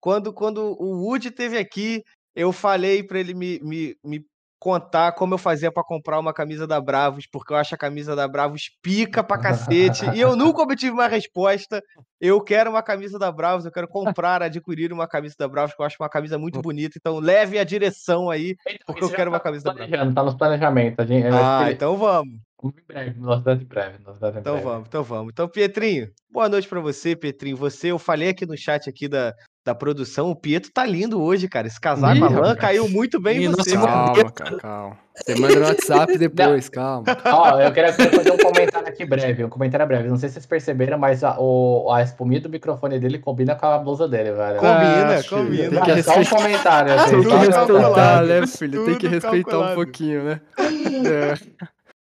Quando, quando o Wood teve aqui, eu falei para ele me, me, me contar como eu fazia para comprar uma camisa da Bravos, porque eu acho a camisa da Bravos pica pra cacete, e eu nunca obtive uma resposta. Eu quero uma camisa da Bravos, eu quero comprar, adquirir uma camisa da Bravos, que eu acho uma camisa muito bonita, então leve a direção aí, então, porque eu quero uma tá camisa da Bravos. Tá nos planejamentos. Gente, ah, então vamos. Em breve, novidade em breve, novidade em então breve. vamos, então vamos. Então, Pietrinho, boa noite para você, Pietrinho. Você, eu falei aqui no chat aqui da, da produção, o Pietro tá lindo hoje, cara. Esse casaco, a lã caiu muito bem em você. Calma, cara, calma. Você manda no WhatsApp depois, Não. calma. Ó, eu queria fazer um comentário aqui breve, um comentário breve. Não sei se vocês perceberam, mas a, o, a espuminha do microfone dele combina com a blusa dele, velho. Combina, ah, combina. Tem que respeitar... Só um comentário. Assim, tem que respeitar, né, filho? Tem que respeitar calculado. um pouquinho, né? É.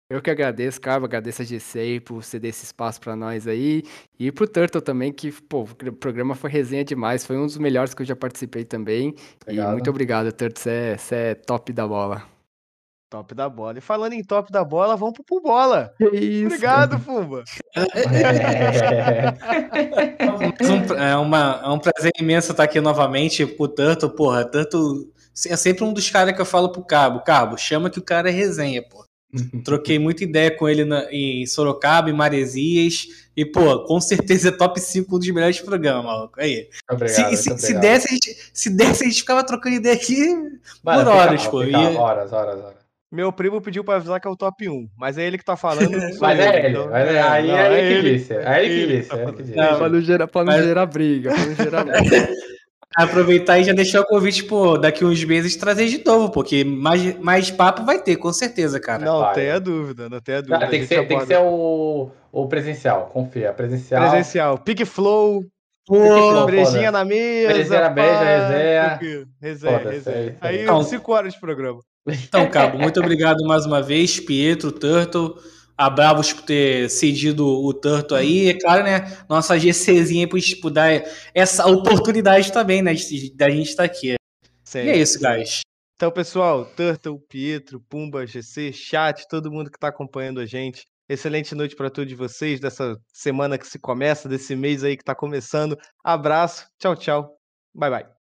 Eu que agradeço, Carlos, agradeço a GC por ceder esse espaço para nós aí. E pro Turtle também, que, pô, o programa foi resenha demais. Foi um dos melhores que eu já participei também. Obrigado. E muito obrigado, Turtle. Você é, é top da bola. Top da bola. E falando em top da bola, vamos pro Pumbola. Isso. Obrigado, Fumba. É, uma, é um prazer imenso estar aqui novamente com o Turtle. Porra, Turtle é sempre um dos caras que eu falo pro Cabo. Cabo, chama que o cara é resenha, pô. Troquei muita ideia com ele na, em Sorocaba, em Maresias. E, pô, com certeza é top 5 um dos melhores programas, maluco. Aí. Obrigado, se, se, se, desse, a gente, se desse, a gente ficava trocando ideia aqui Mano, por horas, pô. E... Horas, horas, horas. Meu primo pediu pra avisar que é o top 1, mas é ele que tá falando. mas é ele, então... mas é, aí não, é, ele que disse. É ele que disse. É ele que disse. Não, pra não gerar, pra não gerar briga. Pra não gerar briga. Aproveitar e já deixar o convite, pô, daqui uns meses trazer de novo, porque mais, mais papo vai ter, com certeza, cara. Não vai. tenha dúvida, não tenha dúvida. tem, que ser, tem que ser o, o presencial, confia. Presencial. Presencial. Pick Flow. Pô, brejinha na mesa. Brejinha na beija, resenha. Resenha, resenha. Aí, então, 5 horas de programa. Então, Cabo, muito obrigado mais uma vez, Pietro, Turtle a Bravos por ter cedido o Turtle aí. É claro, né? Nossa GCzinha por tipo, dar essa oportunidade também, né? Da gente estar tá aqui. Sim. E é isso, guys. Então, pessoal, Turtle, Pietro, Pumba, GC, chat, todo mundo que está acompanhando a gente. Excelente noite para todos vocês dessa semana que se começa, desse mês aí que está começando. Abraço, tchau, tchau. Bye, bye.